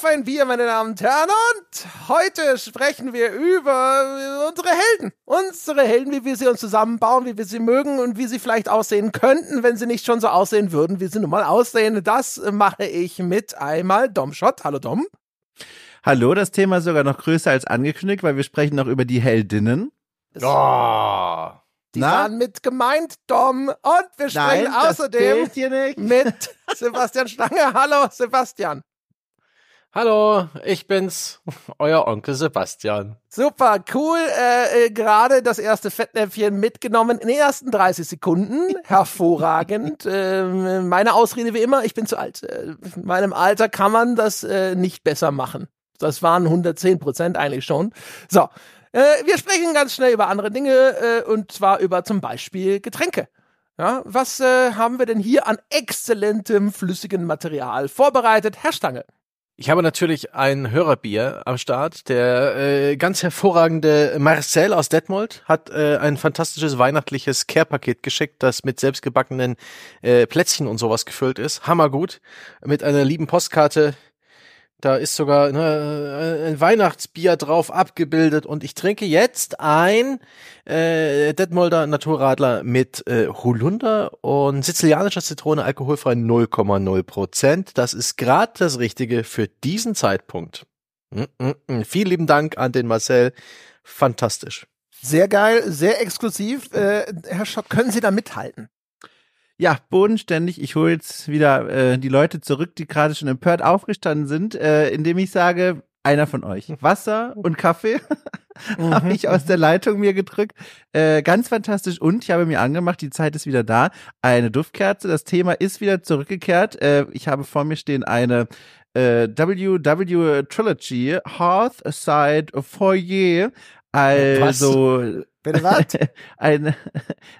auf ein Bier, meine Damen und Herren. Und heute sprechen wir über unsere Helden. Unsere Helden, wie wir sie uns zusammenbauen, wie wir sie mögen und wie sie vielleicht aussehen könnten, wenn sie nicht schon so aussehen würden, wie sie nun mal aussehen. Das mache ich mit einmal Domshot. Hallo Dom. Hallo, das Thema ist sogar noch größer als angekündigt, weil wir sprechen noch über die Heldinnen. Oh. Die Na? waren mit gemeint, Dom. Und wir sprechen Nein, außerdem mit Sebastian Stange. Hallo, Sebastian. Hallo, ich bin's, euer Onkel Sebastian. Super, cool. Äh, äh, Gerade das erste Fettnäpfchen mitgenommen in den ersten 30 Sekunden. Hervorragend. äh, meine Ausrede wie immer, ich bin zu alt. Äh, in meinem Alter kann man das äh, nicht besser machen. Das waren 110 Prozent eigentlich schon. So, äh, wir sprechen ganz schnell über andere Dinge äh, und zwar über zum Beispiel Getränke. Ja, was äh, haben wir denn hier an exzellentem flüssigen Material vorbereitet? Herr Stange. Ich habe natürlich ein Hörerbier am Start. Der äh, ganz hervorragende Marcel aus Detmold hat äh, ein fantastisches weihnachtliches Care-Paket geschickt, das mit selbstgebackenen äh, Plätzchen und sowas gefüllt ist. Hammergut. Mit einer lieben Postkarte da ist sogar ne, ein Weihnachtsbier drauf abgebildet und ich trinke jetzt ein äh, Detmolder Naturradler mit äh, Holunder und sizilianischer Zitrone alkoholfrei 0,0 Prozent. Das ist gerade das Richtige für diesen Zeitpunkt. Mm -mm -mm. Vielen lieben Dank an den Marcel. Fantastisch. Sehr geil, sehr exklusiv. Äh, Herr Schott, können Sie da mithalten? Ja, bodenständig. Ich hole jetzt wieder äh, die Leute zurück, die gerade schon empört aufgestanden sind, äh, indem ich sage, einer von euch. Wasser und Kaffee mhm. habe ich aus der Leitung mir gedrückt. Äh, ganz fantastisch. Und ich habe mir angemacht, die Zeit ist wieder da. Eine Duftkerze. Das Thema ist wieder zurückgekehrt. Äh, ich habe vor mir stehen eine äh, WW Trilogy Hearth Side Foyer. Also Was? Bitte was? ein,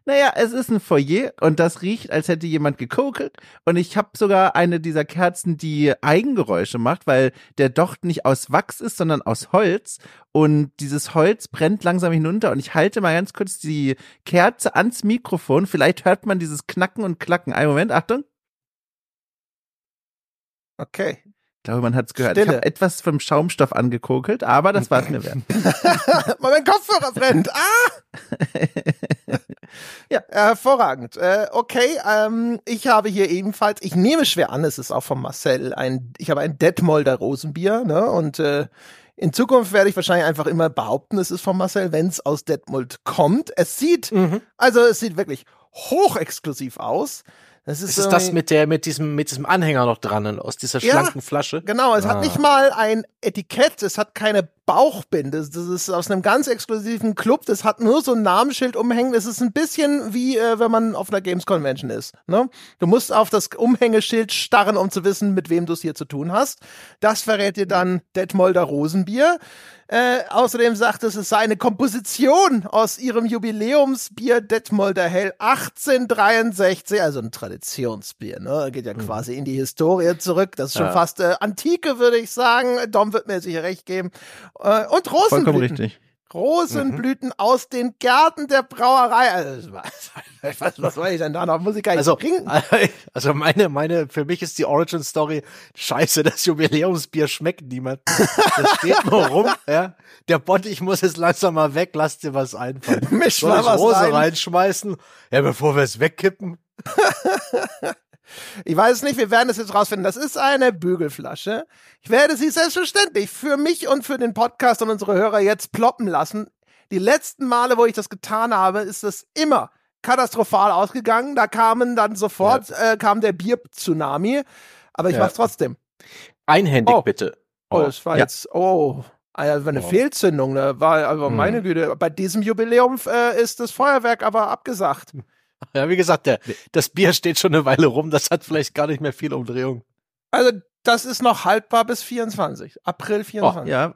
naja, es ist ein Foyer und das riecht, als hätte jemand gekokelt. Und ich habe sogar eine dieser Kerzen, die Eigengeräusche macht, weil der Docht nicht aus Wachs ist, sondern aus Holz. Und dieses Holz brennt langsam hinunter. Und ich halte mal ganz kurz die Kerze ans Mikrofon. Vielleicht hört man dieses Knacken und Klacken. Einen Moment, Achtung. Okay. Ich glaube, man hat es gehört. Stille. Ich habe etwas vom Schaumstoff angekokelt, aber das war es mir wert. mein Kopfhörer brennt. Ah! ja, hervorragend. Äh, okay, ähm, ich habe hier ebenfalls, ich nehme schwer an, es ist auch von Marcel, ein, ich habe ein Detmolder Rosenbier, ne? Und äh, in Zukunft werde ich wahrscheinlich einfach immer behaupten, es ist von Marcel, wenn es aus Detmold kommt. Es sieht, mhm. also es sieht wirklich hochexklusiv aus. Das ist, ist das mit der, mit diesem, mit diesem Anhänger noch dran, aus dieser schlanken ja, Flasche? Genau, es ah. hat nicht mal ein Etikett, es hat keine Bauchbinde. Das ist aus einem ganz exklusiven Club, das hat nur so ein Namensschild umhängen. Das ist ein bisschen wie, äh, wenn man auf einer Games Convention ist. Ne? Du musst auf das Umhängeschild starren, um zu wissen, mit wem du es hier zu tun hast. Das verrät dir dann Detmolder Rosenbier. Äh, außerdem sagt es, es sei eine Komposition aus ihrem Jubiläumsbier Detmolder Hell 1863, also ein Traditionsbier, ne? Geht ja mhm. quasi in die Historie zurück. Das ist schon ja. fast äh, Antike, würde ich sagen. Dom wird mir sicher recht geben. Äh, und Rosenblüten. Vollkommen richtig. Rosenblüten mhm. aus den Gärten der Brauerei. Also, was, was soll ich denn da noch? Muss ich gar nicht also, trinken. Also meine, meine, für mich ist die Origin Story scheiße, das Jubiläumsbier schmeckt niemand. Das steht nur rum, ja. Der Bottich muss jetzt langsam mal weg, lass dir was einfallen. Misch Soll mal was Rose rein? reinschmeißen? Ja, bevor wir es wegkippen. Ich weiß nicht, wir werden es jetzt rausfinden. Das ist eine Bügelflasche. Ich werde sie selbstverständlich für mich und für den Podcast und unsere Hörer jetzt ploppen lassen. Die letzten Male, wo ich das getan habe, ist es immer katastrophal ausgegangen. Da kamen dann sofort, ja. äh, kam der Bier-Tsunami. Aber ich ja. mach's trotzdem. Einhändig oh. bitte. Oh, das war ja. jetzt, oh, also eine oh. Fehlzündung, ne? War, aber hm. meine Güte, bei diesem Jubiläum äh, ist das Feuerwerk aber abgesagt. Ja, wie gesagt, der, das Bier steht schon eine Weile rum, das hat vielleicht gar nicht mehr viel Umdrehung. Also, das ist noch haltbar bis 24, April 24. Oh, ja,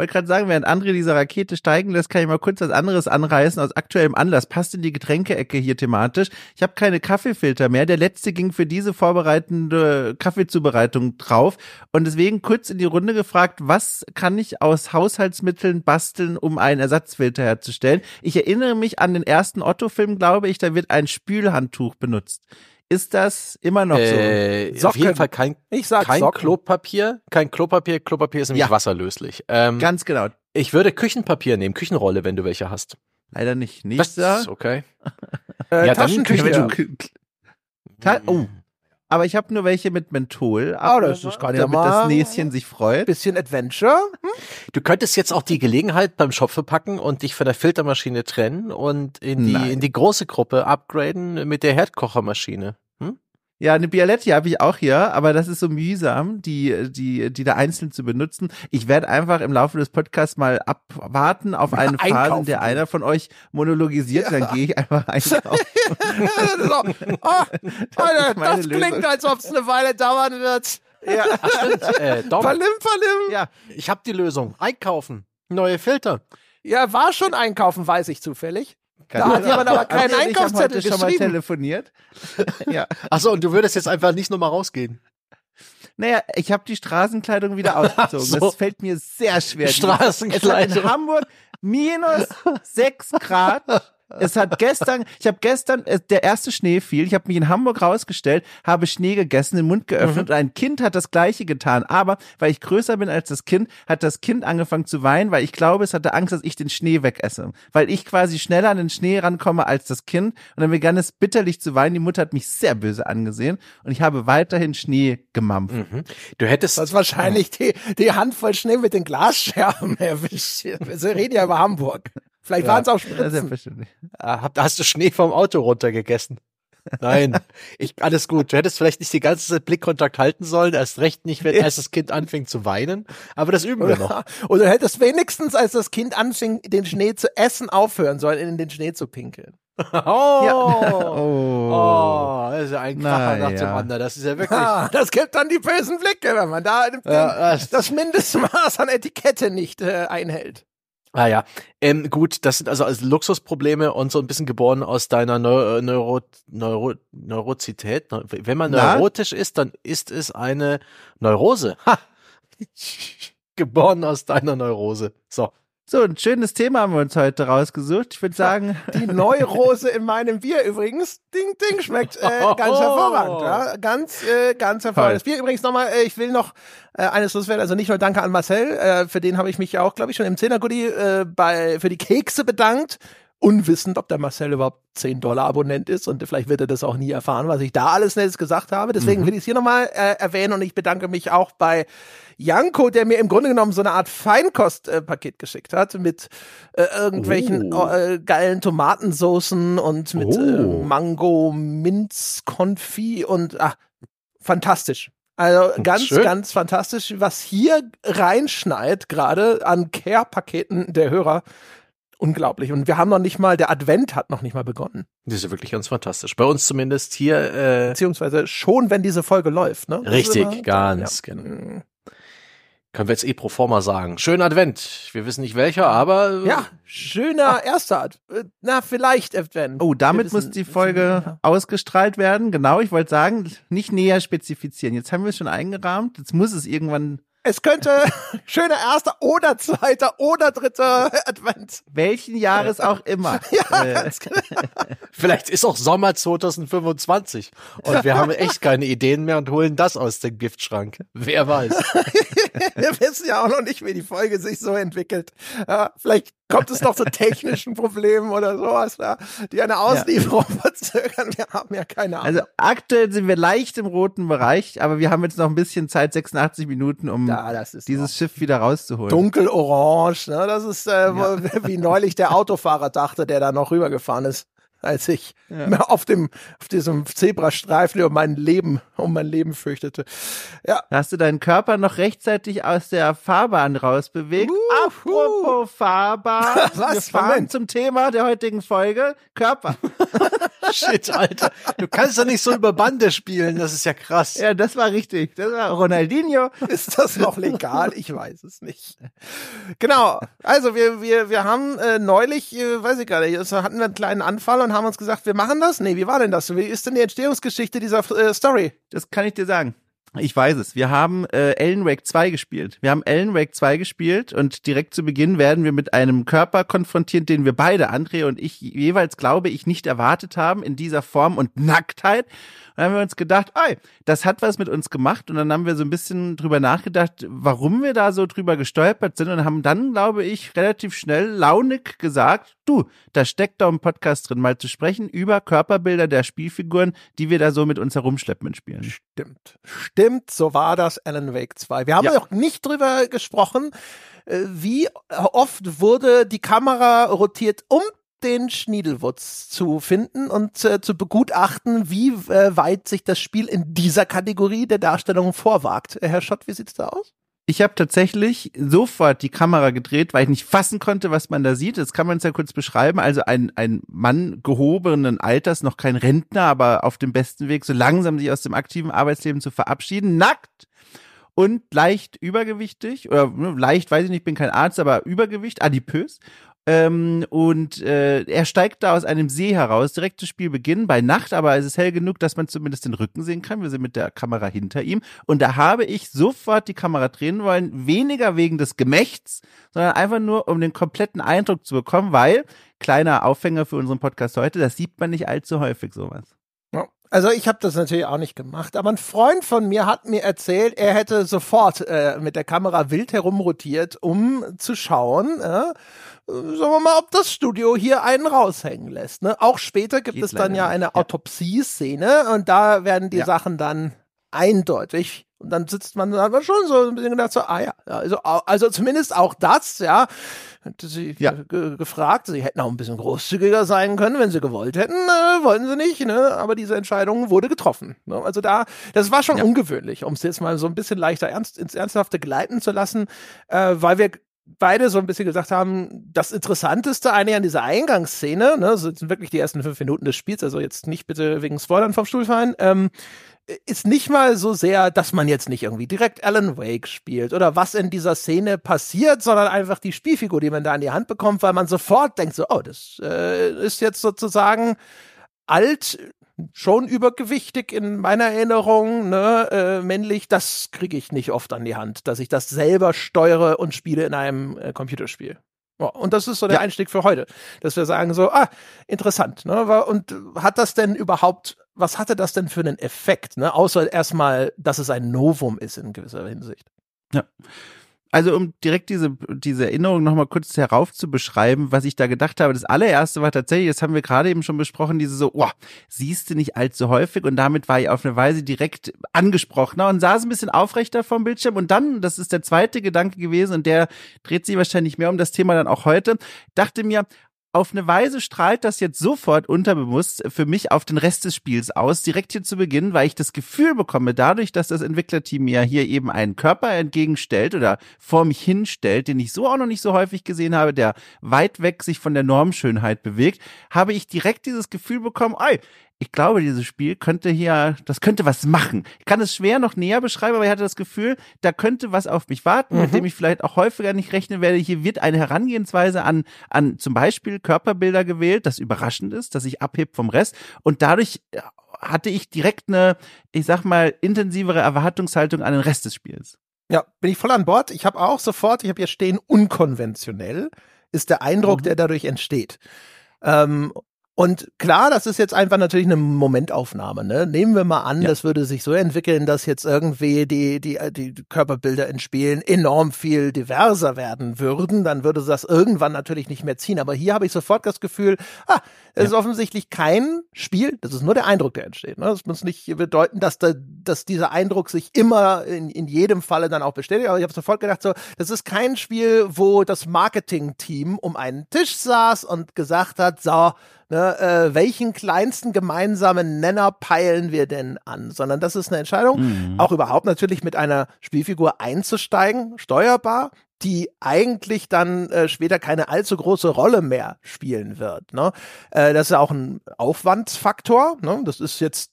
wollte gerade sagen, während André diese Rakete steigen lässt, kann ich mal kurz was anderes anreißen aus aktuellem Anlass. Passt in die Getränkeecke hier thematisch. Ich habe keine Kaffeefilter mehr. Der letzte ging für diese vorbereitende Kaffeezubereitung drauf. Und deswegen kurz in die Runde gefragt, was kann ich aus Haushaltsmitteln basteln, um einen Ersatzfilter herzustellen? Ich erinnere mich an den ersten Otto-Film, glaube ich, da wird ein Spülhandtuch benutzt. Ist das immer noch Äh, auf Socken. jeden Fall kein, Ich sag kein Socken. Klopapier. Kein Klopapier. Klopapier ist nämlich Ja. wasserlöslich. Ähm, so? Ganz genau. ich würde Küchenpapier nehmen, Küchenrolle, wenn du welche hast. Leider nicht. Nicht Das da. ist okay. Äh, Ja, dann Taschentücher. Wenn du- Ta oh. Aber ich habe nur welche mit Menthol. Ah, das ist gar nicht damit das Näschen sich freut. Bisschen Adventure. Du könntest jetzt auch die Gelegenheit beim Schopfe packen und dich von der Filtermaschine trennen und in die, Nein. in die große Gruppe upgraden mit der Herdkochermaschine. Ja, eine Bialetti habe ich auch hier, aber das ist so mühsam, die, die, die da einzeln zu benutzen. Ich werde einfach im Laufe des Podcasts mal abwarten auf eine Phase, in einkaufen der einer von euch monologisiert, dann gehe ich einfach einkaufen. so, oh, Alter, meine das Lösung. klingt, als ob es eine Weile dauern wird. ja. Äh, Dom, Verlim, verlim. ja. ich habe die Lösung. Einkaufen. Neue Filter. Ja, war schon einkaufen, weiß ich zufällig. Kann Da ich hat jemand aber keinen Ich habe Einkaufszettel heute schon mal telefoniert. ja. Achso, und du würdest jetzt einfach nicht nochmal rausgehen. Naja, ich habe die Straßenkleidung wieder ausgezogen. so. Das fällt mir sehr schwer. Es hat Straßenkleidung. in Hamburg minus sechs Grad. Es hat gestern, ich habe gestern, äh, der erste Schnee fiel, ich habe mich in Hamburg rausgestellt, habe Schnee gegessen, den Mund geöffnet und ein Kind hat das gleiche getan. Aber weil ich größer bin als das Kind, hat das Kind angefangen zu weinen, weil ich glaube, es hatte Angst, dass ich den Schnee wegesse. Weil ich quasi schneller an den Schnee rankomme als das Kind. Und dann begann es bitterlich zu weinen. Die Mutter hat mich sehr böse angesehen und ich habe weiterhin Schnee gemampft. Mhm. Du hättest. Das wahrscheinlich die, die Handvoll Schnee mit den Glasscherben erwischt. Wir reden ja über Hamburg. Vielleicht waren es auch Ja, Spritzen. Äh, hab- hast du Schnee vom Auto runtergegessen? Nein, ich, alles gut. Du hättest vielleicht nicht die ganze Zeit Blickkontakt halten sollen, erst recht nicht, wenn erst das Kind anfängt zu weinen. Aber das üben wir noch. Oder, du hättest wenigstens, als das Kind anfing, den Schnee zu essen, aufhören sollen, in den Schnee zu pinkeln. Oh, Oh. oh, das ist ja ein Kracher Na nach dem ja. anderen. Das ist ja wirklich. Ah, das gibt dann die bösen Blicke, wenn man da Ja, das- das Mindestmaß an Etikette nicht äh, einhält. Ah ja, ähm, gut, das sind also, also Luxusprobleme und so ein bisschen geboren aus deiner Neu äh, Neuro Neuro Neurozität. Ne? Wenn man Na? neurotisch ist, dann ist es eine Neurose. Ha! geboren aus deiner Neurose. So. So, ein schönes Thema haben wir uns heute rausgesucht. Ich würde sagen, Die Neurose in meinem Bier übrigens, ding, ding, schmeckt äh, ganz hervorragend. Ja? Ganz, äh, ganz hervorragend. Das Bier übrigens nochmal, äh, ich will noch äh, eines loswerden, also nicht nur Danke an Marcel, äh, für den habe ich mich ja auch, glaube ich, schon im Zehner-Goodie äh, bei, für die Kekse bedankt. Unwissend, ob der Marcel überhaupt 10 Dollar Abonnent ist und vielleicht wird er das auch nie erfahren, was ich da alles Nettes gesagt habe. Deswegen will ich es hier nochmal äh, erwähnen und ich bedanke mich auch bei Janko, der mir im Grunde genommen so eine Art Feinkostpaket geschickt hat mit äh, irgendwelchen Oh. äh, geilen Tomatensoßen und mit Oh. äh, Mango, Minzkonfit und ach, fantastisch. Also ganz, Schön. ganz fantastisch, was hier reinschneit gerade an Care-Paketen der Hörer. Unglaublich. Und wir haben noch nicht mal, der Advent hat noch nicht mal begonnen. Das ist ja wirklich ganz fantastisch. Bei uns zumindest hier, äh, Beziehungsweise schon, wenn diese Folge läuft. Ne? Das richtig, immer- ganz ja. genau. Können wir jetzt eh pro forma sagen. Schönen Advent. Wir wissen nicht welcher, aber. Ja, schöner erster Ad äh, Na, vielleicht Advent. oh, damit wissen- muss die Folge ausgestrahlt werden. Genau, ich wollte sagen, nicht näher spezifizieren. Jetzt haben wir es schon eingerahmt. Jetzt muss es irgendwann, Es könnte schöner erster oder zweiter oder dritter Advent. welchen Jahres auch immer. Ja, Äh, genau. Vielleicht ist auch Sommer 2025 und wir haben echt keine Ideen mehr und holen das aus dem Giftschrank. Wer weiß. Wir wissen ja auch noch nicht, wie die Folge sich so entwickelt. Ja, vielleicht kommt es noch zu technischen Problemen oder sowas, ja, die eine Auslieferung verzögern. Wir haben ja keine Ahnung. also aktuell sind wir leicht im roten Bereich, aber wir haben jetzt noch ein bisschen Zeit, 86 Minuten, um ja, das ist dieses Schiff wieder rauszuholen. dunkelorange. Ne? Das ist äh, wie neulich der Autofahrer dachte, der da noch rübergefahren ist, als ich auf dem auf diesem Zebrastreifen um mein Leben um mein Leben fürchtete. Ja, Hast du deinen Körper noch rechtzeitig aus der Fahrbahn rausbewegt? Uhu. Apropos Fahrbahn. Was? Wir fahren Moment. zum Thema der heutigen Folge. Körper. Shit, Alter. Du kannst doch nicht so über Bande spielen. Das ist ja krass. Ja, das war richtig. Das war Ronaldinho. ist das noch legal? Ich weiß es nicht. Genau. Also wir wir wir haben äh, neulich, äh, weiß ich gar nicht, also hatten wir einen kleinen Anfall und haben uns gesagt, wir machen das. Nee, wie war denn das? Wie ist denn die Entstehungsgeschichte dieser äh, Story? Das kann ich dir sagen. Ich weiß es. Wir haben äh, Alan Wake 2 gespielt. Wir haben Alan Wake 2 gespielt und direkt zu Beginn werden wir mit einem Körper konfrontiert, den wir beide, André und ich, jeweils glaube ich nicht erwartet haben in dieser Form und Nacktheit. Und dann haben wir uns gedacht, ey, das hat was mit uns gemacht und dann haben wir so ein bisschen drüber nachgedacht, warum wir da so drüber gestolpert sind und haben dann, glaube ich, relativ schnell launig gesagt, du, da steckt doch ein Podcast drin, mal zu sprechen über Körperbilder der Spielfiguren, die wir da so mit uns herumschleppen in Spielen. Stimmt. Stimmt, so war das Alan Wake 2. Wir haben ja noch nicht drüber gesprochen, äh, wie oft wurde die Kamera rotiert, um den Schniedelwurz zu finden und äh, zu begutachten, wie äh, weit sich das Spiel in dieser Kategorie der Darstellung vorwagt. Herr Schott, wie sieht's da aus? Ich habe tatsächlich sofort die Kamera gedreht, weil ich nicht fassen konnte, was man da sieht. Das kann man uns ja kurz beschreiben. Also ein, ein Mann gehobenen Alters, noch kein Rentner, aber auf dem besten Weg, so langsam sich aus dem aktiven Arbeitsleben zu verabschieden, nackt und leicht übergewichtig oder ne, leicht, weiß ich nicht, bin kein Arzt, aber Übergewicht, adipös ähm, und äh, er steigt da aus einem See heraus, direkt zu Spielbeginn, bei Nacht, aber es ist hell genug, dass man zumindest den Rücken sehen kann. Wir sind mit der Kamera hinter ihm. Und da habe ich sofort die Kamera drehen wollen, weniger wegen des Gemächts, sondern einfach nur, um den kompletten Eindruck zu bekommen, weil, kleiner Aufhänger für unseren Podcast heute, das sieht man nicht allzu häufig sowas. Also ich habe das natürlich auch nicht gemacht, aber ein Freund von mir hat mir erzählt, er hätte sofort äh, mit der Kamera wild herumrotiert, um zu schauen, äh, sagen wir mal, ob das Studio hier einen raushängen lässt. Ne? Auch später gibt Geht es dann ja eine ja. Autopsie-Szene und da werden die ja. Sachen dann eindeutig und dann sitzt man da aber schon so ein bisschen gedacht, so, ah ja, also, also zumindest auch das, ja. Hätte sie ja. gefragt, sie hätten auch ein bisschen großzügiger sein können, wenn sie gewollt hätten, äh, wollten sie nicht, ne? Aber diese Entscheidung wurde getroffen. Ne? Also da, das war schon ja. ungewöhnlich, um es jetzt mal so ein bisschen leichter ernst, ins Ernsthafte gleiten zu lassen, äh, weil wir beide so ein bisschen gesagt haben, das Interessanteste eigentlich an dieser Eingangsszene, ne, sind wirklich die ersten fünf Minuten des Spiels, also jetzt nicht bitte wegen Spoilern vom Stuhl fallen, ähm, ist nicht mal so sehr, dass man jetzt nicht irgendwie direkt Alan Wake spielt oder was in dieser Szene passiert, sondern einfach die Spielfigur, die man da in die Hand bekommt, weil man sofort denkt so, oh, das äh, ist jetzt sozusagen alt, schon übergewichtig in meiner Erinnerung, ne, äh, männlich, das kriege ich nicht oft an die Hand, dass ich das selber steuere und spiele in einem äh, Computerspiel. Ja, und das ist so der ja. Einstieg für heute, dass wir sagen so, ah, interessant, ne? Und hat das denn überhaupt was hatte das denn für einen Effekt, ne? Außer erstmal, dass es ein Novum ist in gewisser Hinsicht. Ja. Also um direkt diese, diese Erinnerung nochmal kurz herauf zu beschreiben, was ich da gedacht habe. Das allererste war tatsächlich, das haben wir gerade eben schon besprochen, diese so, oh, siehst du nicht allzu häufig und damit war ich auf eine Weise direkt angesprochener und saß ein bisschen aufrechter vom Bildschirm und dann, das ist der zweite Gedanke gewesen und der dreht sich wahrscheinlich mehr um das Thema dann auch heute, dachte mir, auf eine Weise strahlt das jetzt sofort unterbewusst für mich auf den Rest des Spiels aus, direkt hier zu Beginn, weil ich das Gefühl bekomme, dadurch, dass das Entwicklerteam mir hier eben einen Körper entgegenstellt oder vor mich hinstellt, den ich so auch noch nicht so häufig gesehen habe, der weit weg sich von der Normschönheit bewegt, habe ich direkt dieses Gefühl bekommen, ey, ich glaube, dieses Spiel könnte hier, das könnte was machen. Ich kann es schwer noch näher beschreiben, aber ich hatte das Gefühl, da könnte was auf mich warten, mhm. mit dem ich vielleicht auch häufiger nicht rechnen werde. Hier wird eine Herangehensweise an, an zum Beispiel Körperbilder gewählt, das überraschend ist, dass sich abhebt vom Rest. Und dadurch äh, hatte ich direkt eine, ich sag mal, intensivere Erwartungshaltung an den Rest des Spiels. Ja, bin ich voll an Bord. Ich habe auch sofort, ich habe hier stehen, unkonventionell ist der Eindruck, mhm. der dadurch entsteht. Ähm, und klar, das ist jetzt einfach natürlich eine Momentaufnahme. Ne? Nehmen wir mal an, ja. das würde sich so entwickeln, dass jetzt irgendwie die, die, die Körperbilder in Spielen enorm viel diverser werden würden. Dann würde das irgendwann natürlich nicht mehr ziehen. Aber hier habe ich sofort das Gefühl, ah, es ja. ist offensichtlich kein Spiel. Das ist nur der Eindruck, der entsteht. Ne? Das muss nicht bedeuten, dass, da, dass dieser Eindruck sich immer in, in jedem Falle dann auch bestätigt. Aber ich habe sofort gedacht, so, das ist kein Spiel, wo das Marketing-Team um einen Tisch saß und gesagt hat, so, ne, äh, welchen kleinsten gemeinsamen Nenner peilen wir denn an, sondern das ist eine Entscheidung, mhm. auch überhaupt natürlich mit einer Spielfigur einzusteigen, steuerbar, die eigentlich dann äh, später keine allzu große Rolle mehr spielen wird. Ne? Äh, das ist ja auch ein Aufwandsfaktor. Ne? Das ist jetzt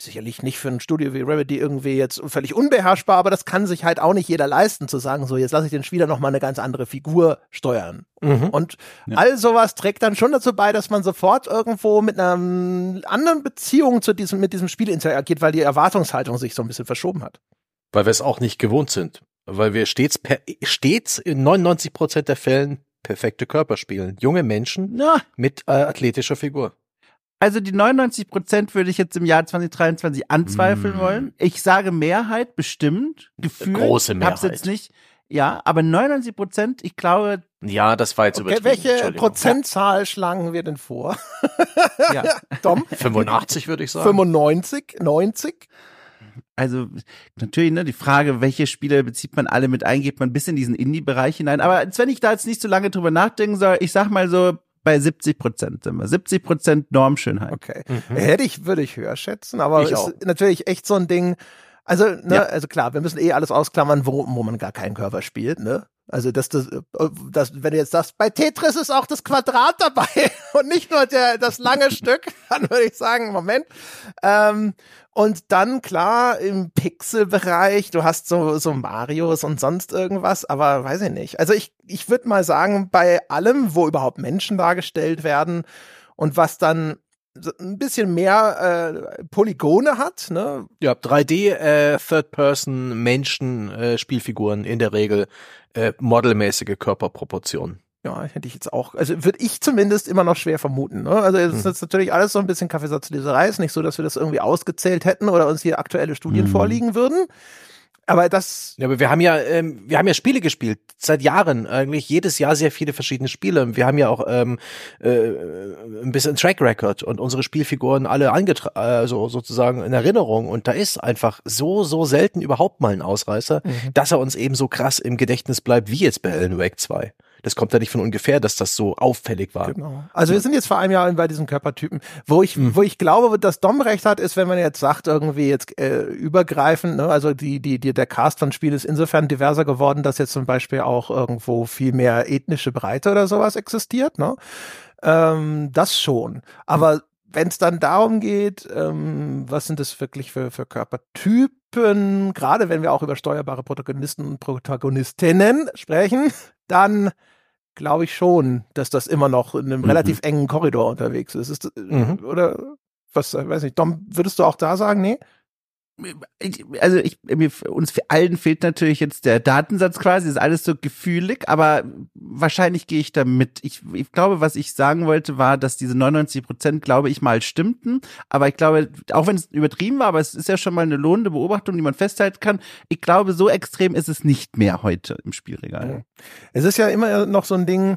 sicherlich nicht für ein Studio wie Remedy irgendwie jetzt völlig unbeherrschbar, aber das kann sich halt auch nicht jeder leisten, zu sagen, so jetzt lasse ich den Spieler noch mal eine ganz andere Figur steuern. Mhm. Und ja. all sowas trägt dann schon dazu bei, dass man sofort irgendwo mit einer anderen Beziehung zu diesem, mit diesem Spiel interagiert, weil die Erwartungshaltung sich so ein bisschen verschoben hat. Weil wir es auch nicht gewohnt sind. Weil wir stets, per, stets in 99 Prozent der Fällen perfekte Körper spielen. Junge Menschen ja. mit äh, athletischer Figur. Also die 99 Prozent würde ich jetzt im Jahr 2023 anzweifeln mm. wollen. Ich sage Mehrheit bestimmt. Gefühl. Große Mehrheit. Hab's jetzt nicht. Ja, aber 99 Prozent, ich glaube. Ja, das war jetzt okay, Welche Prozentzahl ja. schlagen wir denn vor? ja. Dom? 85 würde ich sagen. 95, 90? Also natürlich, ne, die Frage, welche Spiele bezieht man alle mit ein, geht man bis in diesen Indie-Bereich hinein. Aber wenn ich da jetzt nicht so lange drüber nachdenken soll, ich sag mal so bei 70 Prozent sind wir. 70 Prozent Normschönheit. Okay. Mhm. Hätte ich, würde ich höher schätzen, aber ich ist auch. natürlich echt so ein Ding. Also, ne, ja. also klar, wir müssen eh alles ausklammern, wo, wo man gar keinen Körper spielt, ne? Also, dass das, das, wenn du jetzt sagst, bei Tetris ist auch das Quadrat dabei und nicht nur der, das lange Stück, dann würde ich sagen, Moment. Ähm, und dann klar im Pixelbereich, du hast so, so Marios und sonst irgendwas, aber weiß ich nicht. Also ich, ich würde mal sagen, bei allem, wo überhaupt Menschen dargestellt werden und was dann ein bisschen mehr äh, Polygone hat, ne? Ja, 3D äh, Third Person Menschen äh, Spielfiguren in der Regel äh, modelmäßige Körperproportionen. Ja, hätte ich jetzt auch, also würde ich zumindest immer noch schwer vermuten. Ne? Also es ist hm. jetzt natürlich alles so ein bisschen Kaffeesatzleserei, ist nicht so, dass wir das irgendwie ausgezählt hätten oder uns hier aktuelle Studien hm. vorliegen würden. Aber das. Ja, aber wir haben ja, ähm, wir haben ja Spiele gespielt seit Jahren eigentlich jedes Jahr sehr viele verschiedene Spiele. Wir haben ja auch ähm, äh, ein bisschen Track Record und unsere Spielfiguren alle eingetragen, also sozusagen in Erinnerung. Und da ist einfach so so selten überhaupt mal ein Ausreißer, mhm. dass er uns eben so krass im Gedächtnis bleibt wie jetzt bei Alan Wake 2 das kommt ja nicht von ungefähr, dass das so auffällig war. Genau. Also wir sind jetzt vor einem Jahr bei diesen Körpertypen. Wo ich, mhm. wo ich glaube, dass Dom recht hat, ist, wenn man jetzt sagt, irgendwie jetzt äh, übergreifend, ne? also die, die, die, der Cast von Spiel ist insofern diverser geworden, dass jetzt zum Beispiel auch irgendwo viel mehr ethnische Breite oder sowas existiert, ne? Ähm, das schon. Aber wenn es dann darum geht, ähm, was sind das wirklich für, für Körpertypen, gerade wenn wir auch über steuerbare Protagonisten und Protagonistinnen sprechen, dann glaube ich schon, dass das immer noch in einem mhm. relativ engen Korridor unterwegs ist. ist mhm. Oder was, weiß nicht, Dom, würdest du auch da sagen, nee? Also ich, mir, uns allen fehlt natürlich jetzt der Datensatz quasi, ist alles so gefühlig, aber wahrscheinlich gehe ich da mit. Ich, ich glaube, was ich sagen wollte, war, dass diese 99 Prozent, glaube ich, mal stimmten, aber ich glaube, auch wenn es übertrieben war, aber es ist ja schon mal eine lohnende Beobachtung, die man festhalten kann. Ich glaube, so extrem ist es nicht mehr heute im Spielregal. Es ist ja immer noch so ein Ding,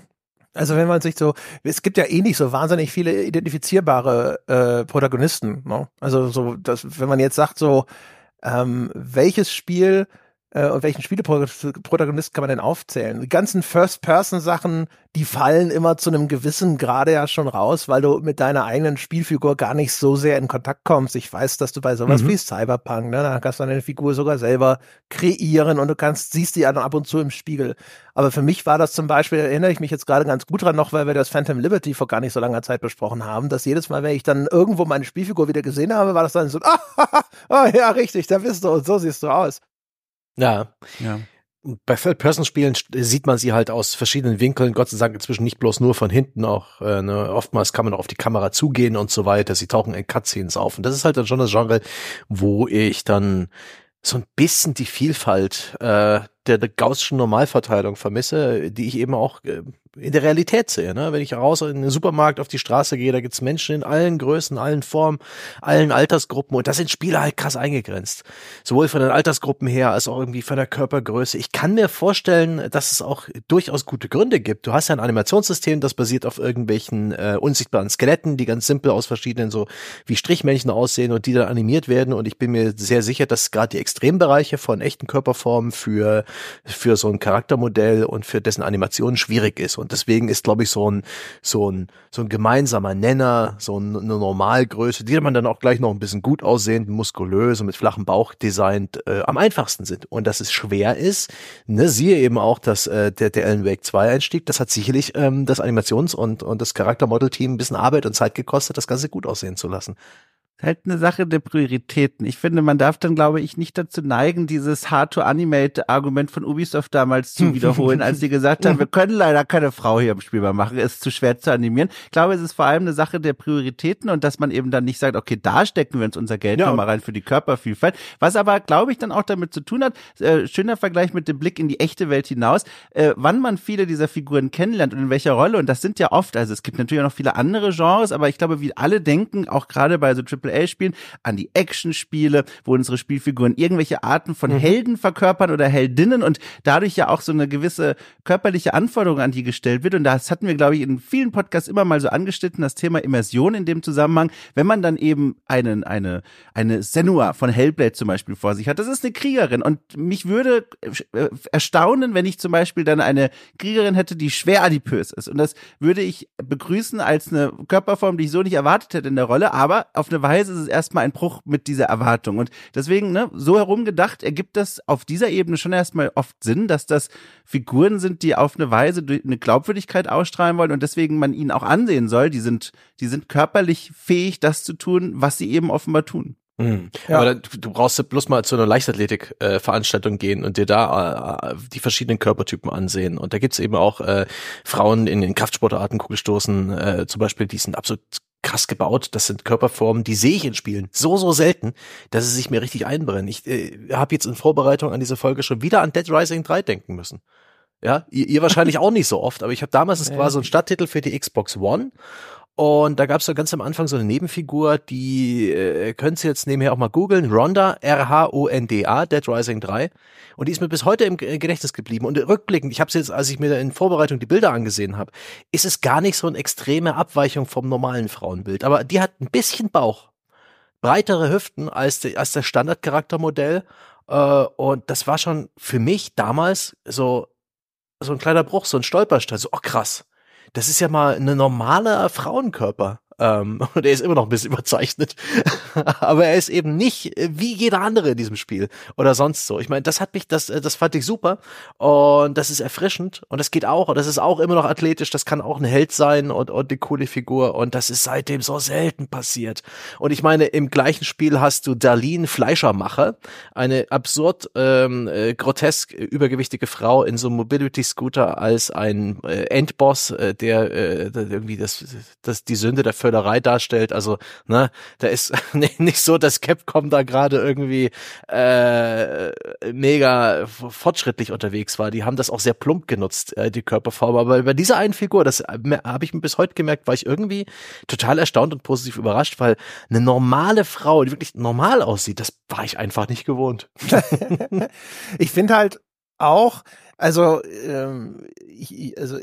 also wenn man sich so, es gibt ja eh nicht so wahnsinnig viele identifizierbare äh, Protagonisten. Ne? Also so, dass, wenn man jetzt sagt so, ähm, welches Spiel äh, und welchen Spieleprotagonist kann man denn aufzählen? Die ganzen First-Person-Sachen, die fallen immer zu einem gewissen Grade ja schon raus, weil du mit deiner eigenen Spielfigur gar nicht so sehr in Kontakt kommst. Ich weiß, dass du bei sowas mhm. wie Cyberpunk, ne, da kannst du deine Figur sogar selber kreieren und du kannst, siehst die dann ab und zu im Spiegel. Aber für mich war das zum Beispiel, erinnere ich mich jetzt gerade ganz gut dran noch, weil wir das Phantom Liberty vor gar nicht so langer Zeit besprochen haben, dass jedes Mal, wenn ich dann irgendwo meine Spielfigur wieder gesehen habe, war das dann so, ah, oh, ja, richtig, da bist du und so siehst du aus. Ja. ja. Bei Third-Person-Spielen sieht man sie halt aus verschiedenen Winkeln, Gott sei Dank inzwischen nicht bloß nur von hinten, auch äh, ne, oftmals kann man auf die Kamera zugehen und so weiter. Sie tauchen in Cutscenes auf. Und das ist halt dann schon das Genre, wo ich dann so ein bisschen die Vielfalt äh, der, der gaußschen Normalverteilung vermisse, die ich eben auch äh, in der Realität sehe. Ne? Wenn ich raus in den Supermarkt auf die Straße gehe, da gibt's Menschen in allen Größen, allen Formen, allen Altersgruppen und da sind Spiele halt krass eingegrenzt. Sowohl von den Altersgruppen her als auch irgendwie von der Körpergröße. Ich kann mir vorstellen, dass es auch durchaus gute Gründe gibt. Du hast ja ein Animationssystem, das basiert auf irgendwelchen äh, unsichtbaren Skeletten, die ganz simpel aus verschiedenen so wie Strichmännchen aussehen und die dann animiert werden. Und ich bin mir sehr sicher, dass gerade die Extrembereiche von echten Körperformen für, für so ein Charaktermodell und für dessen Animation schwierig ist. Und deswegen ist, glaube ich, so ein, so ein, so ein gemeinsamer Nenner, so eine Normalgröße, die man dann auch gleich noch ein bisschen gut aussehend, muskulös und mit flachem Bauch designt, äh, am einfachsten sind. Und dass es schwer ist, ne, siehe eben auch, dass äh, der, der Alan Wake 2 Einstieg, das hat sicherlich ähm, das Animations- und, und das Charaktermodel-Team ein bisschen Arbeit und Zeit gekostet, das Ganze gut aussehen zu lassen. Ist halt eine Sache der Prioritäten. Ich finde, man darf dann, glaube ich, nicht dazu neigen, dieses Hard-to-Animate-Argument von Ubisoft damals zu wiederholen, als sie gesagt haben, wir können leider keine Frau hier im Spiel mehr machen, ist zu schwer zu animieren. Ich glaube, es ist vor allem eine Sache der Prioritäten und dass man eben dann nicht sagt, okay, da stecken wir uns unser Geld ja. nochmal rein für die Körpervielfalt. Was aber, glaube ich, dann auch damit zu tun hat, äh, schöner Vergleich mit dem Blick in die echte Welt hinaus, äh, wann man viele dieser Figuren kennenlernt und in welcher Rolle. Und das sind ja oft, also es gibt natürlich auch noch viele andere Genres, aber ich glaube, wie alle denken, auch gerade bei so Triple AAA-Spielen, an die Action-Spiele, wo unsere Spielfiguren irgendwelche Arten von mhm. Helden verkörpern oder Heldinnen und dadurch ja auch so eine gewisse körperliche Anforderung an die gestellt wird. Und das hatten wir, glaube ich, in vielen Podcasts immer mal so angeschnitten, das Thema Immersion in dem Zusammenhang. Wenn man dann eben einen, eine, eine Senua von Hellblade zum Beispiel vor sich hat, das ist eine Kriegerin und mich würde äh, erstaunen, wenn ich zum Beispiel dann eine Kriegerin hätte, die schwer adipös ist. Und das würde ich begrüßen als eine Körperform, die ich so nicht erwartet hätte in der Rolle, aber auf eine Weise ist es erstmal ein Bruch mit dieser Erwartung. Und deswegen, ne, so herumgedacht, ergibt das auf dieser Ebene schon erstmal oft Sinn, dass das Figuren sind, die auf eine Weise eine Glaubwürdigkeit ausstrahlen wollen und deswegen man ihnen auch ansehen soll, die sind, die sind körperlich fähig, das zu tun, was sie eben offenbar tun. Mhm. Ja. Aber dann, du brauchst bloß mal zu einer Leichtathletik-Veranstaltung äh, gehen und dir da äh, die verschiedenen Körpertypen ansehen. Und da gibt's eben auch äh, Frauen in den Kraftsportarten, Kugelstoßen, äh, zum Beispiel, die sind absolut krass gebaut. Das sind Körperformen, die sehe ich in Spielen so, so selten, dass sie sich mir richtig einbrennen. Ich äh, habe jetzt in Vorbereitung an diese Folge schon wieder an Dead Rising 3 denken müssen. Ja, ihr, ihr wahrscheinlich auch nicht so oft, aber ich habe damals, es war so ein Stadttitel für die Xbox One und da gab es so ganz am Anfang so eine Nebenfigur, die äh, könnt ihr jetzt nebenher auch mal googeln, Ronda, R-H-O-N-D-A, Dead Rising 3. Und die ist mir bis heute im Gedächtnis geblieben. Und rückblickend, ich habe jetzt, als ich mir in Vorbereitung die Bilder angesehen habe, ist es gar nicht so eine extreme Abweichung vom normalen Frauenbild. Aber die hat ein bisschen Bauch, breitere Hüften als, die, als das Standardcharaktermodell. Äh, und das war schon für mich damals so, so ein kleiner Bruch, so ein Stolperstein. So, oh krass das ist ja mal eine normale Frauenkörper. Ähm, und er ist immer noch ein bisschen überzeichnet. Aber er ist eben nicht äh, wie jeder andere in diesem Spiel oder sonst so. Ich meine, das hat mich, das, äh, das fand ich super. Und das ist erfrischend. Und das geht auch. Und das ist auch immer noch athletisch. Das kann auch ein Held sein und, und eine coole Figur. Und das ist seitdem so selten passiert. Und ich meine, im gleichen Spiel hast du Darlene Fleischermacher, eine absurd ähm, äh, grotesk übergewichtige Frau in so einem Mobility-Scooter als ein äh, Endboss, äh, der, äh, der irgendwie das, das die Sünde der Völker Völlerei darstellt. Also, ne, da ist nicht so, dass Capcom da gerade irgendwie äh, mega fortschrittlich unterwegs war. Die haben das auch sehr plump genutzt, äh, die Körperform. Aber bei dieser einen Figur, das äh, habe ich bis heute gemerkt, war ich irgendwie total erstaunt und positiv überrascht, weil eine normale Frau, die wirklich normal aussieht, das war ich einfach nicht gewohnt. ich finde halt auch, also, ähm, ich, also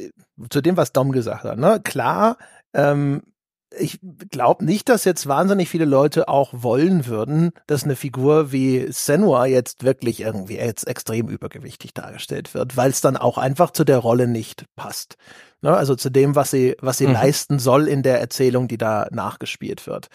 zu dem, was Dom gesagt hat, ne, klar, ähm, ich glaube nicht, dass jetzt wahnsinnig viele Leute auch wollen würden, dass eine Figur wie Senua jetzt wirklich irgendwie jetzt extrem übergewichtig dargestellt wird, weil es dann auch einfach zu der Rolle nicht passt. Ne? Also zu dem, was sie, was sie mhm. leisten soll in der Erzählung, die da nachgespielt wird.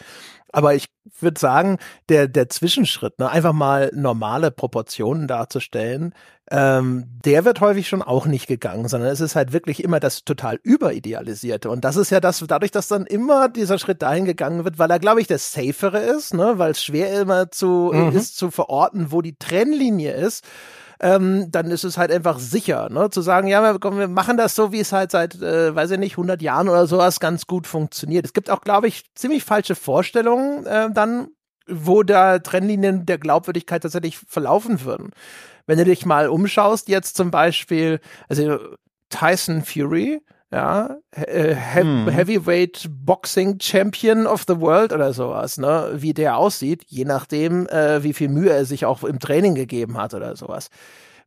Aber ich würde sagen, der, der Zwischenschritt, ne, einfach mal normale Proportionen darzustellen, ähm, der wird häufig schon auch nicht gegangen, sondern es ist halt wirklich immer das total überidealisierte. Und das ist ja das, dadurch, dass dann immer dieser Schritt dahin gegangen wird, weil er, glaube ich, der safere ist, ne, weil es schwer immer zu, mhm. ist zu verorten, wo die Trennlinie ist ähm, dann ist es halt einfach sicher, ne? zu sagen, ja, komm, wir machen das so, wie es halt seit, äh, weiß ich nicht, 100 Jahren oder sowas ganz gut funktioniert. Es gibt auch, glaube ich, ziemlich falsche Vorstellungen äh, dann, wo da Trennlinien der Glaubwürdigkeit tatsächlich verlaufen würden. Wenn du dich mal umschaust, jetzt zum Beispiel, also Tyson Fury, ja, äh, He hm. Heavyweight Boxing Champion of the World oder sowas, ne, wie der aussieht, je nachdem, äh, wie viel Mühe er sich auch im Training gegeben hat oder sowas.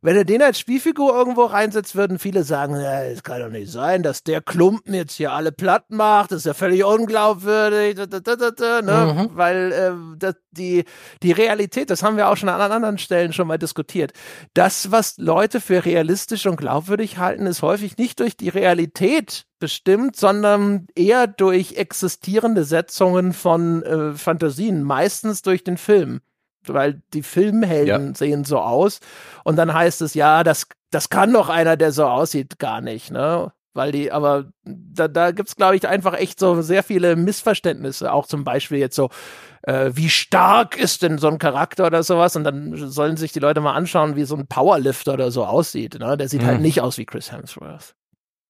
Wenn er den als Spielfigur irgendwo reinsetzt, würden viele sagen, es kann doch nicht sein, dass der Klumpen jetzt hier alle platt macht, das ist ja völlig unglaubwürdig, da, da, da, ne? Mhm. weil äh, das, die, die Realität, das haben wir auch schon an anderen Stellen schon mal diskutiert, das, was Leute für realistisch und glaubwürdig halten, ist häufig nicht durch die Realität bestimmt, sondern eher durch existierende Setzungen von äh, Fantasien, meistens durch den Film weil die Filmhelden ja. sehen so aus. Und dann heißt es, ja, das, das kann doch einer, der so aussieht, gar nicht, ne? weil die, aber da, da gibt's glaube ich einfach echt so sehr viele Missverständnisse, auch zum Beispiel jetzt so, äh, wie stark ist denn so ein Charakter oder sowas und dann sollen sich die Leute mal anschauen, wie so ein Powerlifter oder so aussieht, ne? Der sieht halt mhm. halt nicht aus wie Chris Hemsworth.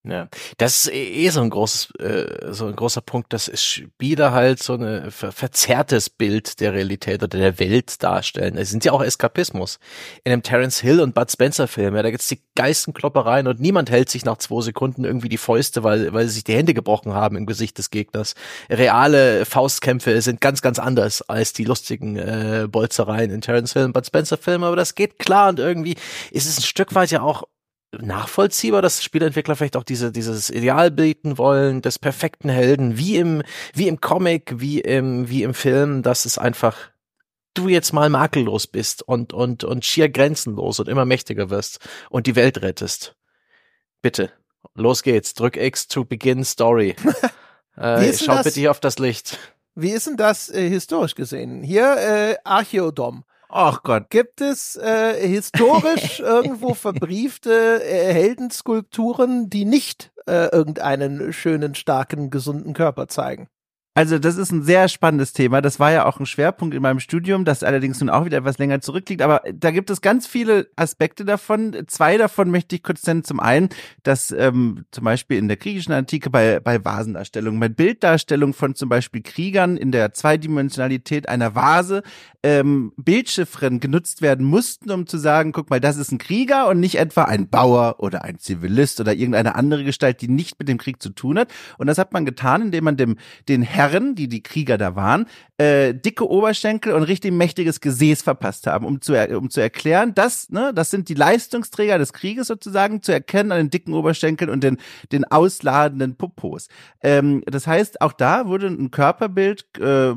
Ja, das ist eh, eh so ein großes, äh, so ein großer Punkt, dass Spieler halt so ein ver verzerrtes Bild der Realität oder der Welt darstellen. Es sind ja auch Eskapismus. In einem Terence Hill und Bud Spencer Film, ja, da gibt's die geilsten Kloppereien und niemand hält sich nach zwei Sekunden irgendwie die Fäuste, weil, weil sie sich die Hände gebrochen haben im Gesicht des Gegners. Reale Faustkämpfe sind ganz, ganz anders als die lustigen äh, Bolzereien in Terence Hill und Bud Spencer Filmen, aber das geht klar und irgendwie ist es ein Stück weit ja auch nachvollziehbar, dass Spielentwickler vielleicht auch diese, dieses Ideal bieten wollen, des perfekten Helden, wie im, wie im Comic, wie im, wie im Film, dass es einfach du jetzt mal makellos bist und, und, und schier grenzenlos und immer mächtiger wirst und die Welt rettest. Bitte. Los geht's. Drück X to begin story. äh, schau bitte hier auf das Licht. Wie ist denn das äh, historisch gesehen? Hier äh, Archeodom. Ach Gott. Gibt es äh, historisch irgendwo verbriefte äh, Heldenskulpturen, die nicht äh, irgendeinen schönen, starken, gesunden Körper zeigen? Also das ist ein sehr spannendes Thema. Das war ja auch ein Schwerpunkt in meinem Studium, das allerdings nun auch wieder etwas länger zurückliegt. Aber da gibt es ganz viele Aspekte davon. Zwei davon möchte ich kurz nennen. Zum einen, dass ähm, zum Beispiel in der griechischen Antike bei, bei Vasendarstellungen, bei Bilddarstellungen von zum Beispiel Kriegern in der Zweidimensionalität einer Vase ähm, Bildchiffren genutzt werden mussten, um zu sagen, guck mal, das ist ein Krieger und nicht etwa ein Bauer oder ein Zivilist oder irgendeine andere Gestalt, die nicht mit dem Krieg zu tun hat. Und das hat man getan, indem man dem den Herren, die die Krieger da waren, äh, dicke Oberschenkel und richtig mächtiges Gesäß verpasst haben, um zu um zu erklären, dass ne, das sind die Leistungsträger des Krieges sozusagen zu erkennen an den dicken Oberschenkeln und den den ausladenden Popos. Ähm, das heißt, auch da wurde ein Körperbild äh,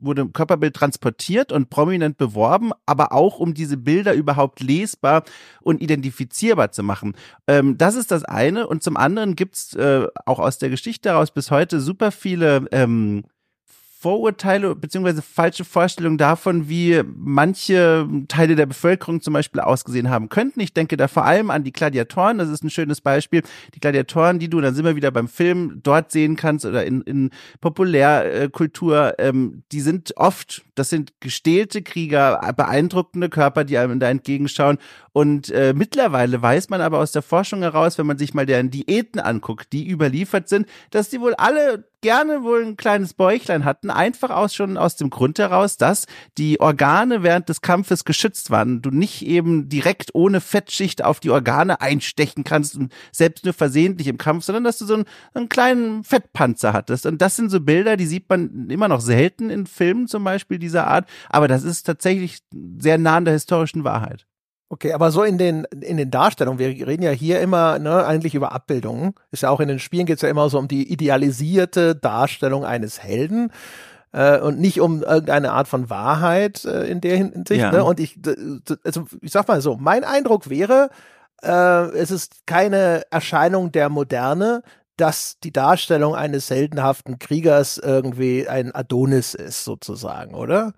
wurde ein Körperbild transportiert und prominent beworben, aber auch um diese Bilder überhaupt lesbar und identifizierbar zu machen. Ähm, das ist das eine. Und zum anderen gibt's äh, auch aus der Geschichte heraus bis heute super viele ähm, Vorurteile beziehungsweise falsche Vorstellungen davon, wie manche Teile der Bevölkerung zum Beispiel ausgesehen haben könnten. Ich denke da vor allem an die Gladiatoren. Das ist ein schönes Beispiel. Die Gladiatoren, die du, dann sind wir wieder beim Film, dort sehen kannst oder in, in Populärkultur, ähm, die sind oft, das sind gestählte Krieger, beeindruckende Körper, die einem da entgegenschauen. Und äh, mittlerweile weiß man aber aus der Forschung heraus, wenn man sich mal deren Diäten anguckt, die überliefert sind, dass die wohl alle gerne wohl ein kleines Bäuchlein hatten, einfach aus schon aus dem Grund heraus, dass die Organe während des Kampfes geschützt waren. Du nicht eben direkt ohne Fettschicht auf die Organe einstechen kannst und selbst nur versehentlich im Kampf, sondern dass du so einen, einen kleinen Fettpanzer hattest. Und das sind so Bilder, die sieht man immer noch selten in Filmen zum Beispiel dieser Art, aber das ist tatsächlich sehr nah an der historischen Wahrheit. Okay, aber so in den, in den Darstellungen, wir reden ja hier immer ne, eigentlich über Abbildungen. Ist ja auch in den Spielen geht es ja immer so um die idealisierte Darstellung eines Helden äh, und nicht um irgendeine Art von Wahrheit äh, in der Hinsicht. Ja. Ne? Und ich, also ich sag mal so, mein Eindruck wäre, äh, es ist keine Erscheinung der Moderne, dass die Darstellung eines heldenhaften Kriegers irgendwie ein Adonis ist, sozusagen, oder?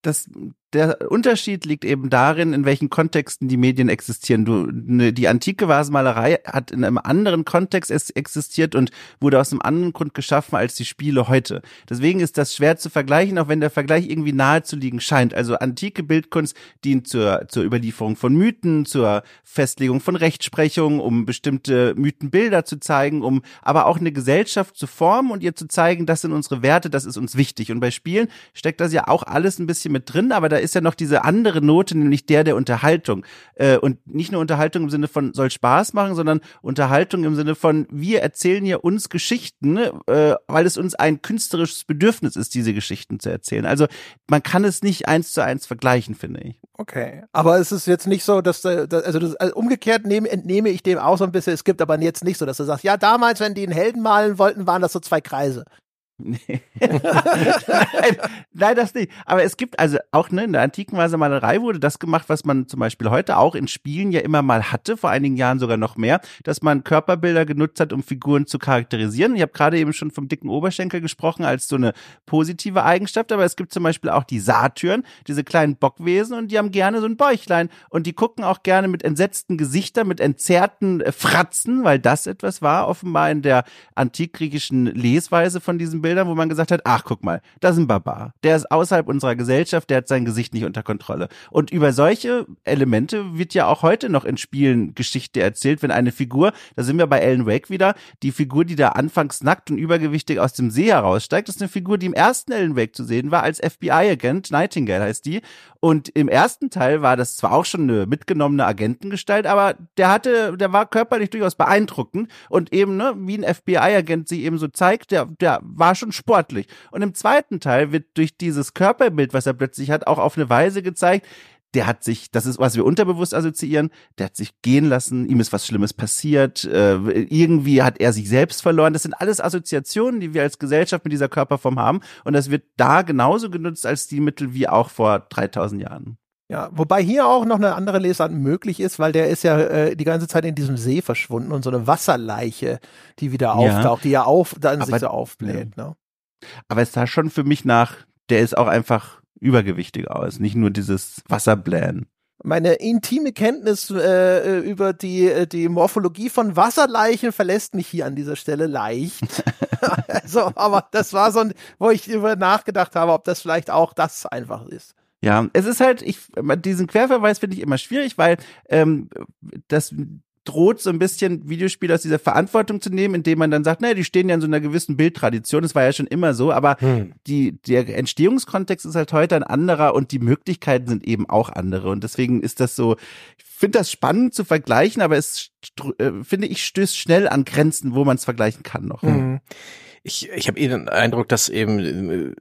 Das, der Unterschied liegt eben darin, in welchen Kontexten die Medien existieren. Du, ne, die antike Vasenmalerei hat in einem anderen Kontext existiert und wurde aus einem anderen Grund geschaffen als die Spiele heute. Deswegen ist das schwer zu vergleichen, auch wenn der Vergleich irgendwie nahe zu liegen scheint. Also antike Bildkunst dient zur, zur Überlieferung von Mythen, zur Festlegung von Rechtsprechung, um bestimmte Mythenbilder zu zeigen, um aber auch eine Gesellschaft zu formen und ihr zu zeigen, das sind unsere Werte, das ist uns wichtig. Und bei Spielen steckt das ja auch alles ein bisschen mit drin, aber da ja noch diese andere Note, nämlich der der Unterhaltung. Äh, und nicht nur Unterhaltung im Sinne von soll Spaß machen, sondern Unterhaltung im Sinne von wir erzählen hier uns Geschichten, äh, weil es uns ein künstlerisches Bedürfnis ist, diese Geschichten zu erzählen. Also man kann es nicht eins zu eins vergleichen, finde ich. Okay, aber es ist jetzt nicht so, dass, äh, also, das, also umgekehrt nehme, entnehme ich dem auch so ein bisschen, es gibt aber jetzt nicht so, dass du sagst, ja damals, wenn die einen Helden malen wollten, waren das so zwei Kreise. Nee. nein, nein, das nicht. Aber es gibt also auch ne, in der antiken Malerei wurde das gemacht, was man zum Beispiel heute auch in Spielen ja immer mal hatte, vor einigen Jahren sogar noch mehr, dass man Körperbilder genutzt hat, um Figuren zu charakterisieren. Ich habe gerade eben schon vom dicken Oberschenkel gesprochen als so eine positive Eigenschaft, aber es gibt zum Beispiel auch die Satyren, diese kleinen Bockwesen und die haben gerne so ein Bäuchlein und die gucken auch gerne mit entsetzten Gesichtern, mit entzerrten äh, Fratzen, weil das etwas war offenbar in der antikgriechischen Lesweise von diesem Bildern, wo man gesagt hat, ach guck mal, das ist ein Barbar. Der ist außerhalb unserer Gesellschaft, der hat sein Gesicht nicht unter Kontrolle. Und über solche Elemente wird ja auch heute noch in Spielen Geschichte erzählt, wenn eine Figur, da sind wir bei Alan Wake wieder, die Figur, die da anfangs nackt und übergewichtig aus dem See heraussteigt, ist eine Figur, die im ersten Alan Wake zu sehen war als FBI-Agent, Nightingale heißt die. Und im ersten Teil war das zwar auch schon eine mitgenommene Agentengestalt, aber der hatte, der war körperlich durchaus beeindruckend und eben, ne, wie ein FBI-Agent sie eben so zeigt, der, der war schon sportlich. Und im zweiten Teil wird durch dieses Körperbild, was er plötzlich hat, auch auf eine Weise gezeigt, der hat sich, das ist, was wir unterbewusst assoziieren, der hat sich gehen lassen, ihm ist was Schlimmes passiert, äh, irgendwie hat er sich selbst verloren. Das sind alles Assoziationen, die wir als Gesellschaft mit dieser Körperform haben. Und das wird da genauso genutzt als die Mittel wie auch vor 3000 Jahren. Ja, wobei hier auch noch eine andere Lesart möglich ist, weil der ist ja äh, die ganze Zeit in diesem See verschwunden und so eine Wasserleiche, die wieder auftaucht, ja. die ja auf, dann sich so aufbläht. Ja. Ne? Aber es sah schon für mich nach, der ist auch einfach übergewichtig aus, nicht nur dieses Wasserblähen. Meine intime Kenntnis äh, über die, äh, die Morphologie von Wasserleichen verlässt mich hier an dieser Stelle leicht. also, aber das war so ein, wo ich über nachgedacht habe, ob das vielleicht auch das einfach ist. Ja, es ist halt, ich, diesen Querverweis finde ich immer schwierig, weil ähm, das droht so ein bisschen Videospiele aus dieser Verantwortung zu nehmen, indem man dann sagt, naja, die stehen ja in so einer gewissen Bildtradition, das war ja schon immer so, aber hm. die, der Entstehungskontext ist halt heute ein anderer und die Möglichkeiten sind eben auch andere und deswegen ist das so, ich finde das spannend zu vergleichen, aber es, äh, finde ich, stößt schnell an Grenzen, wo man es vergleichen kann noch. Hm. Ich, ich habe eh den Eindruck, dass eben äh,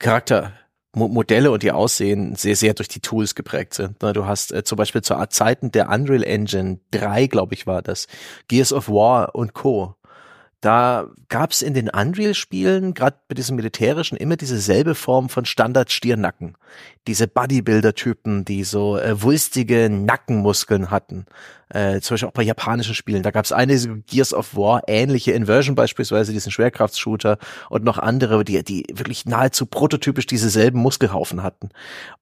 Charakter Modelle und ihr Aussehen sehr, sehr durch die Tools geprägt sind. Ne, du hast äh, zum Beispiel zu Zeiten der Unreal Engine 3, glaube ich, war das, Gears of War und Co. Da gab es in den Unreal-Spielen, gerade bei diesem militärischen, immer dieselbe Form von Standard-Stirnacken. Diese Bodybuilder-Typen, die so äh, wulstige Nackenmuskeln hatten äh, zum Beispiel auch bei japanischen Spielen. Da gab es eine Gears of War ähnliche Inversion beispielsweise, diesen Schwerkraftshooter und noch andere, die, die wirklich nahezu prototypisch dieselben Muskelhaufen hatten.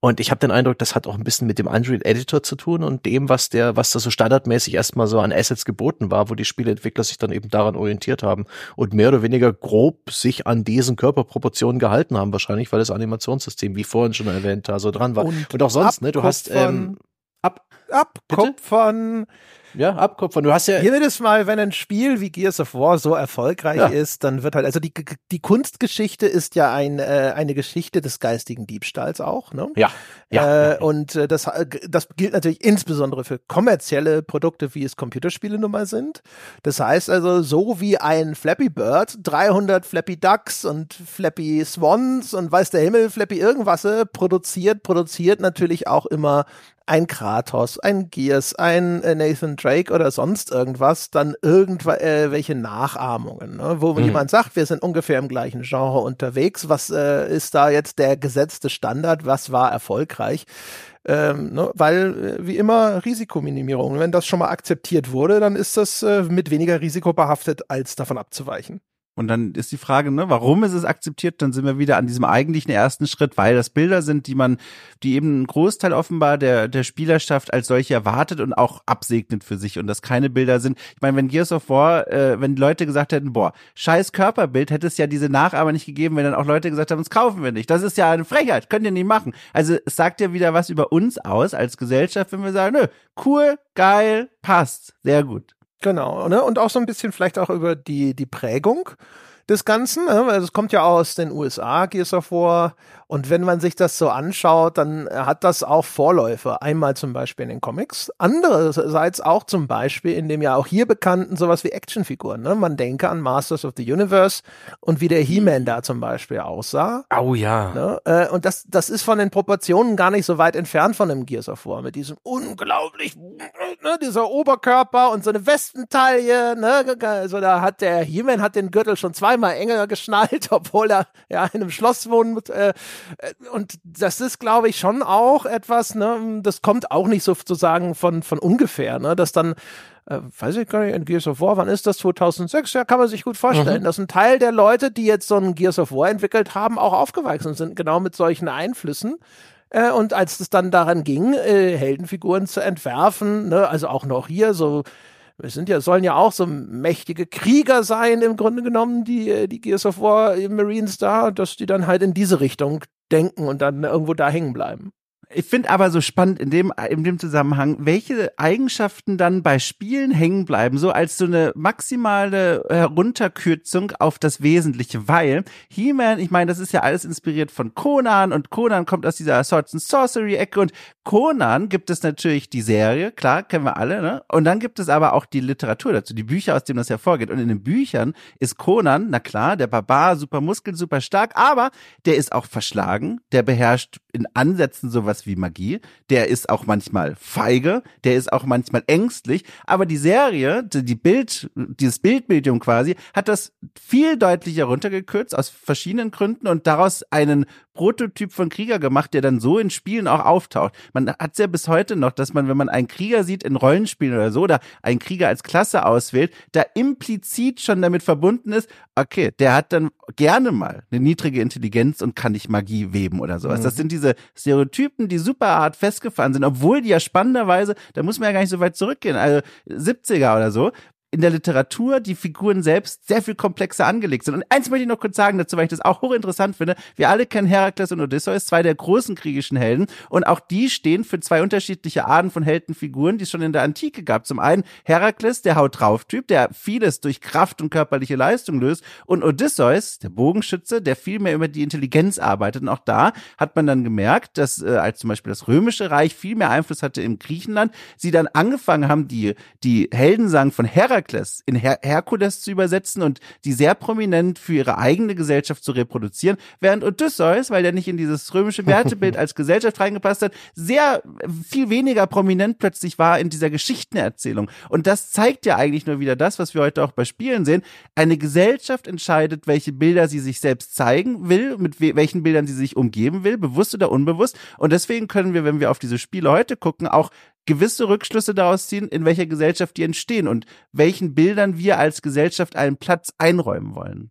Und ich habe den Eindruck, das hat auch ein bisschen mit dem Unreal Editor zu tun und dem, was der, was da so standardmäßig erstmal so an Assets geboten war, wo die Spieleentwickler sich dann eben daran orientiert haben und mehr oder weniger grob sich an diesen Körperproportionen gehalten haben, wahrscheinlich, weil das Animationssystem, wie vorhin schon erwähnt, da so dran war. Und, und auch sonst, ne, du hast ähm, abkupfern. Bitte? Ja, abkupfern. Du hast ja. Jedes Mal, wenn ein Spiel wie Gears of War so erfolgreich ja. ist, dann wird halt, also die, die Kunstgeschichte ist ja ein, äh, eine Geschichte des geistigen Diebstahls auch, ne? Ja. ja. Äh, und äh, das, das gilt natürlich insbesondere für kommerzielle Produkte, wie es Computerspiele nun mal sind. Das heißt also, so wie ein Flappy Bird 300 Flappy Ducks und Flappy Swans und weiß der Himmel, Flappy irgendwas äh, produziert, produziert natürlich auch immer ein Kratos, ein Gears, ein äh, Nathan Drake oder sonst irgendwas, dann irgendwelche äh, Nachahmungen, ne? wo mhm. jemand sagt, wir sind ungefähr im gleichen Genre unterwegs, was äh, ist da jetzt der gesetzte Standard, was war erfolgreich? Ähm, ne? Weil, äh, wie immer, Risikominimierung. Wenn das schon mal akzeptiert wurde, dann ist das äh, mit weniger Risiko behaftet, als davon abzuweichen. Und dann ist die Frage, ne, warum ist es akzeptiert? Dann sind wir wieder an diesem eigentlichen ersten Schritt, weil das Bilder sind, die man, die eben einen Großteil offenbar der, der Spielerschaft als solche erwartet und auch absegnet für sich und das keine Bilder sind. Ich meine, wenn Gears of War, äh, wenn Leute gesagt hätten, boah, scheiß Körperbild, hätte es ja diese Nachahmer nicht gegeben, wenn dann auch Leute gesagt haben, das kaufen wir nicht. Das ist ja eine Frechheit, könnt ihr nicht machen. Also es sagt ja wieder was über uns aus als Gesellschaft, wenn wir sagen, nö, cool, geil, passt, sehr gut. Genau, ne? Und auch so ein bisschen vielleicht auch über die, die Prägung des Ganzen, ne? weil es kommt ja aus den USA, Gears of War, Und wenn man sich das so anschaut, dann hat das auch Vorläufe. Einmal zum Beispiel in den Comics, andererseits auch zum Beispiel in dem ja auch hier bekannten sowas wie Actionfiguren. Ne? Man denke an Masters of the Universe und wie der He-Man da zum Beispiel aussah. Oh ja. Ne? Äh, und das, das ist von den Proportionen gar nicht so weit entfernt von einem Gears of War mit diesem unglaublich, ne, dieser Oberkörper und so eine Westentaille. Ne? Also da hat der He-Man hat den Gürtel schon zweimal enger geschnallt, obwohl er ja in einem Schloss wohnt. Äh, äh, und das ist, glaube ich, schon auch etwas, ne, das kommt auch nicht sozusagen von, von ungefähr, ne, dass dann äh, weiß ich gar nicht, in Gears of War, wann ist das? 2006? Ja, kann man sich gut vorstellen, mhm. dass ein Teil der Leute, die jetzt so ein Gears of War entwickelt haben, auch aufgewachsen sind, genau mit solchen Einflüssen. Äh, und als es dann daran ging, äh, Heldenfiguren zu entwerfen, ne, also auch noch hier so wir sind ja, sollen ja auch so mächtige Krieger sein, im Grunde genommen, die, äh, die Gears of War Marines da, dass die dann halt in diese Richtung denken und dann irgendwo da hängen bleiben. Ich finde aber so spannend in dem, in dem Zusammenhang, welche Eigenschaften dann bei Spielen hängen bleiben, so als so eine maximale Herunterkürzung auf das Wesentliche, weil He-Man, ich meine, das ist ja alles inspiriert von Conan und Conan kommt aus dieser Swords and Sorcery Ecke und Conan gibt es natürlich die Serie, klar, kennen wir alle, ne? Und dann gibt es aber auch die Literatur dazu, die Bücher, aus denen das hervorgeht. Und in den Büchern ist Conan, na klar, der Barbar, super Muskeln, super stark, aber der ist auch verschlagen, der beherrscht in Ansätzen sowas wie Magie, der ist auch manchmal feige, der ist auch manchmal ängstlich, aber die Serie, die Bild, dieses Bildmedium quasi, hat das viel deutlicher runtergekürzt aus verschiedenen Gründen und daraus einen Prototyp von Krieger gemacht, der dann so in Spielen auch auftaucht. Man hat ja bis heute noch, dass man, wenn man einen Krieger sieht in Rollenspielen oder so, oder einen Krieger als Klasse auswählt, da implizit schon damit verbunden ist, okay, der hat dann gerne mal eine niedrige Intelligenz und kann nicht Magie weben oder sowas. Mhm. Das sind diese Stereotypen, die super hart festgefahren sind, obwohl die ja spannenderweise, da muss man ja gar nicht so weit zurückgehen, also 70er oder so, in der Literatur die Figuren selbst sehr viel komplexer angelegt sind. Und eins möchte ich noch kurz sagen dazu, weil ich das auch hochinteressant finde. Wir alle kennen Herakles und Odysseus, zwei der großen kriegischen Helden. Und auch die stehen für zwei unterschiedliche Arten von Heldenfiguren, die es schon in der Antike gab. Zum einen Herakles, der Haut drauf Typ, der vieles durch Kraft und körperliche Leistung löst. Und Odysseus, der Bogenschütze, der viel mehr über die Intelligenz arbeitet. Und auch da hat man dann gemerkt, dass äh, als zum Beispiel das Römische Reich viel mehr Einfluss hatte im Griechenland, sie dann angefangen haben, die, die Heldensang von Herakles Herakles in Her Herkules zu übersetzen und die sehr prominent für ihre eigene Gesellschaft zu reproduzieren, während Odysseus, weil der nicht in dieses römische Wertebild als Gesellschaft reingepasst hat, sehr viel weniger prominent plötzlich war in dieser Geschichtenerzählung. Und das zeigt ja eigentlich nur wieder das, was wir heute auch bei Spielen sehen. Eine Gesellschaft entscheidet, welche Bilder sie sich selbst zeigen will, mit welchen Bildern sie sich umgeben will, bewusst oder unbewusst. Und deswegen können wir, wenn wir auf diese Spiele heute gucken, auch gewisse Rückschlüsse daraus ziehen, in welcher Gesellschaft die entstehen und welchen Bildern wir als Gesellschaft einen Platz einräumen wollen.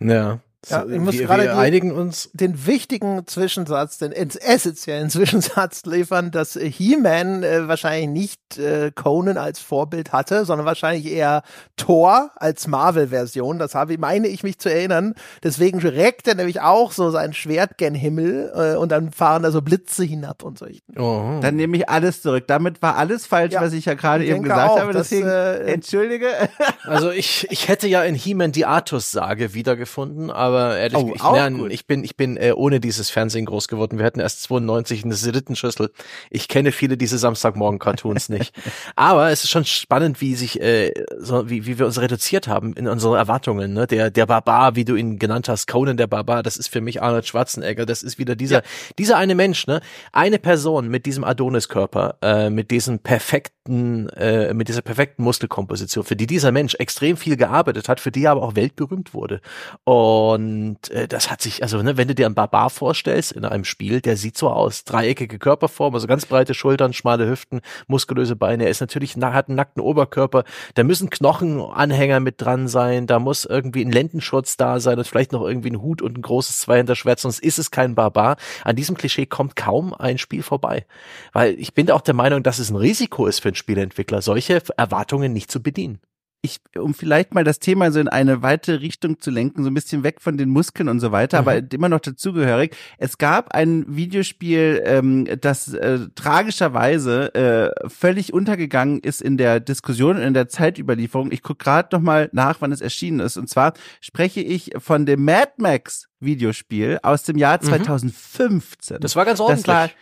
Ja. Ja, ich muss wir, gerade wir einigen uns den wichtigen Zwischensatz, den essentiellen Zwischensatz liefern, dass He-Man äh, wahrscheinlich nicht äh, Conan als Vorbild hatte, sondern wahrscheinlich eher Thor als Marvel-Version. Das habe, meine ich mich zu erinnern. Deswegen reckt er nämlich auch so sein Schwert gen Himmel äh, und dann fahren da so Blitze hinab und so. Oh. Dann nehme ich alles zurück. Damit war alles falsch, ja, was ich ja gerade eben gesagt auch, habe. Deswegen, das, äh, entschuldige. Also ich, ich hätte ja in He-Man die Artus-Sage wiedergefunden, aber aber ehrlich, oh, ich, nein, ich bin, ich bin äh, ohne dieses Fernsehen groß geworden. Wir hatten erst 92 eine Rittenschüssel. Ich kenne viele diese Samstagmorgen-Cartoons nicht. Aber es ist schon spannend, wie sich, äh, so, wie, wie wir uns reduziert haben in unseren Erwartungen. Ne? Der, der Barbar, wie du ihn genannt hast, Conan der Barbar, das ist für mich Arnold Schwarzenegger. Das ist wieder dieser, ja. dieser eine Mensch, ne? Eine Person mit diesem Adoniskörper, äh, mit diesem perfekten, äh, mit dieser perfekten Muskelkomposition, für die dieser Mensch extrem viel gearbeitet hat, für die er aber auch weltberühmt wurde. Und und äh, das hat sich, also ne, wenn du dir einen Barbar vorstellst in einem Spiel, der sieht so aus. Dreieckige Körperform, also ganz breite Schultern, schmale Hüften, muskulöse Beine. Er ist natürlich, hat einen nackten Oberkörper. Da müssen Knochenanhänger mit dran sein. Da muss irgendwie ein Lendenschurz da sein und vielleicht noch irgendwie ein Hut und ein großes Zweihinterschwert. Sonst ist es kein Barbar. An diesem Klischee kommt kaum ein Spiel vorbei. Weil ich bin auch der Meinung, dass es ein Risiko ist für einen Spieleentwickler, solche Erwartungen nicht zu bedienen. Ich, um vielleicht mal das Thema so in eine weitere Richtung zu lenken, so ein bisschen weg von den Muskeln und so weiter, mhm. aber immer noch dazugehörig. Es gab ein Videospiel, ähm, das äh, tragischerweise äh, völlig untergegangen ist in der Diskussion und in der Zeitüberlieferung. Ich gucke gerade noch mal nach, wann es erschienen ist. Und zwar spreche ich von dem Mad Max Videospiel aus dem Jahr 2015. Mhm. Das war ganz ordentlich.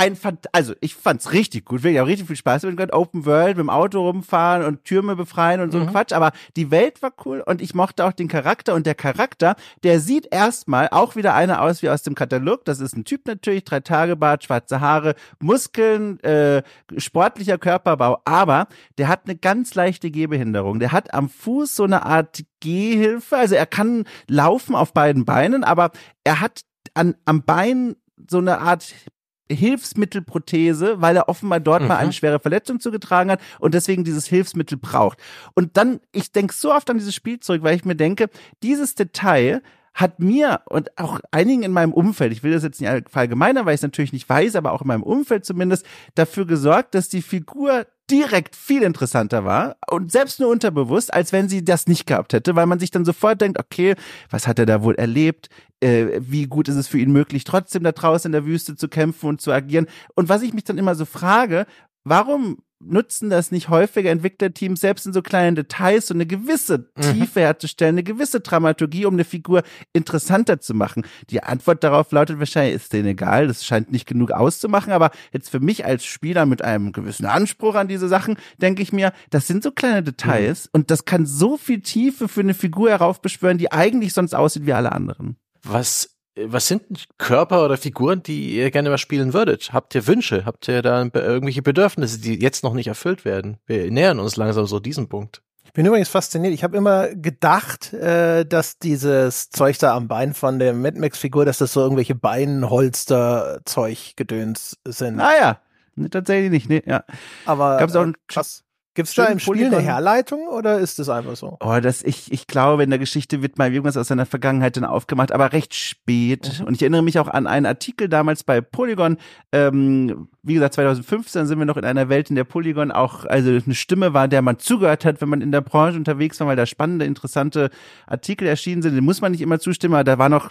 Ein, also ich fand's richtig gut, wirklich auch richtig viel Spaß mit. Open World, mit dem Auto rumfahren und Türme befreien und so mhm. Quatsch, aber die Welt war cool und ich mochte auch den Charakter und der Charakter, der sieht erstmal auch wieder einer aus wie aus dem Katalog. Das ist ein Typ natürlich, drei Tage Bart, schwarze Haare, Muskeln, äh, sportlicher Körperbau, aber der hat eine ganz leichte Gehbehinderung. Der hat am Fuß so eine Art Gehhilfe, also er kann laufen auf beiden Beinen, aber er hat an, am Bein so eine Art Hilfsmittelprothese, weil er offenbar dort mhm. mal eine mhm. schwere Verletzung zugetragen hat und deswegen dieses Hilfsmittel braucht. Und dann, ich denke so oft an dieses Spielzeug, weil ich mir denke, dieses Detail hat mir und auch einigen in meinem Umfeld, ich will das jetzt nicht allgemeiner, weil ich es natürlich nicht weiß, aber auch in meinem Umfeld zumindest, dafür gesorgt, dass die Figur direkt viel interessanter war und selbst nur unterbewusst, als wenn sie das nicht gehabt hätte, weil man sich dann sofort denkt, okay, was hat er da wohl erlebt? Äh, wie gut ist es für ihn möglich, trotzdem da draußen in der Wüste zu kämpfen und zu agieren? Und was ich mich dann immer so frage, warum nutzen das nicht häufiger Entwicklerteams selbst in so kleinen Details so eine gewisse mhm. Tiefe herzustellen, eine gewisse Dramaturgie, um eine Figur interessanter zu machen? Die Antwort darauf lautet wahrscheinlich, ist denen egal, das scheint nicht genug auszumachen, aber jetzt für mich als Spieler mit einem gewissen Anspruch an diese Sachen, denke ich mir, das sind so kleine Details mhm. und das kann so viel Tiefe für eine Figur heraufbeschwören, die eigentlich sonst aussieht wie alle anderen. Was was sind Körper oder Figuren, die ihr gerne mal spielen würdet? Habt ihr Wünsche? Habt ihr da irgendwelche Bedürfnisse, die jetzt noch nicht erfüllt werden? Wir nähern uns langsam so diesem Punkt. Ich bin übrigens fasziniert. Ich habe immer gedacht, äh, dass dieses Zeug da am Bein von der Mad Max-Figur, dass das so irgendwelche Beinholster-Zeug-Gedöns sind. Ah ja, tatsächlich nicht, ne, ja. Aber Gab's auch äh, krass. Gibt es da im Spiel eine Herleitung oder ist das einfach so? Oh, das ich ich glaube, in der Geschichte wird mal irgendwas aus seiner Vergangenheit dann aufgemacht, aber recht spät. Mhm. Und ich erinnere mich auch an einen Artikel damals bei Polygon. Ähm, wie gesagt, 2015 sind wir noch in einer Welt, in der Polygon auch also eine Stimme war, der man zugehört hat, wenn man in der Branche unterwegs war, weil da spannende, interessante Artikel erschienen sind. Den muss man nicht immer zustimmen, aber da war noch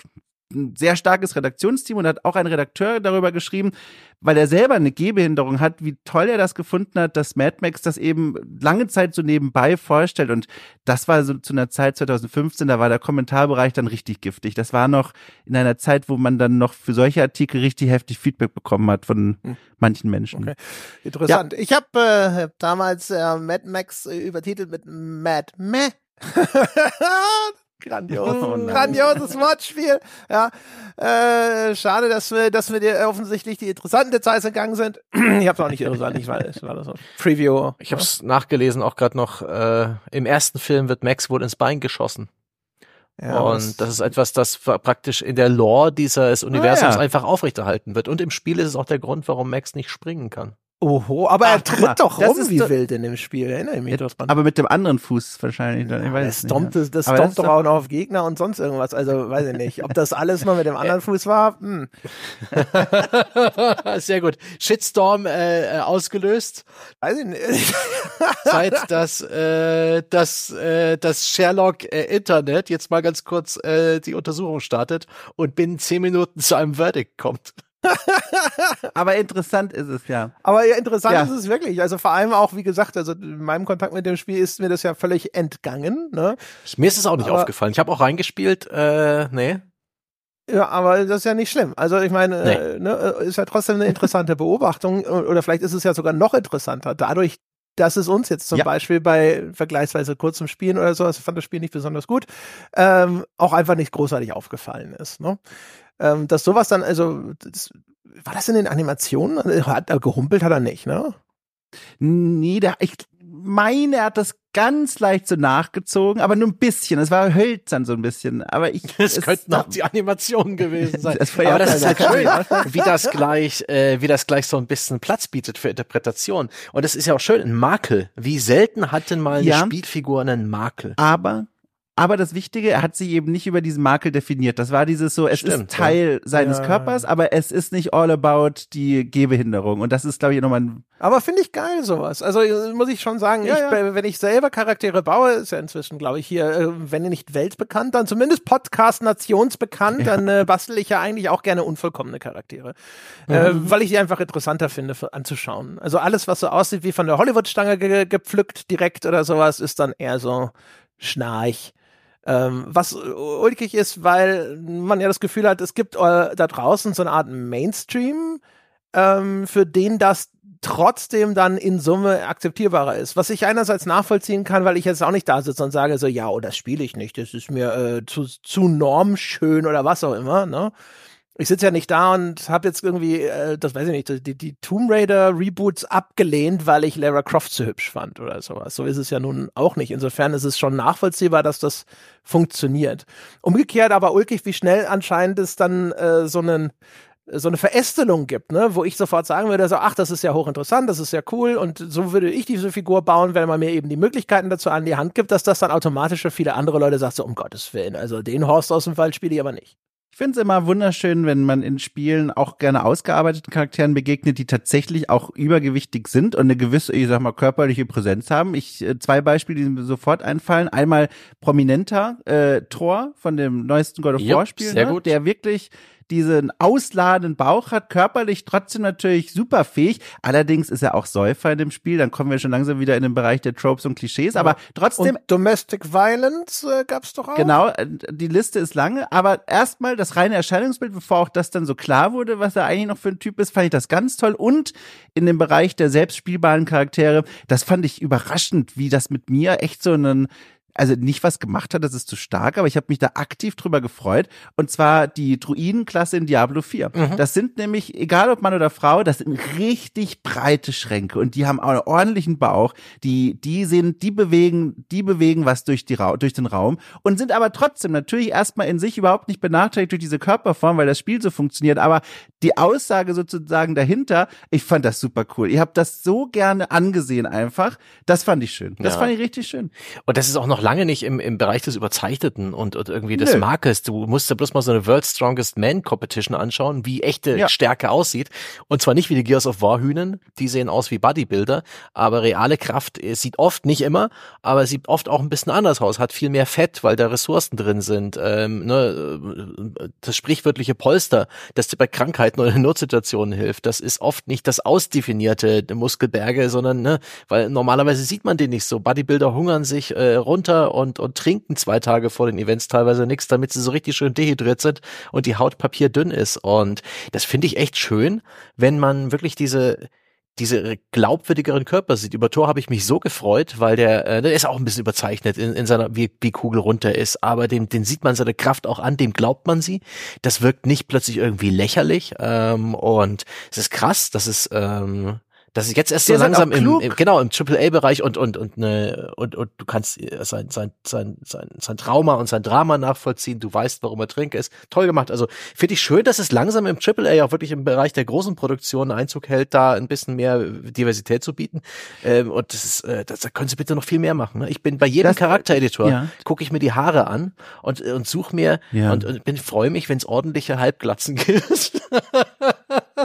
ein sehr starkes Redaktionsteam und hat auch ein Redakteur darüber geschrieben, weil er selber eine Gehbehinderung hat, wie toll er das gefunden hat, dass Mad Max das eben lange Zeit so nebenbei vorstellt. Und das war so zu einer Zeit 2015, da war der Kommentarbereich dann richtig giftig. Das war noch in einer Zeit, wo man dann noch für solche Artikel richtig heftig Feedback bekommen hat von hm. manchen Menschen. Okay. Interessant. Ja. Ich habe äh, damals äh, Mad Max äh, übertitelt mit Mad Meh. Grandios. Oh Grandioses Wortspiel. Ja. Äh, schade, dass wir, dass wir dir offensichtlich die interessanten Details entgangen sind. ich habe auch nicht interessant, ich weiß, war das so. Preview. Ich habe es nachgelesen, auch gerade noch. Äh, Im ersten Film wird Max wohl ins Bein geschossen. Ja, und das ist etwas, das praktisch in der Lore dieses Universums ah, ja. einfach aufrechterhalten wird. Und im Spiel ist es auch der Grund, warum Max nicht springen kann. Oho, aber Ach, er tritt mal, doch rum wie wild in dem Spiel, erinnere ich mich dran. Aber mit dem anderen Fuß wahrscheinlich. Ich weiß das stompt, nicht, das, das stompt doch auch noch auf Gegner und sonst irgendwas. Also weiß ich nicht. Ob das alles nur mit dem anderen Fuß war? Hm. Sehr gut. Shitstorm äh, äh, ausgelöst. Weiß ich nicht. Seit das, äh, das, äh, das Sherlock äh, Internet jetzt mal ganz kurz äh, die Untersuchung startet und binnen zehn Minuten zu einem Verdict kommt. Aber interessant ist es ja. Aber ja, interessant ja. ist es wirklich. Also vor allem auch, wie gesagt, also in meinem Kontakt mit dem Spiel ist mir das ja völlig entgangen. Ne? Mir ist es auch nicht aber, aufgefallen. Ich habe auch reingespielt. Äh, nee. Ja, aber das ist ja nicht schlimm. Also ich meine, nee. äh, ne, ist ja trotzdem eine interessante Beobachtung oder vielleicht ist es ja sogar noch interessanter. Dadurch, dass es uns jetzt zum ja. Beispiel bei vergleichsweise kurzem Spielen oder so, also ich fand das Spiel nicht besonders gut, ähm, auch einfach nicht großartig aufgefallen ist. Ne? Ähm, dass sowas dann, also, das, war das in den Animationen? Hat er gehumpelt, hat er nicht, ne? Nee, der, ich meine, er hat das ganz leicht so nachgezogen, aber nur ein bisschen. Es war hölzern so ein bisschen. Aber ich. Es, es könnten auch die Animationen gewesen sein. das aber das ist halt schön, wie das gleich, äh, wie das gleich so ein bisschen Platz bietet für Interpretation. Und das ist ja auch schön, ein Makel. Wie selten hat denn mal eine ja, Spielfigur einen Makel? Aber Aber das Wichtige, er hat sich eben nicht über diesen Makel definiert. Das war dieses so, es Stimmt, ist Teil seines Ja. Körpers, aber es ist nicht all about die Gehbehinderung. Und das ist, glaube ich, nochmal ein Aber finde ich geil sowas. Also äh, muss ich schon sagen, Ja, ich, ja. äh, wenn ich selber Charaktere baue, ist ja inzwischen, glaube ich, hier, äh, wenn nicht weltbekannt, dann zumindest Podcast nationsbekannt, dann äh, bastel ich ja eigentlich auch gerne unvollkommene Charaktere. Äh, weil ich die einfach interessanter finde für, anzuschauen. Also alles, was so aussieht wie von der Hollywood-Stange ge gepflückt direkt oder sowas, ist dann eher so Schnarch. Ähm, was ulkig ist, weil man ja das Gefühl hat, es gibt äh, da draußen so eine Art Mainstream, ähm, für den das trotzdem dann in Summe akzeptierbarer ist. Was ich einerseits nachvollziehen kann, weil ich jetzt auch nicht da sitze und sage so, ja, oh, das spiele ich nicht, das ist mir äh, zu, zu normschön oder was auch immer, ne? Ich sitze ja nicht da und habe jetzt irgendwie, äh, das weiß ich nicht, die, die Tomb Raider Reboots abgelehnt, weil ich Lara Croft zu hübsch fand oder sowas. So ist es ja nun auch nicht. Insofern ist es schon nachvollziehbar, dass das funktioniert. Umgekehrt aber ulkig, wie schnell anscheinend es dann äh, so einen so eine Verästelung gibt, ne, wo ich sofort sagen würde, so, ach, das ist ja hochinteressant, das ist ja cool und so würde ich diese Figur bauen, wenn man mir eben die Möglichkeiten dazu an die Hand gibt, dass das dann automatisch für viele andere Leute sagt, so, um Gottes Willen, also den Horst aus dem Wald spiele ich aber nicht. Ich finde es immer wunderschön, wenn man in Spielen auch gerne ausgearbeiteten Charakteren begegnet, die tatsächlich auch übergewichtig sind und eine gewisse, ich sag mal, körperliche Präsenz haben. Ich äh, zwei Beispiele, die mir sofort einfallen. Einmal prominenter äh, Thor von dem neuesten God of War Spiel, ne? der wirklich diesen ausladenden Bauch hat, körperlich trotzdem natürlich super fähig. Allerdings ist er auch Säufer in dem Spiel. Dann kommen wir schon langsam wieder in den Bereich der Tropes und Klischees. Aber trotzdem Und Domestic Violence äh, gab's doch auch. Genau, äh, die Liste ist lange, aber erstmal das reine Erscheinungsbild, bevor auch das dann so klar wurde, was er eigentlich noch für ein Typ ist, fand ich das ganz toll. Und in dem Bereich der selbstspielbaren Charaktere, das fand ich überraschend, wie das mit mir echt so einen also nicht was gemacht hat, das ist zu stark, aber ich habe mich da aktiv drüber gefreut. Und zwar die Druidenklasse in Diablo 4. Das sind nämlich, egal ob Mann oder Frau, das sind richtig breite Schränke und die haben auch einen ordentlichen Bauch. Die, die sind, die bewegen, die bewegen was durch, die, Ra- durch den Raum und sind aber trotzdem natürlich erstmal in sich überhaupt nicht benachteiligt durch diese Körperform, weil das Spiel so funktioniert. Aber die Aussage sozusagen dahinter, ich fand das super cool. Ihr habt das so gerne angesehen einfach. Das fand ich schön. Das Ja. fand ich richtig schön. Und das ist auch noch lange nicht im, im Bereich des Überzeichneten und, und irgendwie des Nö. Markes. Du musst dir bloß mal so eine World's Strongest Man Competition anschauen, wie echte Ja. Stärke aussieht. Und zwar nicht wie die Gears of War Hühnen, die sehen aus wie Bodybuilder, aber reale Kraft äh, sieht oft, nicht immer, aber sieht oft auch ein bisschen anders aus, hat viel mehr Fett, weil da Ressourcen drin sind. Ähm, ne, äh, das sprichwörtliche Polster, das dir bei Krankheiten oder Notsituationen hilft, das ist oft nicht das ausdefinierte Muskelberge, sondern, ne, weil normalerweise sieht man den nicht so. Bodybuilder hungern sich äh, runter und, und trinken zwei Tage vor den Events teilweise nichts, damit sie so richtig schön dehydriert sind und die Haut papierdünn ist. Und das finde ich echt schön, wenn man wirklich diese diese glaubwürdigeren Körper sieht. Über Thor habe ich mich so gefreut, weil der, äh, der ist auch ein bisschen überzeichnet in, in seiner, wie, wie Kugel runter ist, aber dem, den sieht man seine Kraft auch an, dem glaubt man sie. Das wirkt nicht plötzlich irgendwie lächerlich ähm, und es ist krass, dass es ähm, dass es jetzt erst so ist halt langsam im, im genau im Triple Bereich und und und ne und und du kannst äh, sein sein sein sein sein Trauma und sein Drama nachvollziehen. Du weißt, warum er trinkt ist. Toll gemacht. Also finde ich schön, dass es langsam im Triple auch wirklich im Bereich der großen Produktion Einzug hält, da ein bisschen mehr Diversität zu bieten. Ähm, und das ist, äh, das, da können sie bitte noch viel mehr machen. Ne? Ich bin bei jedem Das- Charaktereditor ja. gucke ich mir die Haare an und und suche mir Ja. und, und bin freue mich, wenn es ordentliche Halbglatzen gibt.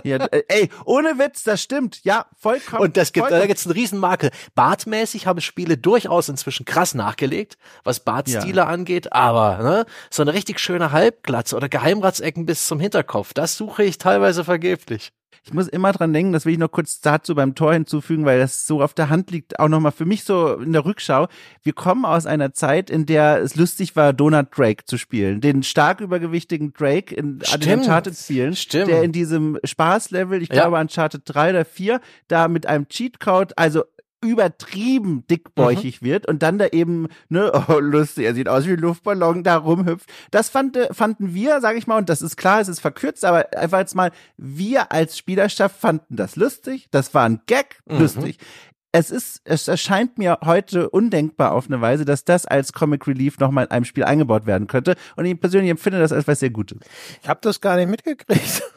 Ja, äh, ey, ohne Witz, das stimmt. Ja, vollkommen. Und das gibt, da vollkommen. gibt's einen Riesenmakel. Bartmäßig haben Spiele durchaus inzwischen krass nachgelegt, was Bartstile angeht, aber ne, so eine richtig schöne Halbglatze oder Geheimratsecken bis zum Hinterkopf, das suche ich teilweise vergeblich. Ich muss immer dran denken, das will ich noch kurz dazu beim Tor hinzufügen, weil das so auf der Hand liegt, auch nochmal für mich so in der Rückschau. Wir kommen aus einer Zeit, in der es lustig war, Donald Drake zu spielen. Den stark übergewichtigen Drake in an den Stimmt. Uncharted-Spielen. Stimmt. Der in diesem Spaßlevel, ich Ja. glaube Uncharted 3 oder 4, da mit einem Cheatcode, also übertrieben dickbäuchig wird und dann da eben, ne, oh, lustig, er sieht aus wie ein Luftballon, da rumhüpft. Das fand, fanden wir, sage ich mal, und das ist klar, es ist verkürzt, aber einfach jetzt mal, wir als Spielerschaft fanden das lustig, das war ein Gag, Mhm. lustig. Es ist, es erscheint mir heute undenkbar auf eine Weise, dass das als Comic Relief nochmal in einem Spiel eingebaut werden könnte. Und ich persönlich empfinde das als was sehr Gutes. Ich habe das gar nicht mitgekriegt.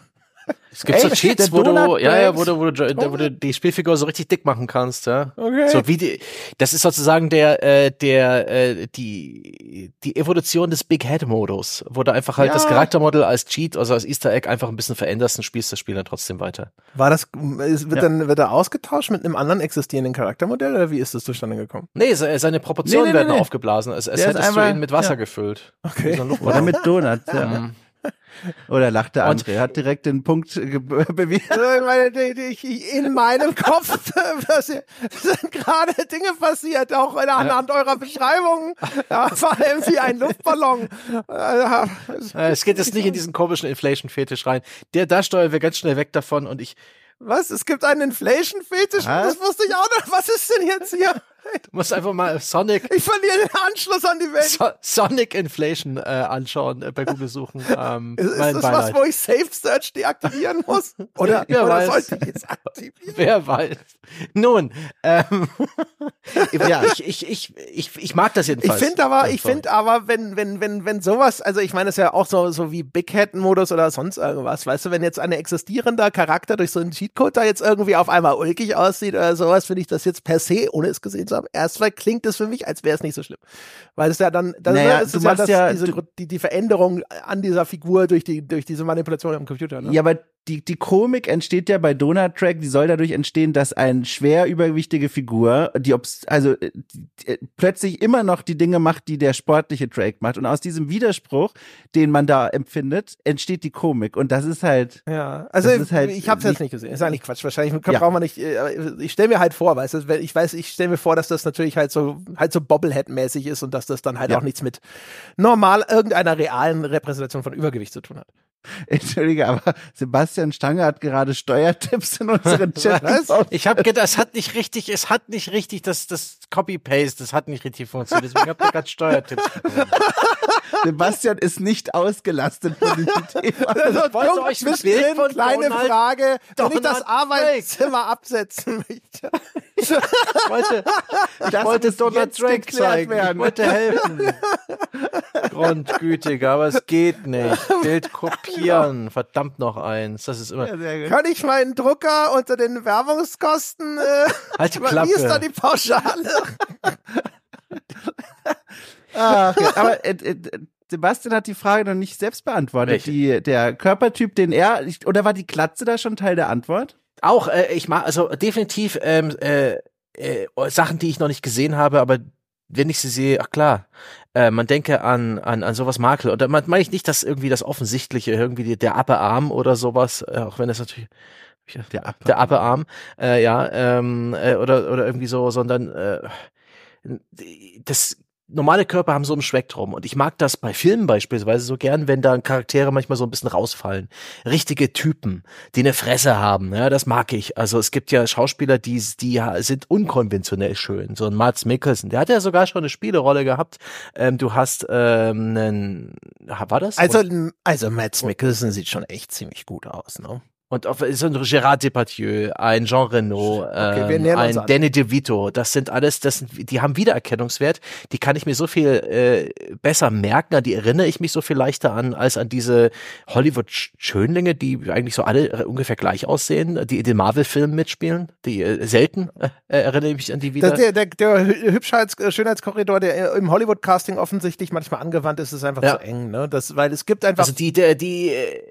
Es gibt so Ey, Cheats, der wo du, ja, ja, wo du, wo du, wo du die Spielfigur so richtig dick machen kannst, ja. Okay. So wie die, das ist sozusagen der, äh, der, äh, die, die Evolution des Big Head Modus, wo du einfach halt Ja. das Charaktermodell als Cheat, also als Easter Egg einfach ein bisschen veränderst und spielst das Spiel dann trotzdem weiter. War das, ist- wird Ja. dann, wird er ausgetauscht mit einem anderen existierenden Charaktermodell oder wie ist das zustande gekommen? Nee, se- seine Proportionen Nee, nee, werden nee. aufgeblasen, als, als Der ist hättest du einfach- ihn mit Wasser ja. gefüllt. Okay. So Oder mit Donuts, ja. Oder lachte Und- André, hat direkt den Punkt bewiesen. Also, in meinem Kopf sind gerade Dinge passiert, auch in- anhand eurer Beschreibungen. Ja, vor allem wie ein Luftballon. Es geht jetzt nicht in diesen komischen Inflation-Fetisch rein. Der, da steuern wir ganz schnell weg davon und ich, Was? Es gibt einen Inflation-Fetisch? Das wusste ich auch noch. Was ist denn jetzt hier? Du musst einfach mal Sonic, Ich verliere den Anschluss an die Welt. so Sonic Inflation äh, anschauen, äh, bei Google suchen. Ähm, Ist, ist das was, Beileid. wo ich Safe Search deaktivieren muss? Oder, Wer oder weiß. sollte ich jetzt aktivieren? Wer weiß. Nun, ähm, ja, ich, ich, ich, ich, ich mag das Ich jedenfalls. finde aber, ich finde aber, wenn, wenn, wenn, wenn sowas, also ich meine, das ist ja auch so, so wie Big Head Modus oder sonst irgendwas, weißt du, wenn jetzt ein existierender Charakter durch so einen Cheatcode da jetzt irgendwie auf einmal ulkig aussieht oder sowas, finde ich das jetzt per se, ohne es gesehen zu haben, erstmal klingt es für mich, als wäre es nicht so schlimm. Weil es ja dann, das, Naja, ne, es ist ja, machst das, ja- diese, die, die Veränderung an dieser Figur durch die, durch diese Manipulation am Computer, ne? Ja, aber die, die Komik entsteht ja bei Donut Track, die soll dadurch entstehen, dass ein schwer übergewichtige Figur, die obs also äh, die, äh, plötzlich immer noch die Dinge macht, die der sportliche Track macht. Und aus diesem Widerspruch, den man da empfindet, entsteht die Komik. Und das ist halt. Ja, also ist halt ich habe es jetzt nicht- gesehen. Ist eigentlich Quatsch. Wahrscheinlich Ja. braucht man nicht. äh, Ich stelle mir halt vor, weißt du, ich weiß, ich stelle mir vor, dass das natürlich halt so halt so Bobblehead-mäßig ist und dass das dann halt Ja. auch nichts mit normal irgendeiner realen Repräsentation von Übergewicht zu tun hat. Entschuldige, aber Sebastian Stange hat gerade Steuertipps in unseren Chat. Ich habe gedacht, es hat nicht richtig, es hat nicht richtig, das, das Copy-Paste, das hat nicht richtig funktioniert. Deswegen habt ihr gerade Steuertipps. Sebastian ist nicht ausgelastet von diesem Thema. Also, wollte Punkt euch ein Bild von kleine Donald- Frage, wenn ich das Arbeitszimmer absetzen möchte. Ich wollte, ich Das wollte Donald jetzt Drake zeigen. werden. Ich wollte helfen. Grundgütiger, aber es geht nicht. Bild kopieren. Verdammt noch eins. Das ist immer. Gut. Kann ich meinen Drucker unter den Werbungskosten, äh, Halt die wie ist da Klappe. die Pauschale? Okay. Aber äh, äh, Sebastian hat die Frage noch nicht selbst beantwortet. Die, der Körpertyp, den er, oder war die Klatze da schon Teil der Antwort? Auch, äh, ich mag, also definitiv ähm, äh, äh, Sachen, die ich noch nicht gesehen habe, aber wenn ich sie sehe, ach klar, äh, man denke an, an, an sowas Makel. Oder man meine ich nicht, dass irgendwie das Offensichtliche, irgendwie die, der Upper Arm oder sowas, äh, auch wenn das natürlich Der Upper. der Upper Arm, äh, ja, ähm, äh, oder, oder irgendwie so, sondern äh, das normale Körper haben so ein Spektrum und ich mag das bei Filmen beispielsweise so gern, wenn da Charaktere manchmal so ein bisschen rausfallen. Richtige Typen, die eine Fresse haben, ja, das mag ich. Also es gibt ja Schauspieler, die, die sind unkonventionell schön. So ein Mats Mikkelsen, der hat ja sogar schon eine Spielerolle gehabt. Ähm, du hast ähm, einen, war das? Also, also Mads Mikkelsen sieht schon echt ziemlich gut aus, ne? Und auf, so ein Gerard Depardieu, ein Jean Reno, Okay, ähm, ein an. Danny DeVito, das sind alles, das sind, die haben Wiedererkennungswert, die kann ich mir so viel äh, besser merken, an die erinnere ich mich so viel leichter an, als an diese Hollywood-Schönlinge, die eigentlich so alle äh, ungefähr gleich aussehen, die in den Marvel-Filmen mitspielen, die äh, selten äh, erinnere ich mich an die wieder. Das, der, der, der Hü- Hübschheits äh, Schönheitskorridor, der im Hollywood-Casting offensichtlich manchmal angewandt ist, ist einfach Ja. zu eng, ne? Das, weil es gibt einfach Also die, der, die, äh,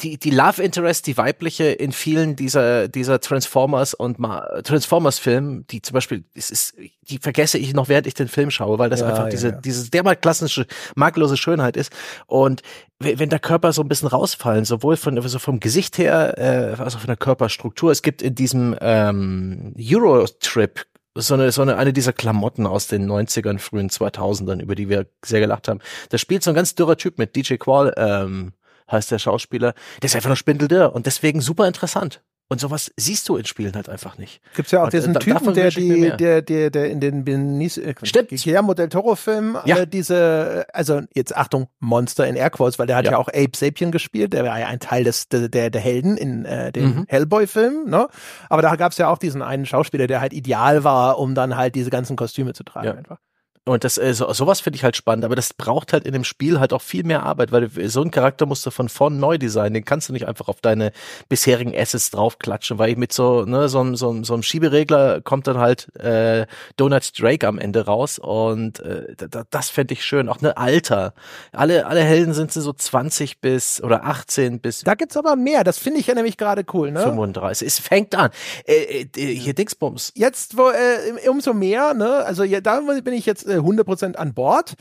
die, die Love Interest, die weibliche in vielen dieser, dieser Transformers und Ma- Transformers-Filmen, die zum Beispiel, es ist, die vergesse ich noch, während ich den Film schaue, weil das Ja, einfach ja, diese, ja. diese dermal klassische, makellose Schönheit ist. Und we- wenn da Körper so ein bisschen rausfallen, sowohl von, also vom Gesicht her, äh, als auch von der Körperstruktur, es gibt in diesem ähm, Euro-Trip so eine, so eine, eine dieser Klamotten aus den 90ern, frühen 2000ern, über die wir sehr gelacht haben. Da spielt so ein ganz dürrer Typ mit, DJ Qual, ähm, heißt der Schauspieler. Der ist einfach nur spindeldürr und deswegen super interessant. Und sowas siehst du in Spielen halt einfach nicht. Gibt's ja auch Und, diesen äh, da- Typen, der die, der, der, der in den Benicio, äh, Stimmt. Guillermo del Toro Film, Ja. äh, diese, also jetzt Achtung, Monster in Airquotes, weil der hat ja. Ja. auch Abe Sapien gespielt, der war ja ein Teil des, der, der, der Helden in äh, dem Mhm. Hellboy-Film, ne? Aber da gab's ja auch diesen einen Schauspieler, der halt ideal war, um dann halt diese ganzen Kostüme zu tragen Ja. einfach. Und das, äh, so, sowas finde ich halt spannend, aber das braucht halt in dem Spiel halt auch viel mehr Arbeit, weil so ein Charakter musst du von vorn neu designen, den kannst du nicht einfach auf deine bisherigen Assets draufklatschen, weil mit so, ne, so, so, so einem Schieberegler kommt dann halt äh, Donut Drake am Ende raus und äh, das fände ich schön. Auch ne Alter. Alle, alle Helden sind so 20 bis oder 18 bis. Da gibt's aber mehr, das finde ich ja nämlich gerade cool, ne? 35. Es fängt an. Äh, äh, hier Dingsbums. Jetzt, wo, äh, umso mehr, ne, also ja, da bin ich jetzt äh, 100% an Bord.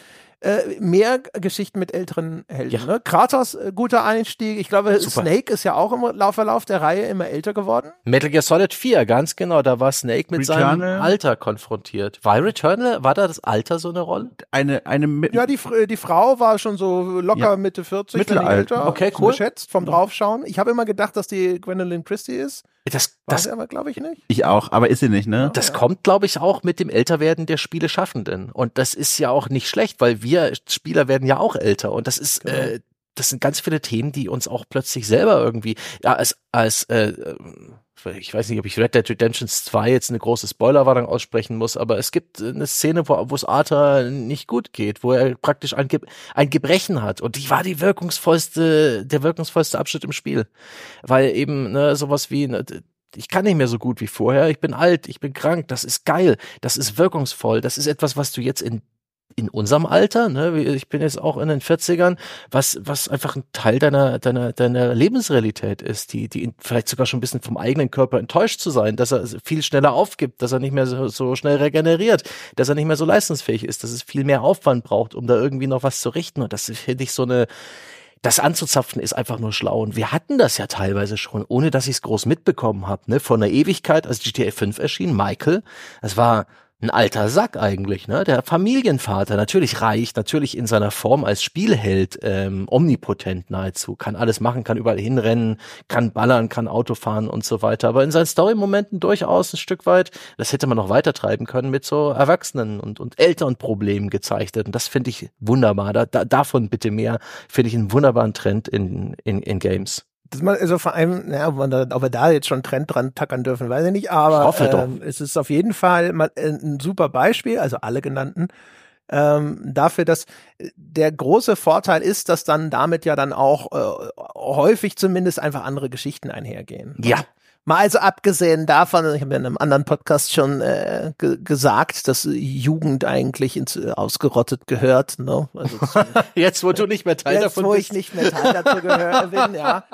Äh, mehr Geschichten mit älteren Helden. Ja. Ne? Kratos, äh, guter Einstieg. Ich glaube, Super. Snake ist ja auch im Laufverlauf der Reihe immer älter geworden. Metal Gear Solid 4, ganz genau. Da war Snake mit Returnal. seinem Alter konfrontiert. War Returnal, war da das Alter so eine Rolle? Eine, eine ja, die, die Frau war schon so locker ja. Mitte 40. Mittelalter. Okay, cool. Geschätzt vom Draufschauen. Ich habe immer gedacht, dass die Gwendolyn Christie ist. Das, das aber, glaube ich, nicht. Ich auch, aber ist sie nicht, ne? Das ja. kommt, glaube ich, auch mit dem Älterwerden der Spieleschaffenden. Und das ist ja auch nicht schlecht, weil wir Spieler werden ja auch älter. Und das ist, genau. äh, das sind ganz viele Themen, die uns auch plötzlich selber irgendwie, ja, als, als äh, ich weiß nicht, ob ich Red Dead Redemption 2 jetzt eine große Spoilerwarnung aussprechen muss, aber es gibt eine Szene, wo es Arthur nicht gut geht, wo er praktisch ein, Ge ein Gebrechen hat. Und die war die wirkungsvollste, der wirkungsvollste Abschnitt im Spiel. Weil eben ne, sowas wie, ne, ich kann nicht mehr so gut wie vorher, ich bin alt, ich bin krank, das ist geil, das ist wirkungsvoll, das ist etwas, was du jetzt in in unserem Alter, ne, ich bin jetzt auch in den 40ern, was, was einfach ein Teil deiner, deiner, deiner Lebensrealität ist, die, die vielleicht sogar schon ein bisschen vom eigenen Körper enttäuscht zu sein, dass er viel schneller aufgibt, dass er nicht mehr so, so schnell regeneriert, dass er nicht mehr so leistungsfähig ist, dass es viel mehr Aufwand braucht, um da irgendwie noch was zu richten. Und das finde ich so eine, das anzuzapfen ist einfach nur schlau. Und wir hatten das ja teilweise schon, ohne dass ich es groß mitbekommen habe. Ne? Vor einer Ewigkeit, als GTA 5 erschien, Michael, das war ein alter Sack eigentlich, ne? Der Familienvater, natürlich reich, natürlich in seiner Form als Spielheld, ähm, omnipotent nahezu, kann alles machen, kann überall hinrennen, kann ballern, kann Auto fahren und so weiter. Aber in seinen Story-Momenten durchaus ein Stück weit, das hätte man noch weiter treiben können, mit so Erwachsenen und, und Elternproblemen gezeichnet. Und das finde ich wunderbar. Da, da, davon bitte mehr, finde ich einen wunderbaren Trend in, in, in Games man, also vor allem, naja, ob, man da, ob wir da jetzt schon Trend dran tackern dürfen, weiß ich nicht, aber ich ähm, es ist auf jeden Fall mal äh, ein super Beispiel, also alle genannten, ähm, dafür, dass äh, der große Vorteil ist, dass dann damit ja dann auch äh, häufig zumindest einfach andere Geschichten einhergehen. Ja, Mal also abgesehen davon, ich habe ja in einem anderen Podcast schon äh, ge gesagt, dass Jugend eigentlich ins, äh, ausgerottet gehört. Ne? Also, jetzt, wo du nicht mehr Teil jetzt, davon wo bist. ich nicht mehr Teil dazu gehören bin, ja.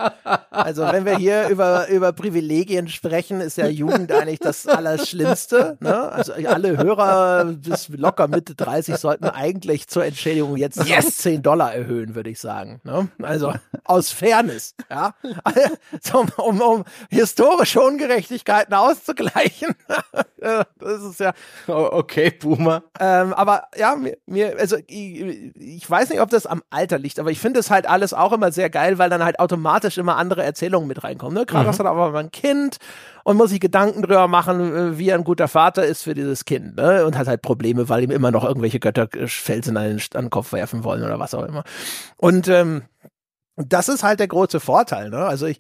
Also wenn wir hier über, über Privilegien sprechen, ist ja Jugend eigentlich das Allerschlimmste. Ne? Also alle Hörer bis locker Mitte 30 sollten eigentlich zur Entschädigung jetzt yes. auf 10 Dollar erhöhen, würde ich sagen. Ne? Also aus Fairness, ja. so, um, um historisch historische Ungerechtigkeiten auszugleichen. das ist ja. Okay, Boomer. Ähm, aber ja, mir, mir also ich, ich, weiß nicht, ob das am Alter liegt, aber ich finde es halt alles auch immer sehr geil, weil dann halt automatisch immer andere Erzählungen mit reinkommen. Ne? Kratos mhm. hat aber mal ein Kind und muss sich Gedanken drüber machen, äh, wie er ein guter Vater ist für dieses Kind. Ne? Und hat halt Probleme, weil ihm immer noch irgendwelche Götter Felsen an den, an den Kopf werfen wollen oder was auch immer. Und ähm, das ist halt der große Vorteil. Ne? Also ich,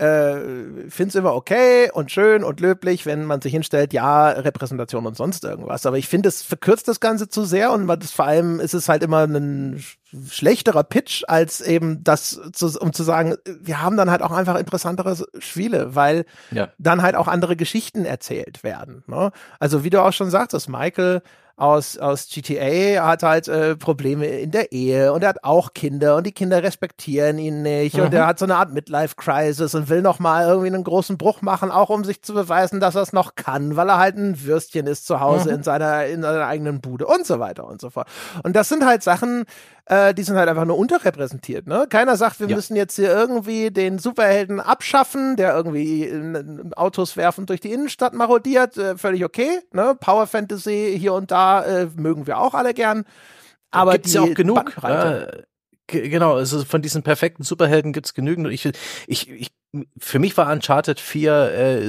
äh, finde es immer okay und schön und löblich, wenn man sich hinstellt, ja, Repräsentation und sonst irgendwas. Aber ich finde, es verkürzt das Ganze zu sehr und das, vor allem ist es halt immer ein schlechterer Pitch, als eben das, zu, um zu sagen, wir haben dann halt auch einfach interessantere Spiele, weil ja. dann halt auch andere Geschichten erzählt werden. Ne? Also wie du auch schon sagtest, Michael aus, aus GTA hat halt äh, Probleme in der Ehe und er hat auch Kinder und die Kinder respektieren ihn nicht mhm. und er hat so eine Art Midlife-Crisis und will noch mal irgendwie einen großen Bruch machen, auch um sich zu beweisen, dass er es noch kann, weil er halt ein Würstchen ist zu Hause mhm. in seiner in seiner eigenen Bude und so weiter und so fort. Und das sind halt Sachen, äh, die sind halt einfach nur unterrepräsentiert. Ne? Keiner sagt, wir ja. müssen jetzt hier irgendwie den Superhelden abschaffen, der irgendwie äh, Autos werfend durch die Innenstadt marodiert. Äh, völlig okay. Ne? Power Fantasy hier und da äh, mögen wir auch alle gern. Aber gibt's ja auch genug. Ja, genau, also von diesen perfekten Superhelden gibt's genügend. Ich, ich, ich, für mich war Uncharted 4 äh,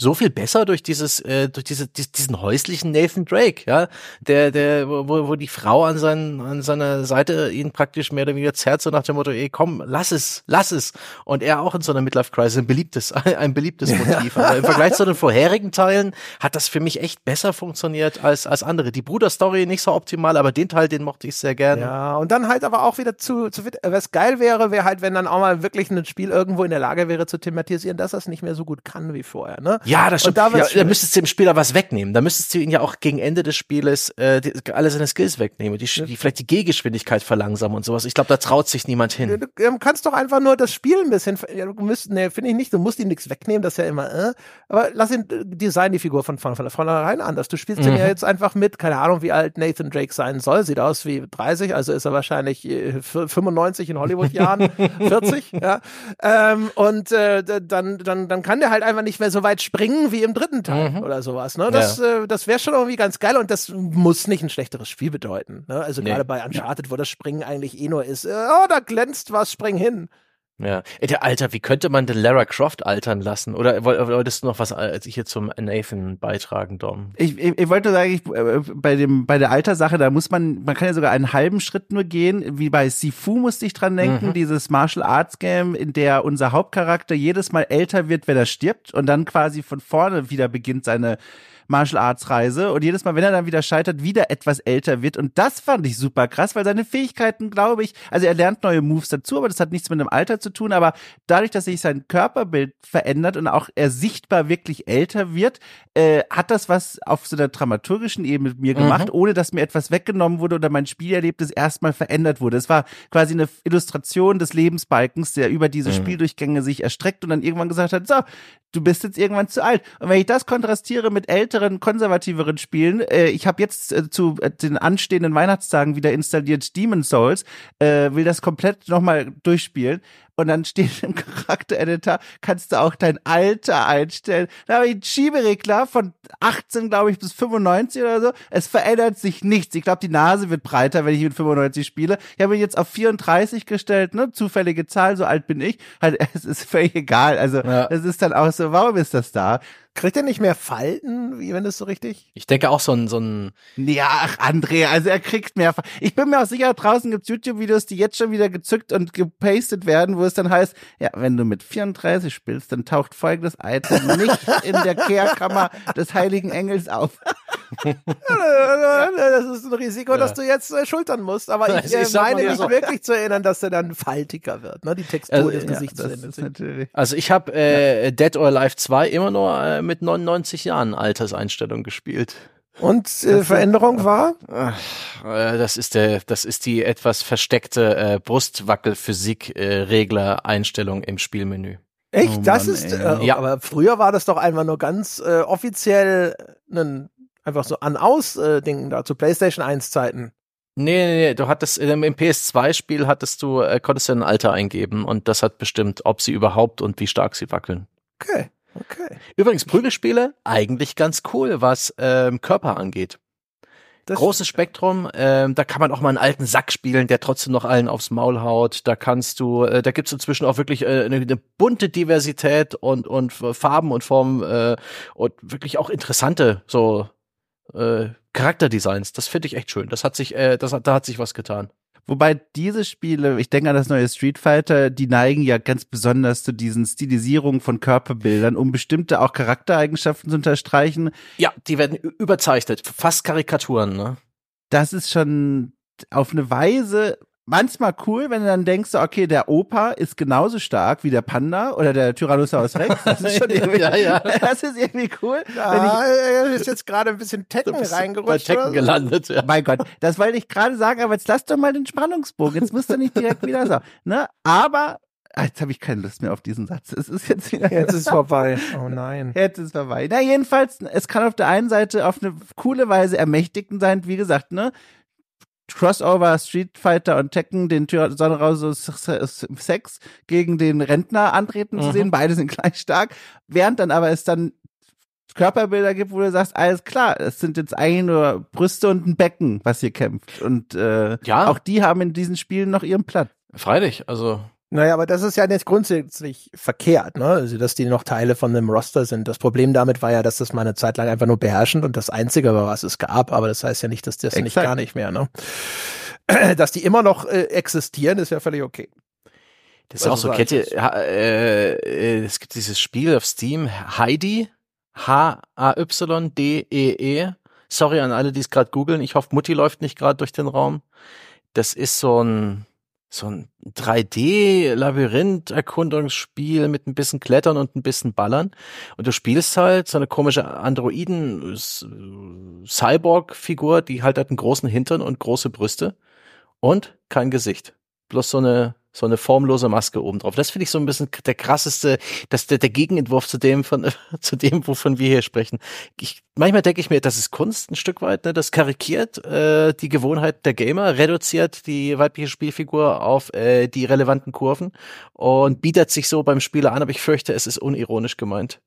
so viel besser durch dieses, äh, durch diese, diesen häuslichen Nathan Drake, ja, der, der, wo, wo die Frau an, seinen, an seiner Seite ihn praktisch mehr oder weniger zerrt, so nach dem Motto, ey, komm, lass es, lass es. Und er auch in so einer Midlife-Crisis ein beliebtes, ein beliebtes Motiv. Aber im Vergleich zu den vorherigen Teilen hat das für mich echt besser funktioniert als, als andere. Die Bruder-Story nicht so optimal, aber den Teil, den mochte ich sehr gerne. Ja, und dann halt aber auch wieder zu, zu was geil wäre, wäre halt, wenn dann auch mal wirklich ein Spiel irgendwo in der Lage wäre zu thematisieren, dass das nicht mehr so gut kann wie vorher, ne? Ja, das stimmt. Da, ja, da müsstest du dem Spieler was wegnehmen. Da müsstest du ihn ja auch gegen Ende des Spieles äh, die, alle seine Skills wegnehmen, die, die vielleicht die Gehgeschwindigkeit verlangsamen und sowas. Ich glaube, da traut sich niemand hin. Du, du kannst doch einfach nur das Spiel ein bisschen, ja, du müsst, nee, finde ich nicht, du musst ihm nichts wegnehmen, das ist ja immer, äh, aber lass ihn äh, design die Figur von, vornherein anders. Du spielst mhm. den ja jetzt einfach mit, keine Ahnung, wie alt Nathan Drake sein soll, sieht aus wie 30, also ist er wahrscheinlich 95 äh, in Hollywood-Jahren, 40, ja, ähm, und äh, dann, dann, dann kann der halt einfach nicht mehr so weit springen wie im dritten Teil mhm. oder sowas. Ne? Das, ja. äh, das wäre schon irgendwie ganz geil und das muss nicht ein schlechteres Spiel bedeuten. Ne? Also nee. gerade bei Uncharted, wo das Springen eigentlich eh nur ist, äh, oh, da glänzt was, spring hin. Ja. Der Alter, wie könnte man denn Lara Croft altern lassen? Oder wolltest du noch was als ich hier zum Nathan beitragen, Dom? Ich, ich, ich wollte sagen, ich, äh, bei dem bei der Altersache, da muss man, man kann ja sogar einen halben Schritt nur gehen. Wie bei Sifu musste ich dran denken, mhm. dieses Martial Arts Game, in der unser Hauptcharakter jedes Mal älter wird, wenn er stirbt und dann quasi von vorne wieder beginnt seine Martial Arts Reise und jedes Mal, wenn er dann wieder scheitert, wieder etwas älter wird. Und das fand ich super krass, weil seine Fähigkeiten, glaube ich, also er lernt neue Moves dazu, aber das hat nichts mit dem Alter zu tun. Aber dadurch, dass sich sein Körperbild verändert und auch er sichtbar wirklich älter wird, äh, hat das was auf so einer dramaturgischen Ebene mit mir gemacht, mhm. ohne dass mir etwas weggenommen wurde oder mein Spielerlebnis erstmal verändert wurde. Es war quasi eine Illustration des Lebensbalkens, der über diese mhm. Spieldurchgänge sich erstreckt und dann irgendwann gesagt hat, so, du bist jetzt irgendwann zu alt. Und wenn ich das kontrastiere mit älteren, konservativeren Spielen, äh, ich habe jetzt äh, zu äh, den anstehenden Weihnachtstagen wieder installiert Demon Souls, äh, will das komplett nochmal durchspielen und dann steht im Charaktereditor, kannst du auch dein Alter einstellen. Da habe ich einen Schieberegler von 18, glaube ich, bis 95 oder so. Es verändert sich nichts. Ich glaube, die Nase wird breiter, wenn ich mit 95 spiele. Ich habe ihn jetzt auf 34 gestellt, ne? Zufällige Zahl, so alt bin ich. Halt, es ist völlig egal. Also, ja. es ist dann auch so, warum ist das da? Kriegt er nicht mehr Falten, wie wenn das so richtig? Ich denke auch so ein, so ein. Ja, ach, André, also er kriegt mehr. Ich bin mir auch sicher, draußen gibt's YouTube-Videos, die jetzt schon wieder gezückt und gepastet werden, wo es dann heißt, ja, wenn du mit 34 spielst, dann taucht folgendes Item nicht in der Kehrkammer des Heiligen Engels auf. das ist ein Risiko, ja. das du jetzt äh, schultern musst. Aber ich, äh, meine mich so. wirklich zu erinnern, dass er dann faltiger wird, ne? Die Textur also, des ja, Gesichts. natürlich. Also ich habe äh, Dead or Alive 2 immer nur äh, mit 99 Jahren Alterseinstellung gespielt. Und äh, Veränderung war? Äh, das ist der, das ist die etwas versteckte äh, Brustwackel-Physik-Regler-Einstellung im Spielmenü. Echt? Oh das ist, äh, ja. aber früher war das doch einmal nur ganz äh, offiziell ein einfach so an-aus-Ding äh, da zu PlayStation 1 Zeiten. Nee, nee, nee, du hattest im PS2-Spiel hattest du, äh, konntest du ein Alter eingeben und das hat bestimmt, ob sie überhaupt und wie stark sie wackeln. Okay. Okay. Übrigens, Prügelspiele, eigentlich ganz cool, was ähm, Körper angeht. Das Großes Spektrum, ähm, da kann man auch mal einen alten Sack spielen, der trotzdem noch allen aufs Maul haut. Da kannst du, äh, da gibt's inzwischen auch wirklich äh, eine, eine bunte Diversität und, und Farben und Formen äh, und wirklich auch interessante so äh, Charakterdesigns. Das finde ich echt schön. Das hat sich, äh, das, da hat sich was getan. Wobei diese Spiele, ich denke an das neue Street Fighter, die neigen ja ganz besonders zu diesen Stilisierungen von Körperbildern, um bestimmte auch Charaktereigenschaften zu unterstreichen. Ja, die werden überzeichnet, fast Karikaturen, ne? Das ist schon auf eine Weise manchmal cool, wenn du dann denkst, okay, der Opa ist genauso stark wie der Panda oder der Tyrannosaurus Rex. Das ist schon irgendwie, ja, ja. das ist irgendwie cool. Ja, er ist jetzt gerade ein bisschen Tekken so reingerutscht. Bei Tekken gelandet, ja. Mein Gott, das wollte ich gerade sagen, aber jetzt lass doch mal den Spannungsbogen. Jetzt musst du nicht direkt wieder so. Ne? Aber ah, Jetzt habe ich keine Lust mehr auf diesen Satz. Es ist jetzt wieder. Jetzt ist vorbei. Oh nein. Jetzt ist vorbei. Na, jedenfalls, es kann auf der einen Seite auf eine coole Weise ermächtigend sein, wie gesagt, ne? Crossover Street Fighter und Tekken den Tyrannosaurus Sex gegen den Rentner antreten mhm. zu sehen. Beide sind gleich stark. Während dann aber es dann Körperbilder gibt, wo du sagst, alles klar, es sind jetzt eigentlich nur Brüste und ein Becken, was hier kämpft. Und äh, ja. auch die haben in diesen Spielen noch ihren Platz. Freilich, also Naja, aber das ist ja nicht grundsätzlich verkehrt, ne? Also, dass die noch Teile von dem Roster sind. Das Problem damit war ja, dass das mal eine Zeit lang einfach nur beherrschend und das Einzige war, was es gab. Aber das heißt ja nicht, dass das Exakt. nicht gar nicht mehr, ne? Dass die immer noch äh, existieren, ist ja völlig okay. Das ist also auch so, kennt ihr, äh, äh, es gibt dieses Spiel auf Steam, Heidi, H-A-Y-D-E-E. -E. Sorry an alle, die es gerade googeln. Ich hoffe, Mutti läuft nicht gerade durch den Raum. Das ist so ein so ein 3D-Labyrinth-Erkundungsspiel mit ein bisschen Klettern und ein bisschen Ballern. Und du spielst halt so eine komische Androiden-Cyborg-Figur, die halt hat einen großen Hintern und große Brüste und kein Gesicht. Bloß so eine so eine formlose Maske oben drauf. Das finde ich so ein bisschen der krasseste, das der, der Gegenentwurf zu dem von zu dem, wovon wir hier sprechen. Ich, manchmal denke ich mir, das ist Kunst ein Stück weit, ne? Das karikiert äh, die Gewohnheit der Gamer, reduziert die weibliche Spielfigur auf äh, die relevanten Kurven und bietet sich so beim Spieler an, aber ich fürchte, es ist unironisch gemeint.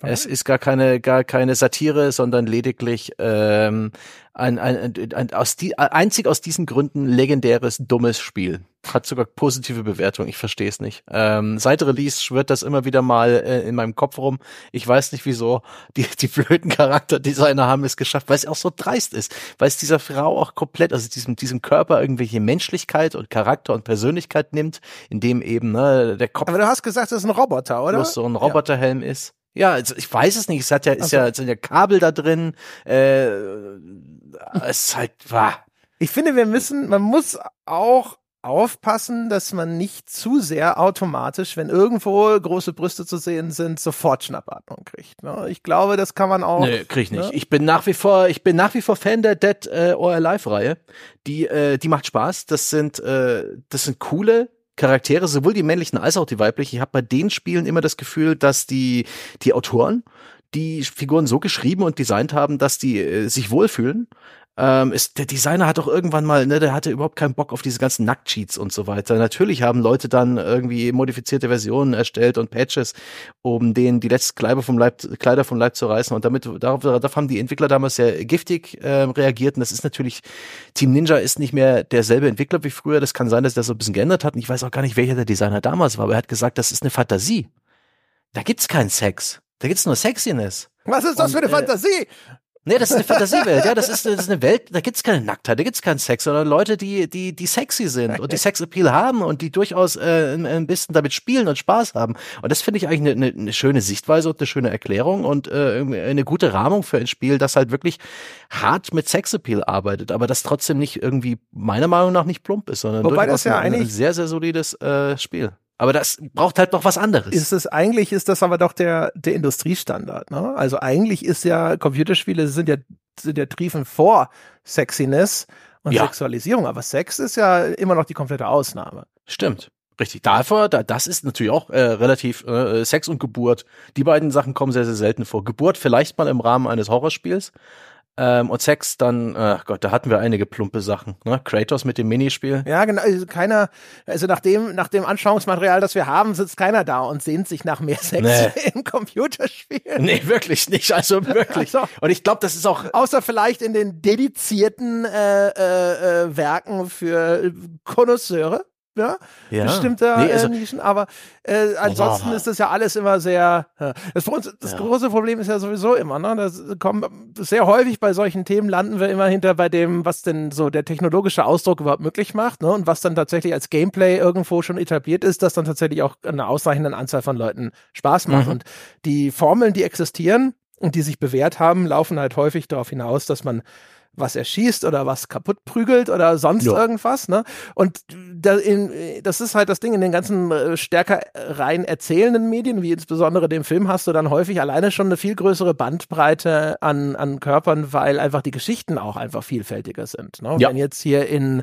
Okay. Es ist gar keine, gar keine Satire, sondern lediglich ähm, ein, ein, ein, ein aus die, einzig aus diesen Gründen legendäres, dummes Spiel. Hat sogar positive Bewertung, ich verstehe es nicht. Ähm, seit Release schwirrt das immer wieder mal äh, in meinem Kopf rum. Ich weiß nicht wieso. Die, die blöden Charakterdesigner haben es geschafft, weil es auch so dreist ist. Weil es dieser Frau auch komplett, also diesem, diesem Körper irgendwelche Menschlichkeit und Charakter und Persönlichkeit nimmt, in dem eben ne, der Kopf. Aber du hast gesagt, das ist ein Roboter, oder? Plus so ein Roboterhelm ja. ist. Ja, also ich weiß es nicht. Es hat ja, ist also. ja, sind ja Kabel da drin. Äh, es ist halt, war. Ich finde, wir müssen, man muss auch aufpassen, dass man nicht zu sehr automatisch, wenn irgendwo große Brüste zu sehen sind, sofort Schnappatmung kriegt. Ne? Ich glaube, das kann man auch. Nee, krieg ich nicht. Ne? Ich bin nach wie vor, ich bin nach wie vor Fan der Dead äh, or Alive Reihe. Die, äh, die macht Spaß. Das sind, äh, das sind coole Charaktere, sowohl die männlichen als auch die weiblichen. Ich habe bei den Spielen immer das Gefühl, dass die, die Autoren die Figuren so geschrieben und designt haben, dass die äh, sich wohlfühlen. Ähm, ist, der Designer hat doch irgendwann mal, ne, der hatte überhaupt keinen Bock auf diese ganzen Nacktcheats und so weiter. Natürlich haben Leute dann irgendwie modifizierte Versionen erstellt und Patches, um denen die letzten Kleider vom Leib, Kleider vom Leib zu reißen. Und damit, darauf, darauf haben die Entwickler damals sehr giftig äh, reagiert. Und das ist natürlich, Team Ninja ist nicht mehr derselbe Entwickler wie früher. Das kann sein, dass der so ein bisschen geändert hat. Und ich weiß auch gar nicht, welcher der Designer damals war, aber er hat gesagt, das ist eine Fantasie. Da gibt's keinen Sex. Da gibt's nur Sexiness. Was ist das und, für eine äh, Fantasie? Nee, das ist eine Fantasiewelt, ja, das ist, das ist eine Welt, da gibt's keine Nacktheit, da gibt's keinen Sex, sondern Leute, die, die, die sexy sind und die Sexappeal haben und die durchaus äh, ein bisschen damit spielen und Spaß haben. Und das finde ich eigentlich eine, eine, eine schöne Sichtweise und eine schöne Erklärung und äh, eine gute Rahmung für ein Spiel, das halt wirklich hart mit Sexappeal arbeitet, aber das trotzdem nicht irgendwie meiner Meinung nach nicht plump ist, sondern Wobei durchaus das ja ein, ein sehr, sehr solides äh, Spiel. Aber das braucht halt noch was anderes. Ist es eigentlich ist das aber doch der der Industriestandard, ne? Also eigentlich ist ja Computerspiele sind ja sind ja Triefen vor Sexiness und ja. Sexualisierung, aber Sex ist ja immer noch die komplette Ausnahme. Stimmt. Richtig. Davor, da, das ist natürlich auch äh, relativ äh, Sex und Geburt. Die beiden Sachen kommen sehr, sehr selten vor. Geburt vielleicht mal im Rahmen eines Horrorspiels, ähm, und Sex, dann, ach Gott, da hatten wir einige plumpe Sachen. Ne? Kratos mit dem Minispiel. Ja, genau. Also keiner, also nach dem, nach dem Anschauungsmaterial, das wir haben, sitzt keiner da und sehnt sich nach mehr Sex nee. im Computerspiel. Nee, wirklich nicht. Also wirklich. Also, und ich glaube, das ist auch. Außer vielleicht in den dedizierten äh, äh, äh Werken für Konnoisseure ja, ja. bestimmte nee, also, äh, Nischen, aber äh, ansonsten ist das ja alles immer sehr. Ja. Das, das ja. große Problem ist ja sowieso immer, ne? Das kommen sehr häufig bei solchen Themen landen wir immer hinter bei dem, was denn so der technologische Ausdruck überhaupt möglich macht, ne? Und was dann tatsächlich als Gameplay irgendwo schon etabliert ist, dass dann tatsächlich auch eine ausreichende Anzahl von Leuten Spaß macht. Mhm. Und die Formeln, die existieren und die sich bewährt haben, laufen halt häufig darauf hinaus, dass man was erschießt oder was kaputt prügelt oder sonst ja. irgendwas. Ne? Und da in, das ist halt das Ding in den ganzen äh, stärker rein erzählenden Medien, wie insbesondere dem Film, hast du dann häufig alleine schon eine viel größere Bandbreite an, an Körpern, weil einfach die Geschichten auch einfach vielfältiger sind. Ne? Ja. Wenn jetzt hier in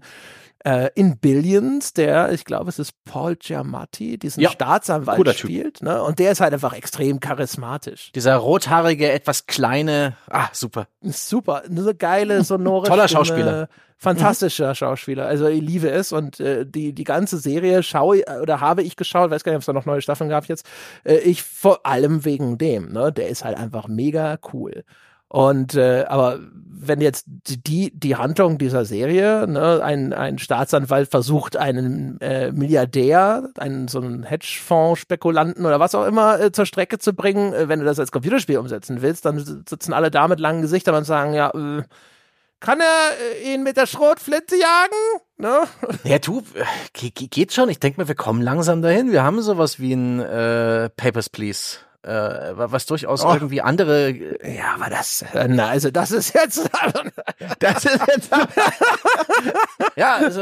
äh, in Billions, der, ich glaube, es ist Paul Giamatti, diesen ja, Staatsanwalt spielt, ne? Und der ist halt einfach extrem charismatisch. Dieser rothaarige, etwas kleine, ah, super. Super, eine geile, sonore Toller Stimme, Schauspieler. Fantastischer mhm. Schauspieler. Also ich liebe es und äh, die, die ganze Serie schaue oder habe ich geschaut, weiß gar nicht, ob es da noch neue Staffeln gab jetzt. Äh, ich vor allem wegen dem, ne? Der ist halt einfach mega cool. Und äh, aber wenn jetzt die die Handlung dieser Serie, ne, ein, ein Staatsanwalt versucht einen äh, Milliardär, einen so einen Hedgefonds-Spekulanten oder was auch immer äh, zur Strecke zu bringen, äh, wenn du das als Computerspiel umsetzen willst, dann sitzen alle da mit langen Gesichtern und sagen, ja, äh, kann er äh, ihn mit der Schrotflinte jagen? Ne? Ja, du, äh, geht schon. Ich denke mal, wir kommen langsam dahin. Wir haben sowas wie ein äh, Papers, Please äh, was durchaus oh. irgendwie andere. Äh, ja, aber das, äh, na, also das ist jetzt, das ist jetzt. ja, also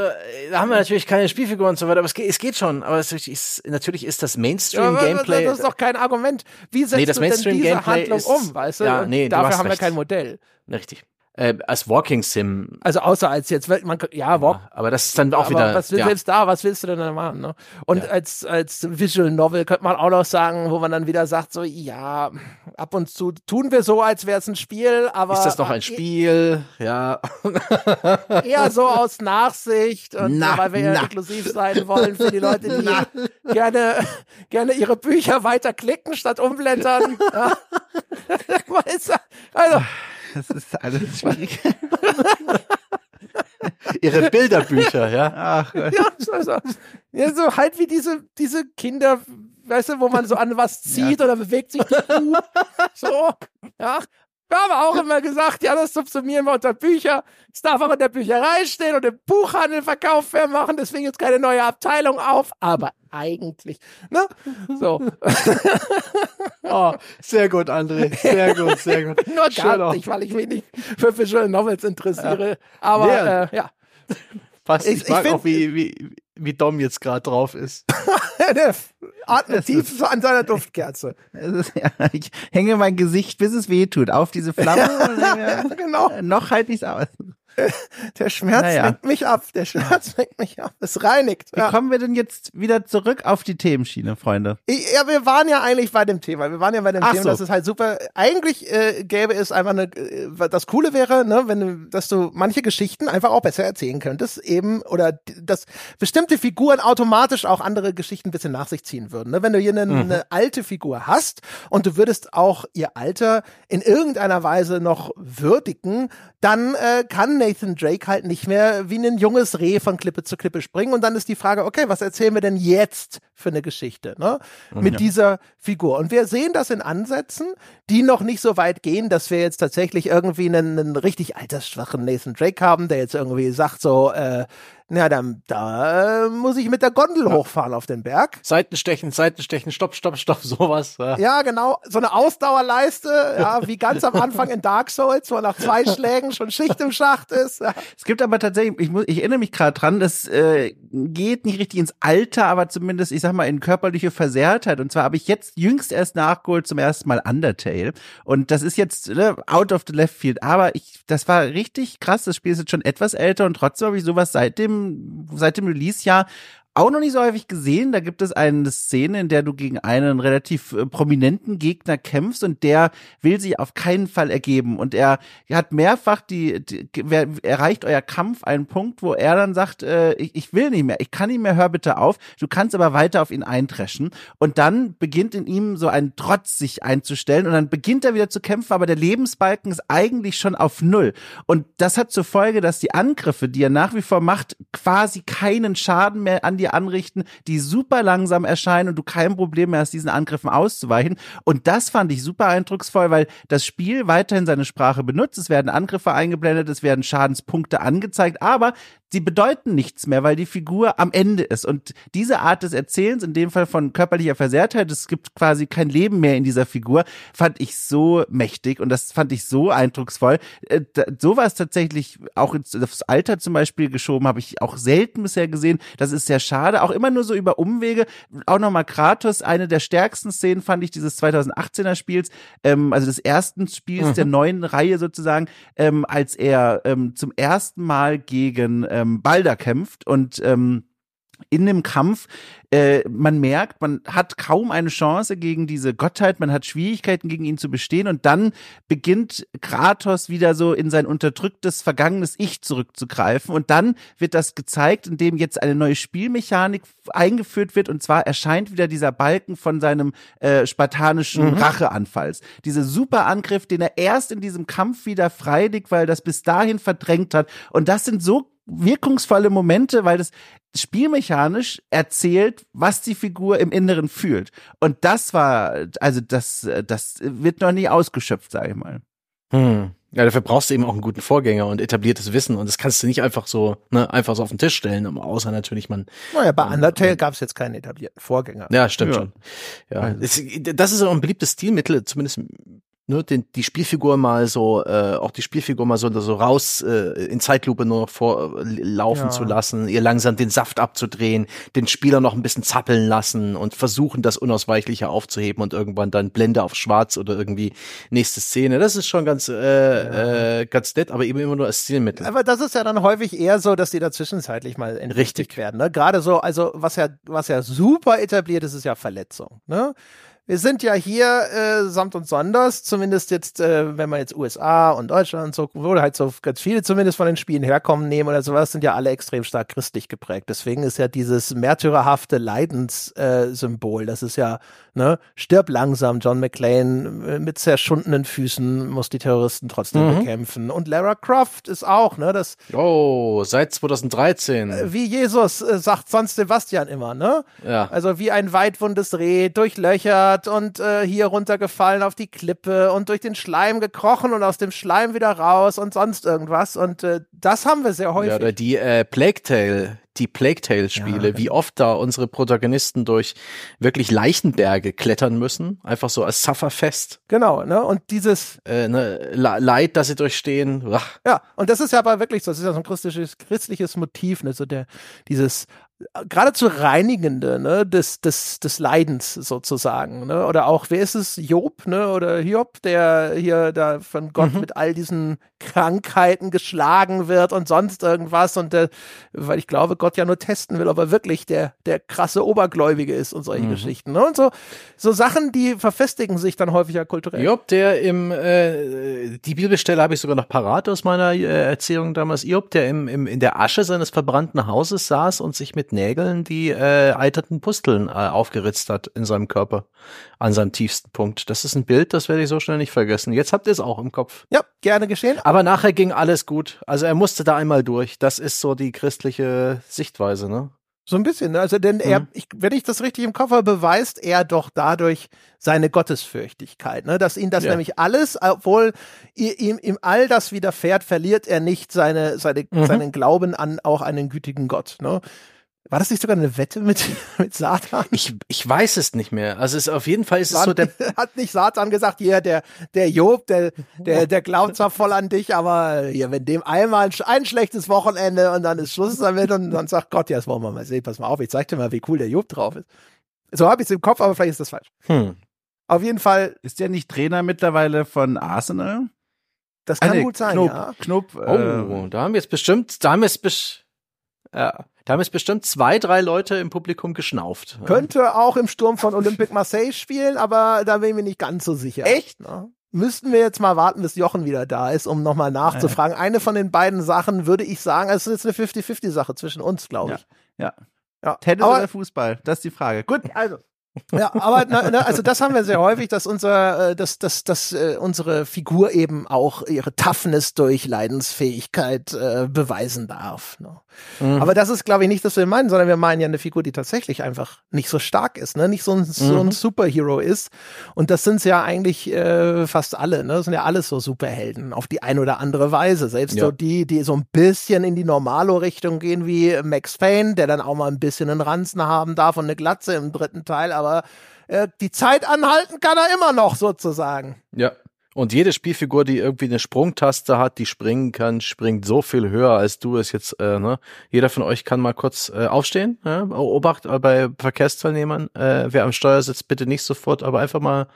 da haben wir natürlich keine Spielfiguren und so weiter, aber es geht, es geht schon. Aber es ist, natürlich ist das Mainstream-Gameplay. Ja, das ist doch kein Argument. Wie setzt nee, das du denn diese Handlung ist, um, weißt du? Ja, nee, dafür haben recht. wir kein Modell. Richtig äh, als Walking Sim. Also außer als jetzt, man, ja, Walk, ja, aber das ist dann auch aber wieder. Was willst, ja. selbst da, was willst du denn da machen? Ne? Und ja. als als Visual Novel könnte man auch noch sagen, wo man dann wieder sagt, so ja, ab und zu tun wir so, als wäre es ein Spiel, aber ist das noch ein Spiel? Ja. Eher so aus Nachsicht und na, weil wir ja inklusiv sein wollen für die Leute, die gerne gerne ihre Bücher weiter klicken statt umblättern. Ja. also das ist alles schwierig. Ihre Bilderbücher, ja. Ach Gott. Ja, so, ja, so halt wie diese, diese Kinder, weißt du, wo man so an was zieht ja. oder bewegt sich die Kuh. So, ja. Wir haben auch immer gesagt, ja, das subsumieren wir unter Bücher. Es darf auch in der Bücherei stehen und im Buchhandel verkauft werden machen, deswegen jetzt keine neue Abteilung auf. Aber eigentlich, ne? So. oh, sehr gut, André. Sehr gut, sehr gut. Nur gar nicht, weil ich mich nicht für Visual Novels interessiere. Ja. Aber, ja. Äh, ja. Passt. Ich, ich mag ich find, auch, wie, wie, wie Dom jetzt gerade drauf ist. der atmet tief an seiner Duftkerze. Ist, ja, ich hänge mein Gesicht, bis es weh tut, auf diese Flamme. ja, genau. Noch halte ich es aus. Der Schmerz naja. lenkt mich ab. Der Schmerz lenkt mich ab. Es reinigt. Wie ja. kommen wir denn jetzt wieder zurück auf die Themenschiene, Freunde? Ja, wir waren ja eigentlich bei dem Thema. Wir waren ja bei dem Ach Thema, so. dass es halt super. Eigentlich äh, gäbe es einfach eine. Äh, das Coole wäre, ne, wenn du, dass du manche Geschichten einfach auch besser erzählen könntest, eben oder dass bestimmte Figuren automatisch auch andere Geschichten ein bisschen nach sich ziehen würden. Ne? Wenn du hier eine, mhm. eine alte Figur hast und du würdest auch ihr Alter in irgendeiner Weise noch würdigen, dann äh, kann Nathan Drake halt nicht mehr wie ein junges Reh von Klippe zu Klippe springen. Und dann ist die Frage, okay, was erzählen wir denn jetzt für eine Geschichte, ne? Mhm. Mit ja. dieser Figur. Und wir sehen das in Ansätzen, die noch nicht so weit gehen, dass wir jetzt tatsächlich irgendwie einen, einen richtig altersschwachen Nathan Drake haben, der jetzt irgendwie sagt so, äh, na, dann, da äh, muss ich mit der Gondel ja. hochfahren auf den Berg. Seitenstechen, Seitenstechen, Stopp, Stopp, Stopp, sowas. Ja, ja genau. So eine Ausdauerleiste, ja, wie ganz am Anfang in Dark Souls, wo nach zwei Schlägen schon Schicht im Schacht ist. Ja. Es gibt aber tatsächlich, ich, muss, ich erinnere mich gerade dran, das äh, geht nicht richtig ins Alter, aber zumindest, ich sag mal, in körperliche Versehrtheit. Und zwar habe ich jetzt jüngst erst nachgeholt zum ersten Mal Undertale. Und das ist jetzt ne, out of the left field. Aber ich, das war richtig krass. Das Spiel ist jetzt schon etwas älter und trotzdem habe ich sowas seitdem seit dem Release-Jahr auch noch nicht so häufig gesehen. Da gibt es eine Szene, in der du gegen einen relativ äh, prominenten Gegner kämpfst und der will sich auf keinen Fall ergeben. Und er, hat mehrfach die, die erreicht euer Kampf einen Punkt, wo er dann sagt, äh, ich, ich will nicht mehr, ich kann nicht mehr, hör bitte auf. Du kannst aber weiter auf ihn eintreschen. Und dann beginnt in ihm so ein Trotz sich einzustellen und dann beginnt er wieder zu kämpfen, aber der Lebensbalken ist eigentlich schon auf Null. Und das hat zur Folge, dass die Angriffe, die er nach wie vor macht, quasi keinen Schaden mehr an dir anrichten, die super langsam erscheinen und du kein Problem mehr hast, diesen Angriffen auszuweichen. Und das fand ich super eindrucksvoll, weil das Spiel weiterhin seine Sprache benutzt. Es werden Angriffe eingeblendet, es werden Schadenspunkte angezeigt, aber sie bedeuten nichts mehr, weil die Figur am Ende ist. Und diese Art des Erzählens, in dem Fall von körperlicher Versehrtheit, es gibt quasi kein Leben mehr in dieser Figur, fand ich so mächtig und das fand ich so eindrucksvoll. Äh, sowas tatsächlich auch aufs Alter zum Beispiel geschoben, habe ich auch selten bisher gesehen. Das ist sehr schade. Auch immer nur so über Umwege. Auch nochmal Kratos, eine der stärksten Szenen fand ich dieses 2018er Spiels, ähm, also des ersten Spiels mhm. der neuen Reihe sozusagen, ähm, als er ähm, zum ersten Mal gegen ähm, Balder kämpft und ähm, in dem Kampf, äh, man merkt, man hat kaum eine Chance gegen diese Gottheit, man hat Schwierigkeiten gegen ihn zu bestehen und dann beginnt Kratos wieder so in sein unterdrücktes, vergangenes Ich zurückzugreifen und dann wird das gezeigt, indem jetzt eine neue Spielmechanik eingeführt wird und zwar erscheint wieder dieser Balken von seinem äh, spartanischen mhm. Racheanfalls. Dieser super Angriff, den er erst in diesem Kampf wieder freilegt, weil das bis dahin verdrängt hat und das sind so wirkungsvolle Momente, weil das spielmechanisch erzählt, was die Figur im Inneren fühlt. Und das war, also das, das wird noch nie ausgeschöpft, sage ich mal. Hm. Ja, dafür brauchst du eben auch einen guten Vorgänger und etabliertes Wissen und das kannst du nicht einfach so, ne, einfach so auf den Tisch stellen, außer natürlich man. Naja, bei Undertale gab es jetzt keinen etablierten Vorgänger. Ja, stimmt ja. schon. Ja, das ist auch ein beliebtes Stilmittel, zumindest ne, den, die Spielfigur mal so, äh, auch die Spielfigur mal so, so raus äh, in Zeitlupe nur vorlaufen ja. zu lassen, ihr langsam den Saft abzudrehen, den Spieler noch ein bisschen zappeln lassen und versuchen, das Unausweichliche aufzuheben und irgendwann dann Blende auf Schwarz oder irgendwie nächste Szene. Das ist schon ganz, äh, ja. äh, ganz nett, aber eben immer nur als Stilmittel. Aber das ist ja dann häufig eher so, dass die da zwischenzeitlich mal entwickelt werden. Ne? Gerade so, also was ja, was ja super etabliert ist, ist ja Verletzung. Ne? Wir sind ja hier äh, samt und sonders, zumindest jetzt, äh, wenn man jetzt USA und Deutschland und so, wo halt so ganz viele zumindest von den Spielen herkommen nehmen oder sowas, sind ja alle extrem stark christlich geprägt. Deswegen ist ja dieses märtyrerhafte Leidenssymbol, äh, das ist ja, ne, stirb langsam, John McClane äh, mit zerschundenen Füßen muss die Terroristen trotzdem mhm. bekämpfen. Und Lara Croft ist auch, ne, das. Oh, seit 2013. Äh, wie Jesus äh, sagt sonst Sebastian immer, ne? Ja. Also wie ein weitwundes Reh, durchlöchert, geklettert und äh, hier runtergefallen auf die Klippe und durch den Schleim gekrochen und aus dem Schleim wieder raus und sonst irgendwas. Und äh, das haben wir sehr häufig. Ja, oder die äh, Plague Tale die Plague Tale Spiele, ja, wie oft da unsere Protagonisten durch wirklich Leichenberge klettern müssen, einfach so als Sufferfest. Genau, ne? Und dieses äh, ne, Leid, das sie durchstehen. Ach. Ja, und das ist ja aber wirklich so, das ist ja so ein christliches, christliches Motiv, ne? So der dieses geradezu reinigende ne, des, des, des Leidens sozusagen. Ne? Oder auch, wer ist es? Job, ne? Oder Hiob, der hier da von Gott mhm. mit all diesen Krankheiten geschlagen wird und sonst irgendwas. Und der, weil ich glaube, Gott ja nur testen will, ob er wirklich der, der krasse Obergläubige ist und solche mhm. Geschichten. Ne? Und so, so Sachen, die verfestigen sich dann häufiger kulturell. Job, der im äh, die Bibelstelle habe ich sogar noch parat aus meiner äh, Erzählung damals. Job, der im, im, in der Asche seines verbrannten Hauses saß und sich mit Nägeln die äh, eiterten Pusteln äh, aufgeritzt hat in seinem Körper an seinem tiefsten Punkt. Das ist ein Bild, das werde ich so schnell nicht vergessen. Jetzt habt ihr es auch im Kopf. Ja, gerne geschehen. Aber nachher ging alles gut. Also er musste da einmal durch. Das ist so die christliche Sichtweise, ne? So ein bisschen, ne? Also denn er, mhm. ich, wenn ich das richtig im Kopf habe, beweist er doch dadurch seine Gottesfürchtigkeit, ne? Dass ihn das ja. nämlich alles, obwohl ihm, ihm all das widerfährt, verliert er nicht seine, seine, mhm. seinen Glauben an auch einen gütigen Gott, ne? War das nicht sogar eine Wette mit, mit Satan? Ich, ich weiß es nicht mehr. Also es auf jeden Fall ist es so der. Hat nicht Satan gesagt, hier, der, der Job, der, der, der glaubt zwar voll an dich, aber hier, wenn dem einmal ein schlechtes Wochenende und dann ist Schluss damit und dann sagt Gott, ja, das wollen wir mal sehen, pass mal auf, ich zeig dir mal, wie cool der Job drauf ist. So habe ich es im Kopf, aber vielleicht ist das falsch. Hm. Auf jeden Fall. Ist der nicht Trainer mittlerweile von Arsenal? Das kann ah, nee, gut sein, Knupp, ja. Knupp, oh, äh, da haben wir jetzt bestimmt, da haben wir jetzt bestimmt, ja. Da haben es bestimmt zwei, drei Leute im Publikum geschnauft. Könnte auch im Sturm von Olympique Marseille spielen, aber da bin ich mir nicht ganz so sicher. Echt? Ne? Müssten wir jetzt mal warten, bis Jochen wieder da ist, um nochmal nachzufragen. Ja. Eine von den beiden Sachen würde ich sagen, es ist jetzt eine 50-50-Sache zwischen uns, glaube ich. Ja. ja. ja. Tennis aber, oder Fußball? Das ist die Frage. Gut, also. Ja, aber na, na, also das haben wir sehr häufig, dass unser, äh, dass, dass, dass äh, unsere Figur eben auch ihre Toughness durch Leidensfähigkeit äh, beweisen darf. Ne? Mhm. Aber das ist, glaube ich, nicht, was wir meinen, sondern wir meinen ja eine Figur, die tatsächlich einfach nicht so stark ist, ne? nicht so ein, so ein mhm. Superhero ist. Und das sind ja eigentlich äh, fast alle. Ne? Das sind ja alles so Superhelden auf die eine oder andere Weise. Selbst ja. so die, die so ein bisschen in die Normalo-Richtung gehen, wie Max Payne, der dann auch mal ein bisschen einen Ranzen haben darf und eine Glatze im dritten Teil aber äh, die Zeit anhalten kann er immer noch sozusagen. Ja. Und jede Spielfigur, die irgendwie eine Sprungtaste hat, die springen kann, springt so viel höher, als du es jetzt, äh, ne? Jeder von euch kann mal kurz äh, aufstehen. Ja? Obacht äh, bei Verkehrsteilnehmern. Äh, wer am Steuer sitzt, bitte nicht sofort, aber einfach mal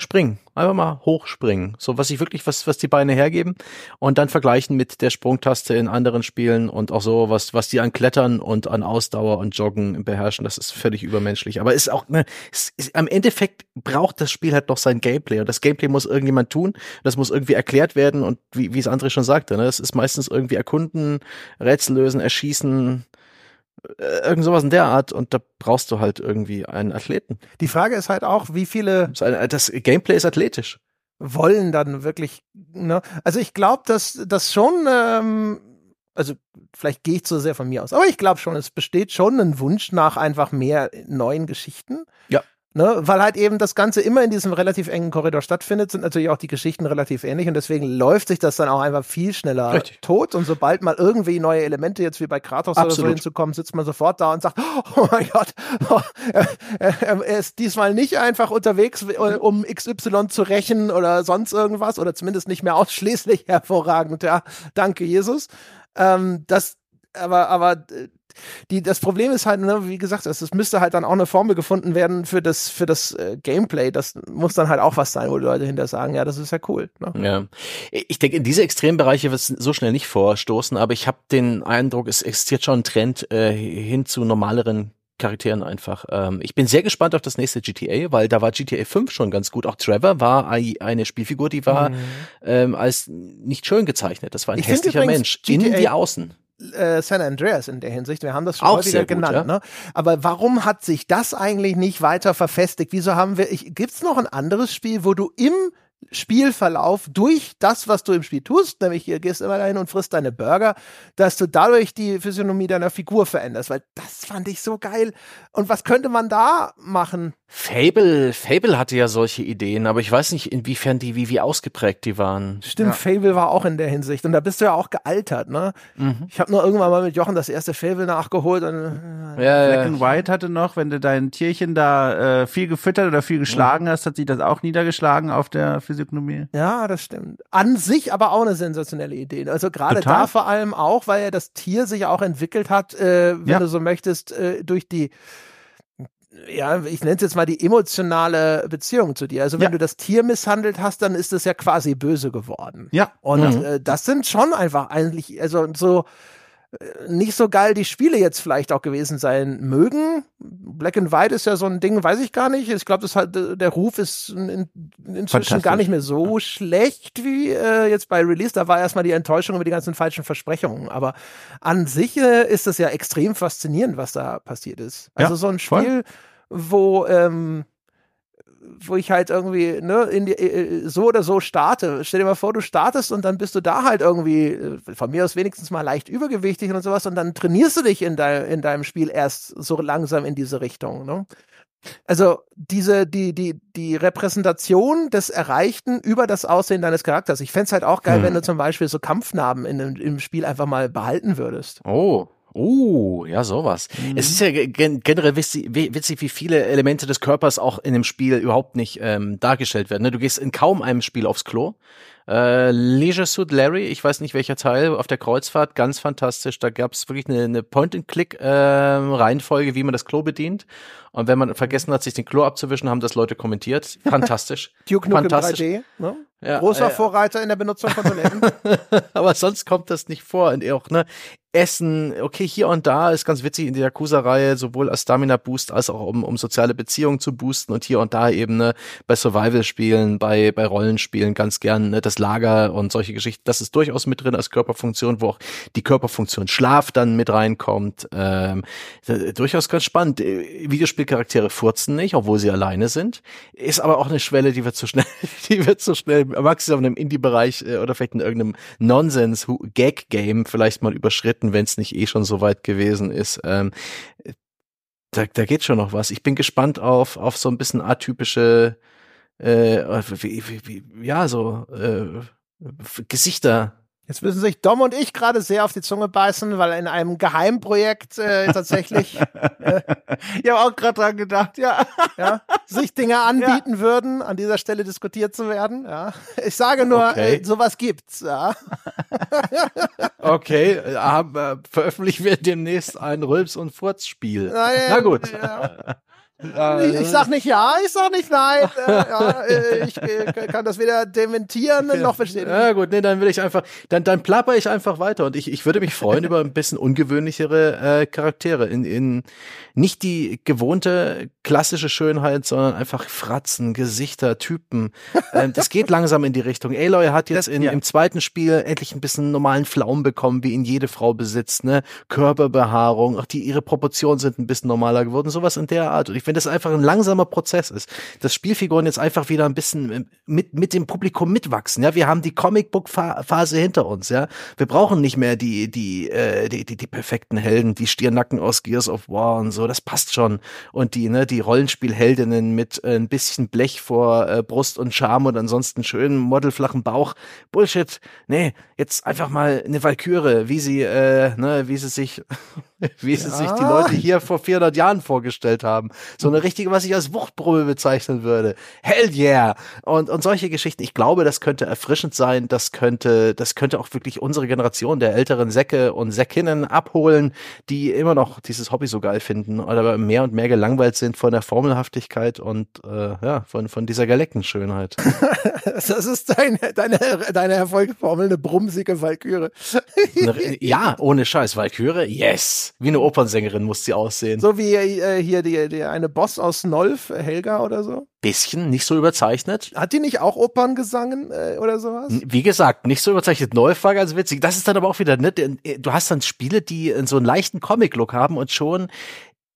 springen. Einfach mal hochspringen. So, was ich wirklich, was, was die Beine hergeben. Und dann vergleichen mit der Sprungtaste in anderen Spielen und auch so, was, was die an Klettern und an Ausdauer und Joggen beherrschen. Das ist völlig übermenschlich. Aber ist auch, ne, ist, ist, am Endeffekt braucht das Spiel halt noch sein Gameplay. Und das Gameplay muss irgendjemand tun. Das muss irgendwie erklärt werden. Und wie, wie es André schon sagte, ne, das ist meistens irgendwie erkunden, Rätsel lösen, erschießen, irgend sowas in der Art und da brauchst du halt irgendwie einen Athleten. Die Frage ist halt auch, wie viele. Das Gameplay ist athletisch. Wollen dann wirklich, ne? Also ich glaube, dass das schon, ähm, also vielleicht gehe ich zu sehr von mir aus, aber ich glaube schon, es besteht schon ein Wunsch nach einfach mehr neuen Geschichten. Ja. Ne, weil halt eben das Ganze immer in diesem relativ engen Korridor stattfindet, sind natürlich auch die Geschichten relativ ähnlich und deswegen läuft sich das dann auch einfach viel schneller Richtig. tot und sobald mal irgendwie neue Elemente jetzt wie bei Kratos oder so Absolut. hinzukommen, sitzt man sofort da und sagt, oh mein Gott, oh, er, er, er ist diesmal nicht einfach unterwegs, um XY zu rächen oder sonst irgendwas oder zumindest nicht mehr ausschließlich hervorragend, ja, danke Jesus. Ähm, das, aber, aber äh, die, das Problem ist halt, ne, wie gesagt, es, es müsste halt dann auch eine Formel gefunden werden für das, für das äh, Gameplay. Das muss dann halt auch was sein, wo die Leute hinter sagen, ja, das ist ja cool. Ne? Ja. Ich denke, in diese Extrembereiche wird es so schnell nicht vorstoßen, aber ich habe den Eindruck, es existiert schon ein Trend äh, hin zu normaleren Charakteren einfach. Ähm, ich bin sehr gespannt auf das nächste GTA, weil da war GTA 5 schon ganz gut. Auch Trevor war eine Spielfigur, die war Mhm. ähm, als nicht schön gezeichnet. Das war ein Ich hässlicher Mensch, GTA innen wie außen. Äh, San Andreas in der Hinsicht. Wir haben das schon Auch häufiger gut, genannt. ja. Ne? Aber warum hat sich das eigentlich nicht weiter verfestigt? Wieso haben wir, ich, gibt's noch ein anderes Spiel, wo du im Spielverlauf durch das, was du im Spiel tust, nämlich hier gehst immer dahin und frisst deine Burger, dass du dadurch die Physiognomie deiner Figur veränderst, weil das fand ich so geil. Und was könnte man da machen? Fable, Fable hatte ja solche Ideen, aber ich weiß nicht, inwiefern die, wie, wie ausgeprägt die waren. Stimmt, Ja. Fable war auch in der Hinsicht. Und da bist du ja auch gealtert, ne? Mhm. Ich habe nur irgendwann mal mit Jochen das erste Fable nachgeholt und äh, Ja, Black ja. and White hatte noch, wenn du dein Tierchen da äh, viel gefüttert oder viel geschlagen hast, hat sich das auch niedergeschlagen auf der Physiognomie. Ja, das stimmt. An sich aber auch eine sensationelle Idee. Also gerade da vor allem auch, weil ja das Tier sich auch entwickelt hat, äh, wenn Ja. du so möchtest, äh, durch die ja, ich nenne es jetzt mal die emotionale Beziehung zu dir. Also wenn Ja. du das Tier misshandelt hast, dann ist es ja quasi böse geworden. Ja. Und Mhm. äh, das sind schon einfach eigentlich, also so nicht so geil die Spiele jetzt vielleicht auch gewesen sein mögen. Black and White ist ja so ein Ding, weiß ich gar nicht. Ich glaube, das hat, der Ruf ist in, in, inzwischen gar nicht mehr so schlecht wie äh, jetzt bei Release. Da war erstmal die Enttäuschung über die ganzen falschen Versprechungen. Aber an sich äh, ist es ja extrem faszinierend, was da passiert ist. Also Ja, so ein voll. Spiel, wo ähm, wo ich halt irgendwie ne, die, äh, so oder so starte. Stell dir mal vor, du startest und dann bist du da halt irgendwie, äh, von mir aus wenigstens mal leicht übergewichtig und sowas und dann trainierst du dich in, dein, in deinem Spiel erst so langsam in diese Richtung. Ne? Also diese, die, die, die Repräsentation des Erreichten über das Aussehen deines Charakters. Ich fänd's es halt auch geil, Hm. wenn du zum Beispiel so Kampfnarben in, im Spiel einfach mal behalten würdest. Oh. Oh, ja, sowas. Mhm. Es ist ja gen generell witzig, wie- witzig, wie viele Elemente des Körpers auch in dem Spiel überhaupt nicht ähm, dargestellt werden. ne? Du gehst in kaum einem Spiel aufs Klo. Äh, Leisure Suit Larry, ich weiß nicht welcher Teil, auf der Kreuzfahrt, ganz fantastisch. Da gab es wirklich eine, eine Point-and-Click-Reihenfolge, wie man das Klo bedient. Und wenn man vergessen hat, sich den Klo abzuwischen, haben das Leute kommentiert. Fantastisch. Duke Nukem Fantastisch. 3D, ne? Ja, Großer äh, Vorreiter in der Benutzung von Toiletten. aber sonst kommt das nicht vor. Und auch, ne, Essen, okay, hier und da ist ganz witzig in der Yakuza-Reihe, sowohl als Stamina-Boost als auch um, um soziale Beziehungen zu boosten und hier und da eben, ne, bei Survival-Spielen, bei, bei Rollenspielen ganz gern, ne, das Lager und solche Geschichten, das ist durchaus mit drin als Körperfunktion, wo auch die Körperfunktion Schlaf dann mit reinkommt. Ähm, durchaus ganz spannend. Äh, Videospielcharaktere furzen nicht, obwohl sie alleine sind. Ist aber auch eine Schwelle, die wird zu schnell, die wird zu schnell, maximal in einem Indie-Bereich äh, oder vielleicht in irgendeinem Nonsens-Gag-Game vielleicht mal überschritten, wenn es nicht eh schon so weit gewesen ist. Ähm, da, da geht schon noch was. Ich bin gespannt auf, auf so ein bisschen atypische, äh, wie, wie, wie, ja, so äh, Gesichter. Jetzt müssen sich Dom und ich gerade sehr auf die Zunge beißen, weil in einem Geheimprojekt äh, tatsächlich ich habe auch gerade dran gedacht, ja. ja, sich Dinge anbieten würden, an dieser Stelle diskutiert zu werden. Ja. Ich sage nur, Okay. äh, sowas gibt's. Ja. Okay, äh, äh, veröffentlichen wir demnächst ein Rülps- und Furz-Spiel. Nein, Na gut. Ja. Ich, ich sag nicht ja, ich sag nicht nein. Äh, ja, äh, ich äh, kann das weder dementieren noch bestätigen. Ja gut, nee, dann will ich einfach, dann, dann plapper ich einfach weiter und ich, ich würde mich freuen über ein bisschen ungewöhnlichere äh, Charaktere. In, in nicht die gewohnte klassische Schönheit, sondern einfach Fratzen, Gesichter, Typen. Ähm, das geht langsam in die Richtung. Aloy hat jetzt in, ja. im zweiten Spiel endlich ein bisschen normalen Flaum bekommen, wie ihn jede Frau besitzt, ne? Körperbehaarung, auch die, ihre Proportionen sind ein bisschen normaler geworden, sowas in der Art. Und ich finde, das einfach ein langsamer Prozess ist, dass Spielfiguren jetzt einfach wieder ein bisschen ähm, mit, mit dem Publikum mitwachsen, ja? Wir haben die Comicbook-Phase hinter uns, ja? Wir brauchen nicht mehr die, die, äh, die, die, die perfekten Helden, die Stiernacken aus Gears of War und so, das passt schon. Und die, ne, die Rollenspielheldinnen mit äh, ein bisschen Blech vor äh, Brust und Charme und ansonsten schönen modelflachen Bauch. Bullshit. Nee, jetzt einfach mal eine Valkyrie, wie sie, äh, ne, wie sie sich, wie sie Ja. sich die Leute hier vor 400 Jahren vorgestellt haben. So eine richtige, was ich als Wuchtprobe bezeichnen würde. Hell yeah! Und, und solche Geschichten. Ich glaube, das könnte erfrischend sein. Das könnte, das könnte auch wirklich unsere Generation der älteren Säcke und Säckinnen abholen, die immer noch dieses Hobby so geil finden oder mehr und mehr gelangweilt sind von der Formelhaftigkeit und äh, ja, von, von dieser Galeckenschönheit. Das ist deine, deine, deine Erfolgsformel, eine brummsige Valkyrie. Eine- ja, ohne Scheiß. Valkyrie, yes. Wie eine Opernsängerin muss sie aussehen. So wie äh, hier die, die eine Boss aus Nolf, Helga oder so. Bisschen, nicht so überzeichnet. Hat die nicht auch Opern gesangen äh, oder sowas? Wie gesagt, nicht so überzeichnet. Neue war ganz witzig. Das ist dann aber auch wieder, ne, du hast dann Spiele, die so einen leichten Comic-Look haben und schon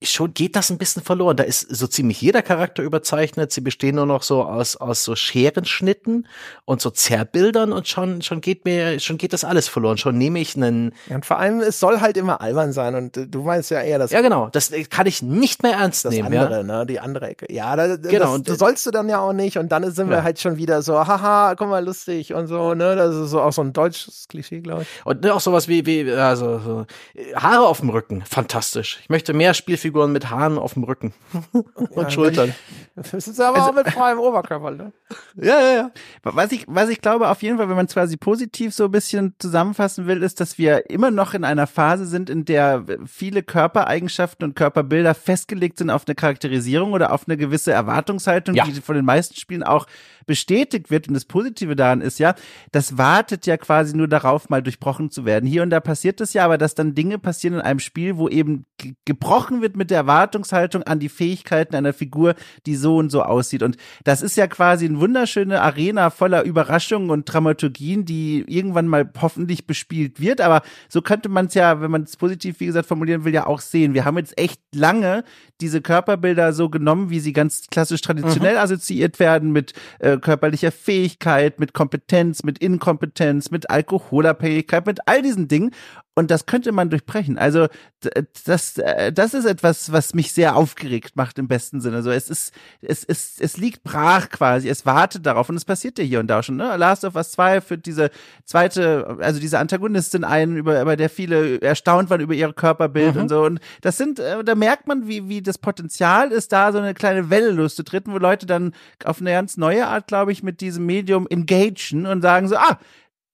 schon geht das ein bisschen verloren. Da ist so ziemlich jeder Charakter überzeichnet. Sie bestehen nur noch so aus, aus so Scherenschnitten und so Zerrbildern und schon, schon geht mir, schon geht das alles verloren. Schon nehme ich einen, Ja, und vor allem, es soll halt immer albern sein und äh, du meinst ja eher das, ja genau, das kann ich nicht mehr ernst das nehmen, andere, ja. ne? Die andere Ecke. Ja, da, Genau, das, und- das sollst du dann ja auch nicht und dann sind wir Ja. halt schon wieder so, haha, guck mal, lustig und so, ne? Das ist so auch so ein deutsches Klischee, glaube ich. Und ne, auch sowas wie, wie also, so, äh, Haare auf dem Rücken, fantastisch. Ich möchte mehr Spielfiguren mit Haaren auf dem Rücken und Ja, Schultern. Das ist aber auch mit freiem Oberkörper, ne? Ja, ja, ja. Was ich, was ich glaube, auf jeden Fall, wenn man es quasi positiv so ein bisschen zusammenfassen will, ist, dass wir immer noch in einer Phase sind, in der viele Körpereigenschaften und Körperbilder festgelegt sind auf eine Charakterisierung oder auf eine gewisse Erwartungshaltung, Ja. die von den meisten Spielen auch bestätigt wird. Und das Positive daran ist ja, das wartet ja quasi nur darauf, mal durchbrochen zu werden. Hier und da passiert es ja, aber dass dann Dinge passieren in einem Spiel, wo eben ge- gebrochen wird mit der Erwartungshaltung an die Fähigkeiten einer Figur, die so und so aussieht. Und das ist ja quasi eine wunderschöne Arena voller Überraschungen und Dramaturgien, die irgendwann mal hoffentlich bespielt wird. Aber so könnte man es ja, wenn man es positiv, wie gesagt, formulieren will, ja auch sehen. Wir haben jetzt echt lange diese Körperbilder so genommen, wie sie ganz klassisch traditionell assoziiert werden mit äh, körperlicher Fähigkeit, mit Kompetenz, mit Inkompetenz, mit Alkoholabhängigkeit, mit all diesen Dingen. Und das könnte man durchbrechen. Also d- das, äh, das ist etwas, was mich sehr aufgeregt macht im besten Sinne. Also es ist, es ist, es liegt brach quasi. Es wartet darauf und es passiert ja hier und da schon. Ne? Last of Us 2 führt diese zweite, also diese Antagonistin ein, über, über der viele erstaunt waren über ihr Körperbild und so. Und das sind, äh, da merkt man, wie, wie das Potenzial ist, da so eine kleine Welle loszutreten, wo Leute dann auf eine ganz neue Art, glaube ich, mit diesem Medium engagen und sagen so, ah,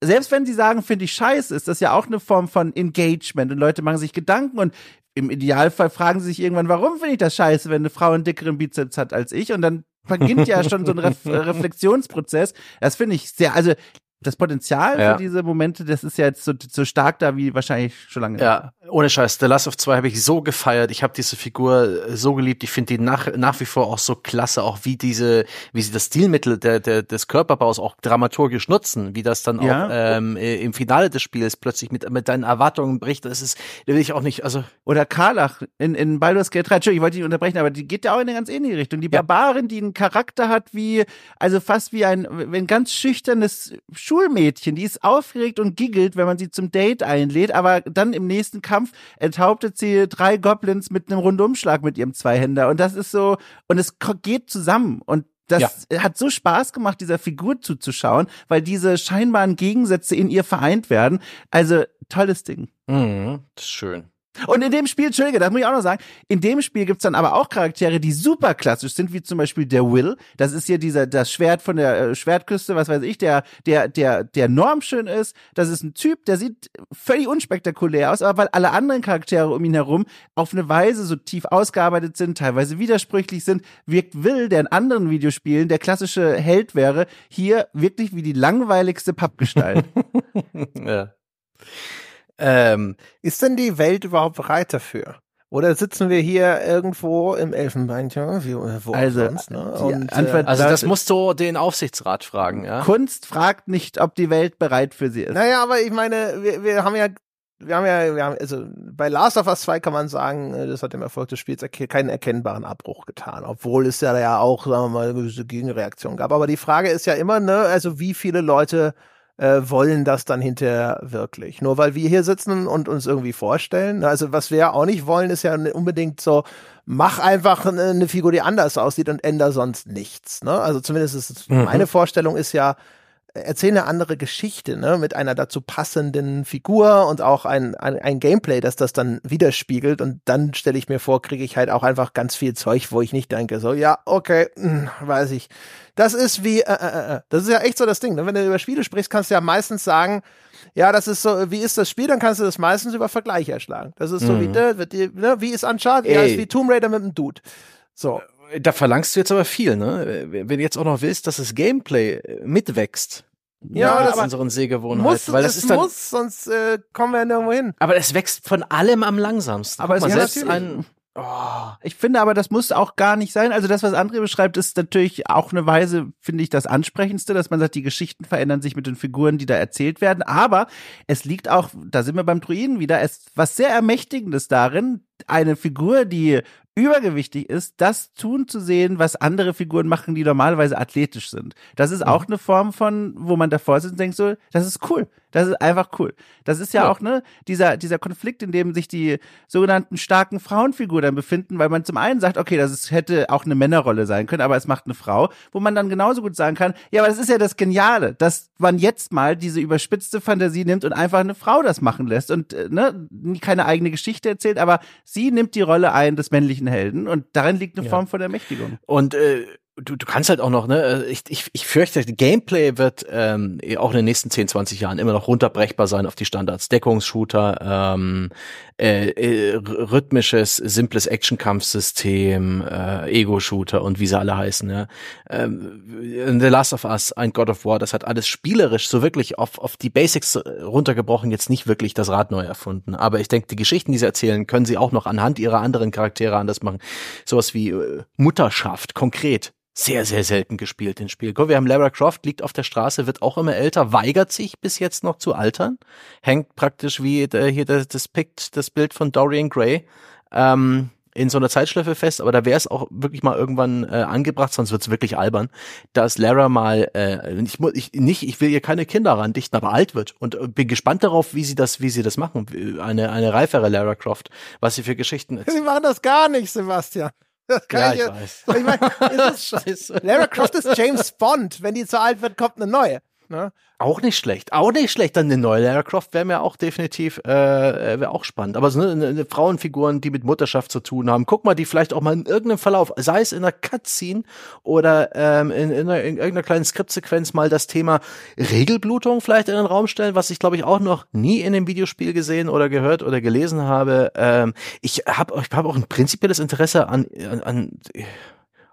selbst wenn sie sagen, finde ich scheiße, ist das ja auch eine Form von Engagement und Leute machen sich Gedanken und im Idealfall fragen sie sich irgendwann, warum finde ich das scheiße, wenn eine Frau einen dickeren Bizeps hat als ich und dann beginnt ja schon so ein Ref Reflexionsprozess. Das finde ich sehr, also das Potenzial Ja. für diese Momente, das ist ja jetzt so, so stark da wie wahrscheinlich schon lange. Ja, ohne Scheiß. The Last of 2 habe ich so gefeiert. Ich habe diese Figur äh, so geliebt. Ich finde die nach, nach wie vor auch so klasse, auch wie diese, wie sie das Stilmittel der, der, des Körperbaus auch dramaturgisch nutzen, wie das dann Ja. auch ähm, äh, im Finale des Spiels plötzlich mit, mit deinen Erwartungen bricht. Das ist, will ich auch nicht, also Oder Karlach in, in Baldur's Gate 3. Entschuldigung, ich wollte dich unterbrechen, aber die geht ja auch in eine ganz ähnliche Richtung. Die Ja. Barbarin, die einen Charakter hat wie, also fast wie ein, ein ganz schüchternes Schulmädchen. Die ist aufgeregt und giggelt, wenn man sie zum Date einlädt, aber dann im nächsten Kampf enthauptet sie drei Goblins mit einem Rundumschlag mit ihrem Zweihänder. Und das ist so, und es geht zusammen. Und das hat so Spaß gemacht, dieser Figur zuzuschauen, weil diese scheinbaren Gegensätze in ihr vereint werden. Also, tolles Ding. mh, das ist schön. Und in dem Spiel, Entschuldige, das muss ich auch noch sagen, in dem Spiel gibt's dann aber auch Charaktere, die super klassisch sind, wie zum Beispiel der Will. Das ist hier dieser, das Schwert von der äh, Schwertküste, was weiß ich, der, der, der, der normschön ist. Das ist ein Typ, der sieht völlig unspektakulär aus, aber weil alle anderen Charaktere um ihn herum auf eine Weise so tief ausgearbeitet sind, teilweise widersprüchlich sind, wirkt Will, der in anderen Videospielen der klassische Held wäre, hier wirklich wie die langweiligste Pappgestalt. ja. Ähm, ist denn die Welt überhaupt bereit dafür? Oder sitzen wir hier irgendwo im Elfenbeinturm, wie wo also, sonst, ne? Und, Antwort, äh, also das musst du den Aufsichtsrat fragen, ja? Kunst fragt nicht, ob die Welt bereit für sie ist. Naja, aber ich meine, wir, wir haben ja wir haben ja, wir haben, also bei Last of Us 2 kann man sagen, äh, das hat dem Erfolg des Spiels keinen erkennbaren Abbruch getan, obwohl es ja, ja auch, sagen wir mal, eine gewisse Gegenreaktion gab. Aber die Frage ist ja immer, ne, also wie viele Leute äh, wollen das dann hinterher wirklich. Nur weil wir hier sitzen und uns irgendwie vorstellen. Also was wir ja auch nicht wollen, ist ja unbedingt so, mach einfach eine, eine Figur, die anders aussieht und änder sonst nichts. Ne? Also zumindest ist mhm. meine Vorstellung ist ja, erzähl eine andere Geschichte, ne, mit einer dazu passenden Figur und auch ein, ein, ein Gameplay, das das dann widerspiegelt. Und dann stelle ich mir vor, kriege ich halt auch einfach ganz viel Zeug, wo ich nicht denke, so, ja, okay, mh, hm, weiß ich. Das ist wie, äh, äh, äh. das ist ja echt so das Ding. Ne? Wenn du über Spiele sprichst, kannst du ja meistens sagen, ja, das ist so, wie ist das Spiel, dann kannst du das meistens über Vergleich erschlagen. Das ist so mhm. wie, ne, wie ist Uncharted, ja, ist wie Tomb Raider mit einem Dude. So da verlangst du jetzt aber viel, ne? Wenn du jetzt auch noch willst, dass das Gameplay äh, mitwächst. Ja, ja aber unseren Sehgewohnheiten, muss, weil das ist dann, muss, sonst äh, kommen wir ja nirgendwo hin. Aber es wächst von allem am langsamsten. Aber Guck es mal, selbst ein Oh, ich finde aber, das muss auch gar nicht sein. Also das, was André beschreibt, ist natürlich auch eine Weise, finde ich, das Ansprechendste, dass man sagt, die Geschichten verändern sich mit den Figuren, die da erzählt werden. Aber es liegt auch, da sind wir beim Druiden wieder, es was sehr Ermächtigendes darin, eine Figur, die übergewichtig ist, das tun zu sehen, was andere Figuren machen, die normalerweise athletisch sind. Das ist auch mhm. eine Form von, wo man davor sitzt und denkt so, das ist cool. Das ist einfach cool. Das ist ja, ja, auch, ne, dieser, dieser Konflikt, in dem sich die sogenannten starken Frauenfiguren dann befinden, weil man zum einen sagt, okay, das ist, hätte auch eine Männerrolle sein können, aber es macht eine Frau, wo man dann genauso gut sagen kann, ja, aber das ist ja das Geniale, dass man jetzt mal diese überspitzte Fantasie nimmt und einfach eine Frau das machen lässt und, äh, ne, keine eigene Geschichte erzählt, aber sie nimmt die Rolle ein des männlichen Helden und darin liegt eine ja. Form von Ermächtigung. Und, äh, du, du kannst halt auch noch, ne, äh, ich, ich, ich fürchte, Gameplay wird ähm, auch in den nächsten 10, 20 Jahren immer noch runterbrechbar sein auf die Standards. Deckungsshooter, ähm, äh, äh, rhythmisches, simples Action-Kampfsystem, äh, Ego-Shooter und wie sie alle heißen, ja. Ähm, The Last of Us, ein God of War, das hat alles spielerisch so wirklich auf, auf die Basics runtergebrochen, jetzt nicht wirklich das Rad neu erfunden. Aber ich denke, die Geschichten, die sie erzählen, können sie auch noch anhand ihrer anderen Charaktere anders machen. Sowas wie äh, Mutterschaft, konkret sehr, sehr selten gespielt, in Spiel. Guck, wir haben Lara Croft, liegt auf der Straße, wird auch immer älter, weigert sich bis jetzt noch zu altern, hängt praktisch wie äh, hier das, das Pict, das Bild von Dorian Gray, ähm, in so einer Zeitschleife fest, aber da wäre es auch wirklich mal irgendwann äh, angebracht, sonst wird's wirklich albern, dass Lara mal, äh, ich, muss ich nicht, ich will ihr keine Kinder randichten, aber alt wird und äh, bin gespannt darauf, wie sie das, wie sie das machen, eine eine reifere Lara Croft, was sie für Geschichten. Sie machen das gar nicht, Sebastian. Das kann ja, ich, ich weiß. Ich mein, ist Scheiße. Lara Croft ist James Bond. Wenn die zu alt wird, kommt eine neue. Ne? Auch nicht schlecht, auch nicht schlecht. Dann eine neue Lara Croft wäre mir auch definitiv, äh, wäre auch spannend. Aber so eine, eine Frauenfiguren, die mit Mutterschaft zu tun haben, guck mal, die vielleicht auch mal in irgendeinem Verlauf, sei es in einer Cutscene oder ähm, in, in, einer, in irgendeiner kleinen Skriptsequenz mal das Thema Regelblutung vielleicht in den Raum stellen, was ich glaube ich auch noch nie in dem Videospiel gesehen oder gehört oder gelesen habe. Ähm, ich habe ich hab auch ein prinzipielles Interesse an, an, an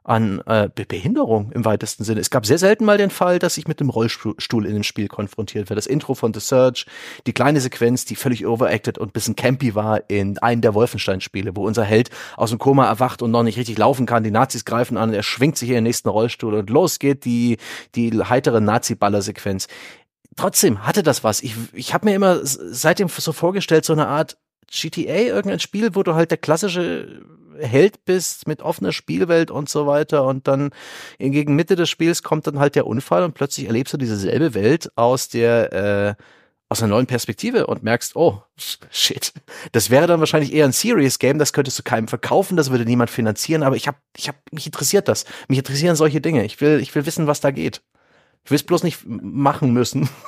an äh, Behinderung im weitesten Sinne. Es gab sehr selten mal den Fall, dass ich mit dem Rollstuhl in dem Spiel konfrontiert werde. Das Intro von The Search, die kleine Sequenz, die völlig overacted und bisschen campy war in einem der Wolfenstein-Spiele, wo unser Held aus dem Koma erwacht und noch nicht richtig laufen kann. Die Nazis greifen an, er schwingt sich in den nächsten Rollstuhl und los geht die, die heitere Nazi-Baller-Sequenz. Trotzdem hatte das was. Ich, ich habe mir immer seitdem so vorgestellt, so eine Art GTA, irgendein Spiel, wo du halt der klassische Held bist mit offener Spielwelt und so weiter und dann gegen Mitte des Spiels kommt dann halt der Unfall und plötzlich erlebst du dieselbe Welt aus der äh, aus einer neuen Perspektive und merkst, oh, shit. Das wäre dann wahrscheinlich eher ein Serious Game, das könntest du keinem verkaufen, das würde niemand finanzieren, aber ich habe ich hab mich interessiert das. Mich interessieren solche Dinge. Ich will ich will wissen, was da geht. Ich will es bloß nicht machen müssen.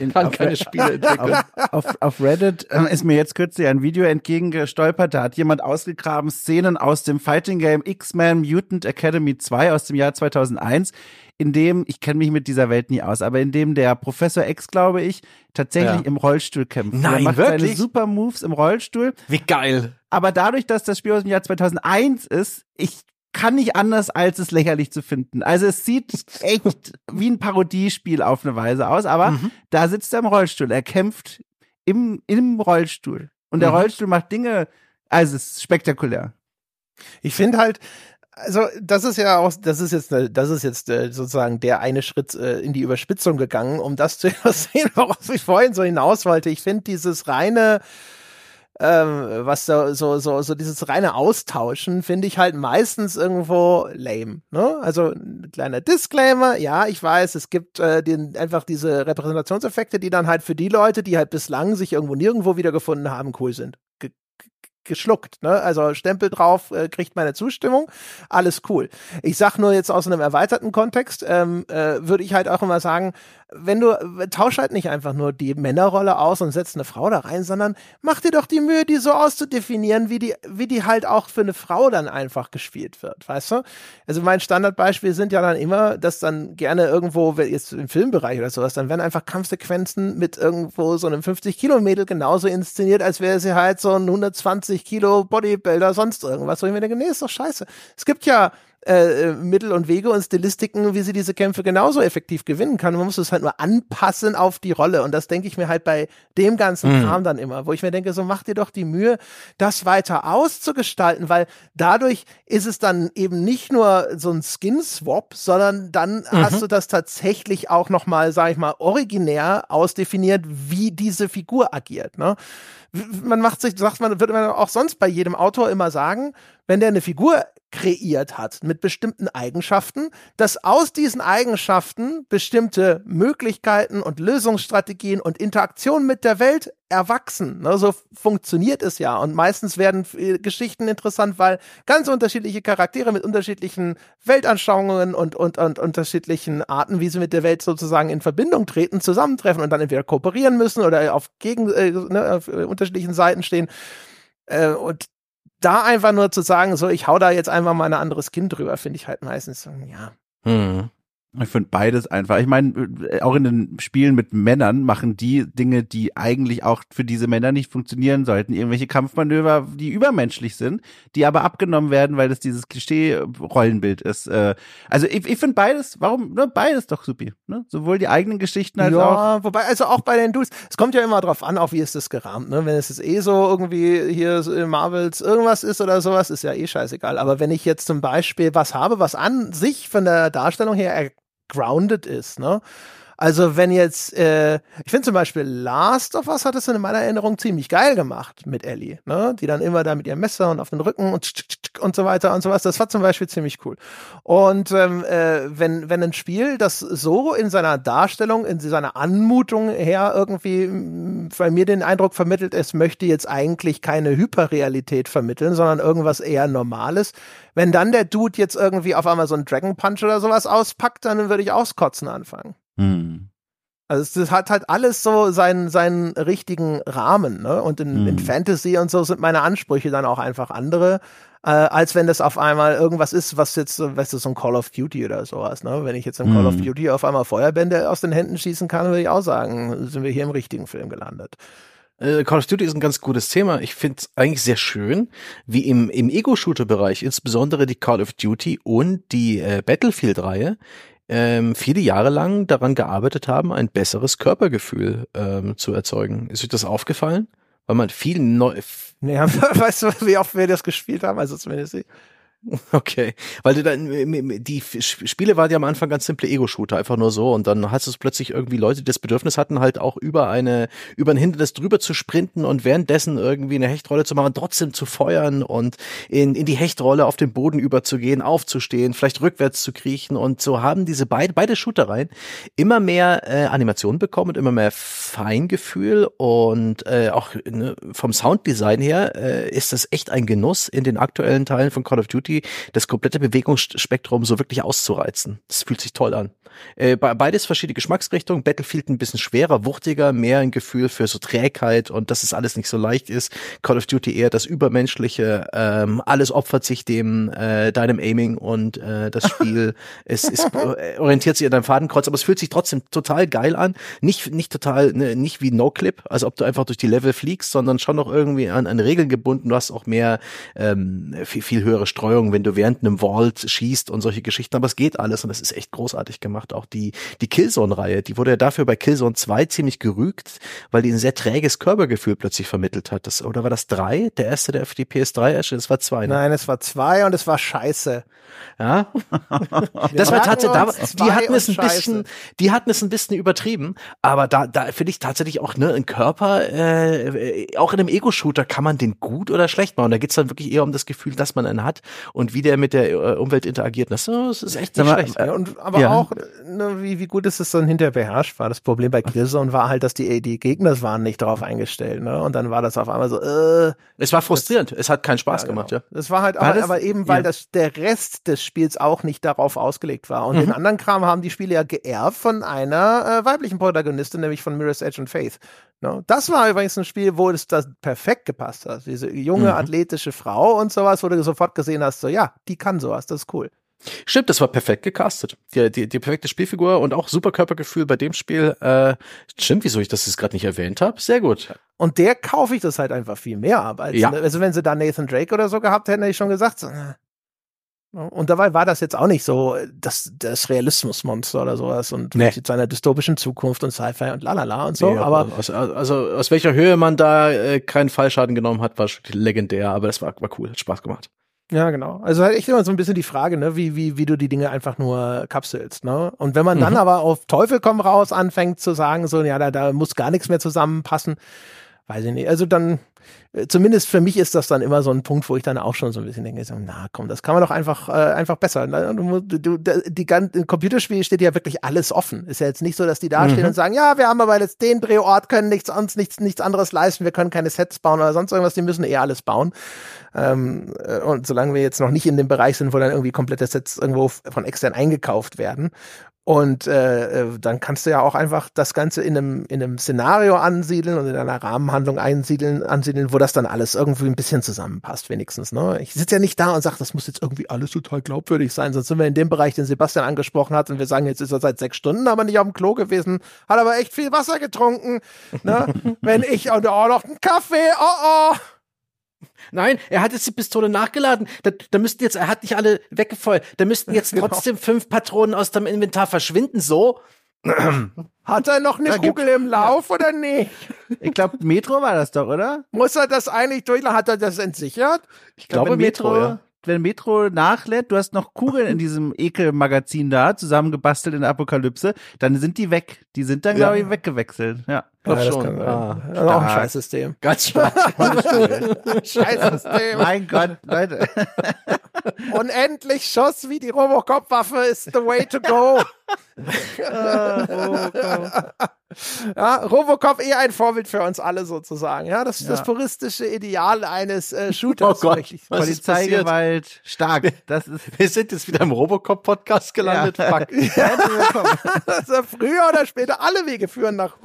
Ich kann keine Spiele entwickeln. Auf, auf, auf Reddit äh, ist mir jetzt kürzlich ein Video entgegengestolpert. Da hat jemand ausgegraben Szenen aus dem Fighting Game X-Men Mutant Academy 2 aus dem Jahr 2001, in dem, ich kenne mich mit dieser Welt nie aus, aber in dem der Professor X, glaube ich, tatsächlich Ja. im Rollstuhl kämpft. Nein, er macht seine wirklich? super Moves im Rollstuhl. Wie geil. Aber dadurch, dass das Spiel aus dem Jahr 2001 ist, ich kann nicht anders, als es lächerlich zu finden. Also es sieht echt wie ein Parodiespiel auf eine Weise aus, aber Mhm. da sitzt er im Rollstuhl. Er kämpft im, im Rollstuhl. Und der Mhm. Rollstuhl macht Dinge, also es ist spektakulär. Ich finde halt, also das ist ja auch, das ist jetzt, das ist jetzt äh, sozusagen der eine Schritt äh, in die Überspitzung gegangen, um das zu sehen, worauf ich vorhin so hinaus wollte. Ich finde dieses reine, ähm, was so, so, so, so dieses reine Austauschen finde ich halt meistens irgendwo lame. Ne? Also ein kleiner Disclaimer, ja, ich weiß, es gibt äh, den, einfach diese Repräsentationseffekte, die dann halt für die Leute, die halt bislang sich irgendwo nirgendwo wiedergefunden haben, cool sind. Ge geschluckt, ne? Also Stempel drauf, äh, kriegt meine Zustimmung, alles cool. Ich sag nur jetzt aus einem erweiterten Kontext, ähm, äh, würde ich halt auch immer sagen, wenn du, tausch halt nicht einfach nur die Männerrolle aus und setz eine Frau da rein, sondern mach dir doch die Mühe, die so auszudefinieren, wie die, wie die halt auch für eine Frau dann einfach gespielt wird, weißt du? Also mein Standardbeispiel sind ja dann immer, dass dann gerne irgendwo, jetzt im Filmbereich oder sowas, dann werden einfach Kampfsequenzen mit irgendwo so einem 50 Kilo Mädel genauso inszeniert, als wäre sie halt so ein 120 Kilo Bodybuilder, sonst irgendwas. Wo ich mir denke, nee, ist doch scheiße. Es gibt ja äh, Mittel und Wege und Stilistiken, wie sie diese Kämpfe genauso effektiv gewinnen kann. Man muss es halt nur anpassen auf die Rolle. Und das denke ich mir halt bei dem ganzen Mhm. Kram dann immer, wo ich mir denke, so mach dir doch die Mühe, das weiter auszugestalten, weil dadurch ist es dann eben nicht nur so ein Skin-Swap, sondern dann hast du das tatsächlich auch nochmal, sag ich mal, originär ausdefiniert, wie diese Figur agiert. Ne? man macht sich, sagt man, würde man auch sonst bei jedem Autor immer sagen, wenn der eine Figur kreiert hat mit bestimmten Eigenschaften, dass aus diesen Eigenschaften bestimmte Möglichkeiten und Lösungsstrategien und Interaktionen mit der Welt erwachsen. Ne, so funktioniert es ja. Und meistens werden äh, Geschichten interessant, weil ganz unterschiedliche Charaktere mit unterschiedlichen Weltanschauungen und, und, und unterschiedlichen Arten, wie sie mit der Welt sozusagen in Verbindung treten, zusammentreffen und dann entweder kooperieren müssen oder auf, gegen, äh, ne, auf äh, unterschiedlichen Seiten stehen. Äh, und da einfach nur zu sagen, so, ich hau da jetzt einfach mal ein anderes Kind drüber, finde ich halt meistens, so, ja. Hm. Ich finde beides einfach. Ich meine, äh, auch in den Spielen mit Männern machen die Dinge, die eigentlich auch für diese Männer nicht funktionieren sollten. Irgendwelche Kampfmanöver, die übermenschlich sind, die aber abgenommen werden, weil das dieses Klischee-Rollenbild ist. Äh, Also ich, ich finde beides, warum, ne, beides doch supi. Ne? Sowohl die eigenen Geschichten als auch. Ja, wobei, also auch bei den Dudes, es kommt ja immer drauf an, auch wie ist das gerahmt, ne? Wenn es jetzt eh so irgendwie hier so in Marvels irgendwas ist oder sowas, ist ja eh scheißegal. Aber wenn ich jetzt zum Beispiel was habe, was an sich von der Darstellung her grounded ist, ne? Also wenn jetzt, äh, ich finde zum Beispiel Last of Us hat es in meiner Erinnerung ziemlich geil gemacht mit Ellie, ne? Die dann immer da mit ihrem Messer und auf den Rücken und tsch, tsch, tsch und so weiter und so was. Das war zum Beispiel ziemlich cool. Und ähm, äh, wenn, wenn ein Spiel das so in seiner Darstellung, in seiner Anmutung her irgendwie mh, bei mir den Eindruck vermittelt, es möchte jetzt eigentlich keine Hyperrealität vermitteln, sondern irgendwas eher Normales. Wenn dann der Dude jetzt irgendwie auf einmal so einen Dragon Punch oder sowas auspackt, dann würde ich auskotzen anfangen. Hm. Also es hat halt alles so seinen, seinen richtigen Rahmen, ne? Und in, Mhm. in Fantasy und so sind meine Ansprüche dann auch einfach andere, äh, als wenn das auf einmal irgendwas ist, was jetzt, so, weißt du, so ein Call of Duty oder sowas, ne? Wenn ich jetzt im Call of Mhm. Duty auf einmal Feuerbände aus den Händen schießen kann, würde ich auch sagen, sind wir hier im richtigen Film gelandet. Äh, Call of Duty ist ein ganz gutes Thema. Ich finde es eigentlich sehr schön, wie im, im Ego-Shooter-Bereich, insbesondere die Call of Duty und die äh, Battlefield-Reihe, ähm, viele Jahre lang daran gearbeitet haben, ein besseres Körpergefühl ähm, zu erzeugen. Ist euch das aufgefallen? Weil man viel neu, Ja, weißt du, wie oft wir das gespielt haben? Also zumindest ich. Okay, weil du dann die Spiele waren ja am Anfang ganz simple Ego-Shooter, einfach nur so. Und dann hast du plötzlich irgendwie Leute, die das Bedürfnis hatten, halt auch über eine über ein Hindernis drüber zu sprinten und währenddessen irgendwie eine Hechtrolle zu machen, trotzdem zu feuern und in, in die Hechtrolle auf den Boden überzugehen, aufzustehen, vielleicht rückwärts zu kriechen. Und so haben diese beide beide Shootereien immer mehr äh, Animationen bekommen und immer mehr Feingefühl. Und äh, auch ne, vom Sounddesign her äh, ist das echt ein Genuss in den aktuellen Teilen von Call of Duty Das komplette Bewegungsspektrum so wirklich auszureizen. Das fühlt sich toll an. Äh, beides verschiedene Geschmacksrichtungen. Battlefield ein bisschen schwerer, wuchtiger, mehr ein Gefühl für so Trägheit und dass es alles nicht so leicht ist. Call of Duty eher das Übermenschliche. Ähm, alles opfert sich dem äh, deinem Aiming und äh, das Spiel es, äh, orientiert sich an deinem Fadenkreuz, aber es fühlt sich trotzdem total geil an. Nicht nicht total ne, nicht wie No Clip, also ob du einfach durch die Level fliegst, sondern schon noch irgendwie an, an Regeln gebunden. Du hast auch mehr ähm, viel, viel höhere Streuung, wenn du während einem Vault schießt und solche Geschichten. Aber es geht alles und es ist echt großartig gemacht. Auch die die Killzone-Reihe, die wurde ja dafür bei Killzone 2 ziemlich gerügt, weil die ein sehr träges Körpergefühl plötzlich vermittelt hat. Das, oder war das drei? Der erste, der für die PS3 erschien? Das war zwei. Ne? Nein, es war zwei und es war scheiße. Ja. das war tatsächlich, die hatten es ein bisschen, die hatten es ein bisschen übertrieben, aber da, da finde ich tatsächlich auch, ne, ein Körper, äh, auch in einem Ego-Shooter kann man den gut oder schlecht machen. Da geht's dann wirklich eher um das Gefühl, dass man einen hat und wie der mit der äh, Umwelt interagiert. Das, das ist echt nicht schlecht. Ja, und, aber ja. auch, ne, wie, wie gut ist es dann hinterher beherrscht war. Das Problem bei Killzone war halt, dass die, die Gegner waren nicht darauf eingestellt, ne, und dann war das auf einmal so, äh. Es war frustrierend. Das, es hat keinen Spaß ja, genau. gemacht, ja. Das war halt, war aber, das, aber eben, weil das, der Rest des Spiels auch nicht darauf ausgelegt war. Und mhm. den anderen Kram haben die Spiele ja geerbt von einer äh, weiblichen Protagonistin, nämlich von Mirror's Edge und Faith. No? Das war übrigens ein Spiel, wo es das perfekt gepasst hat. Diese junge, mhm. athletische Frau und sowas, wo du sofort gesehen hast, so ja, die kann sowas, das ist cool. Stimmt, das war perfekt gecastet. Die, die, die perfekte Spielfigur und auch super Körpergefühl bei dem Spiel. Äh, stimmt, wieso ich das jetzt gerade nicht erwähnt habe. Sehr gut. Und der kaufe ich das halt einfach viel mehr ab. Als, ja. Also wenn sie da Nathan Drake oder so gehabt hätten, hätte ich schon gesagt, so, äh, und dabei war das jetzt auch nicht so das, das Realismusmonster oder sowas und nee. mit seiner dystopischen Zukunft und Sci-Fi und lalala und so. Nee, aber aus, also aus welcher Höhe man da äh, keinen Fallschaden genommen hat, war legendär, aber das war, war cool, hat Spaß gemacht. Ja, genau. Also halt echt immer so ein bisschen die Frage, ne, wie, wie, wie du die Dinge einfach nur kapselst, ne? Und wenn man dann mhm. aber auf Teufel komm raus anfängt zu sagen, so, ja, da, da muss gar nichts mehr zusammenpassen, weiß ich nicht. Also dann, äh, zumindest für mich ist das dann immer so ein Punkt, wo ich dann auch schon so ein bisschen denke, na komm, das kann man doch einfach, äh, einfach besser. Ne? Du, du, die ganze Computerspiel steht ja wirklich alles offen. Ist ja jetzt nicht so, dass die da stehen mhm. und sagen, ja, wir haben aber jetzt den Drehort, können nichts, uns nichts, nichts anderes leisten, wir können keine Sets bauen oder sonst irgendwas, die müssen eh alles bauen. Ähm, äh, und solange wir jetzt noch nicht in dem Bereich sind, wo dann irgendwie komplette Sets irgendwo von extern eingekauft werden und äh, äh, dann kannst du ja auch einfach das Ganze in einem, in einem Szenario ansiedeln und in einer Rahmenhandlung einsiedeln, ansiedeln, wo das dann alles irgendwie ein bisschen zusammenpasst, wenigstens. Ne? Ich sitze ja nicht da und sage, das muss jetzt irgendwie alles total glaubwürdig sein, sonst sind wir in dem Bereich, den Sebastian angesprochen hat, und wir sagen, jetzt ist er seit sechs Stunden aber nicht auf dem Klo gewesen, hat aber echt viel Wasser getrunken. Ne? Wenn ich und auch noch einen Kaffee, oh oh. Nein, er hat jetzt die Pistole nachgeladen. Da, da müssten jetzt, er hat nicht alle weggefeuert. Da müssten jetzt genau. trotzdem fünf Patronen aus dem Inventar verschwinden. So. Hat er noch eine da Kugel im Lauf oder nicht? Ich glaube, Metro war das doch, oder? Muss er das eigentlich durch? Hat er das entsichert? Ich glaube, Metro, Metro ja wenn Metro nachlädt, du hast noch Kugeln in diesem Ekelmagazin da, zusammengebastelt in der Apokalypse, dann sind die weg. Die sind dann, ja. glaube ich, weggewechselt. Ja. Glaub ja, schon. Ah, das auch ein Scheißsystem. Ganz stark. Scheißsystem. mein Gott, Leute. Unendlich Schuss wie die Robocop-Waffe ist the way to go. ja, Robocop eh ein Vorbild für uns alle sozusagen. Ja, das ist ja. das puristische Ideal eines äh, Shooters. Oh Gott, Polizeigewalt, stark. Das ist Wir sind jetzt wieder im Robocop-Podcast gelandet. Ja. Fuck. also früher oder später alle Wege führen nach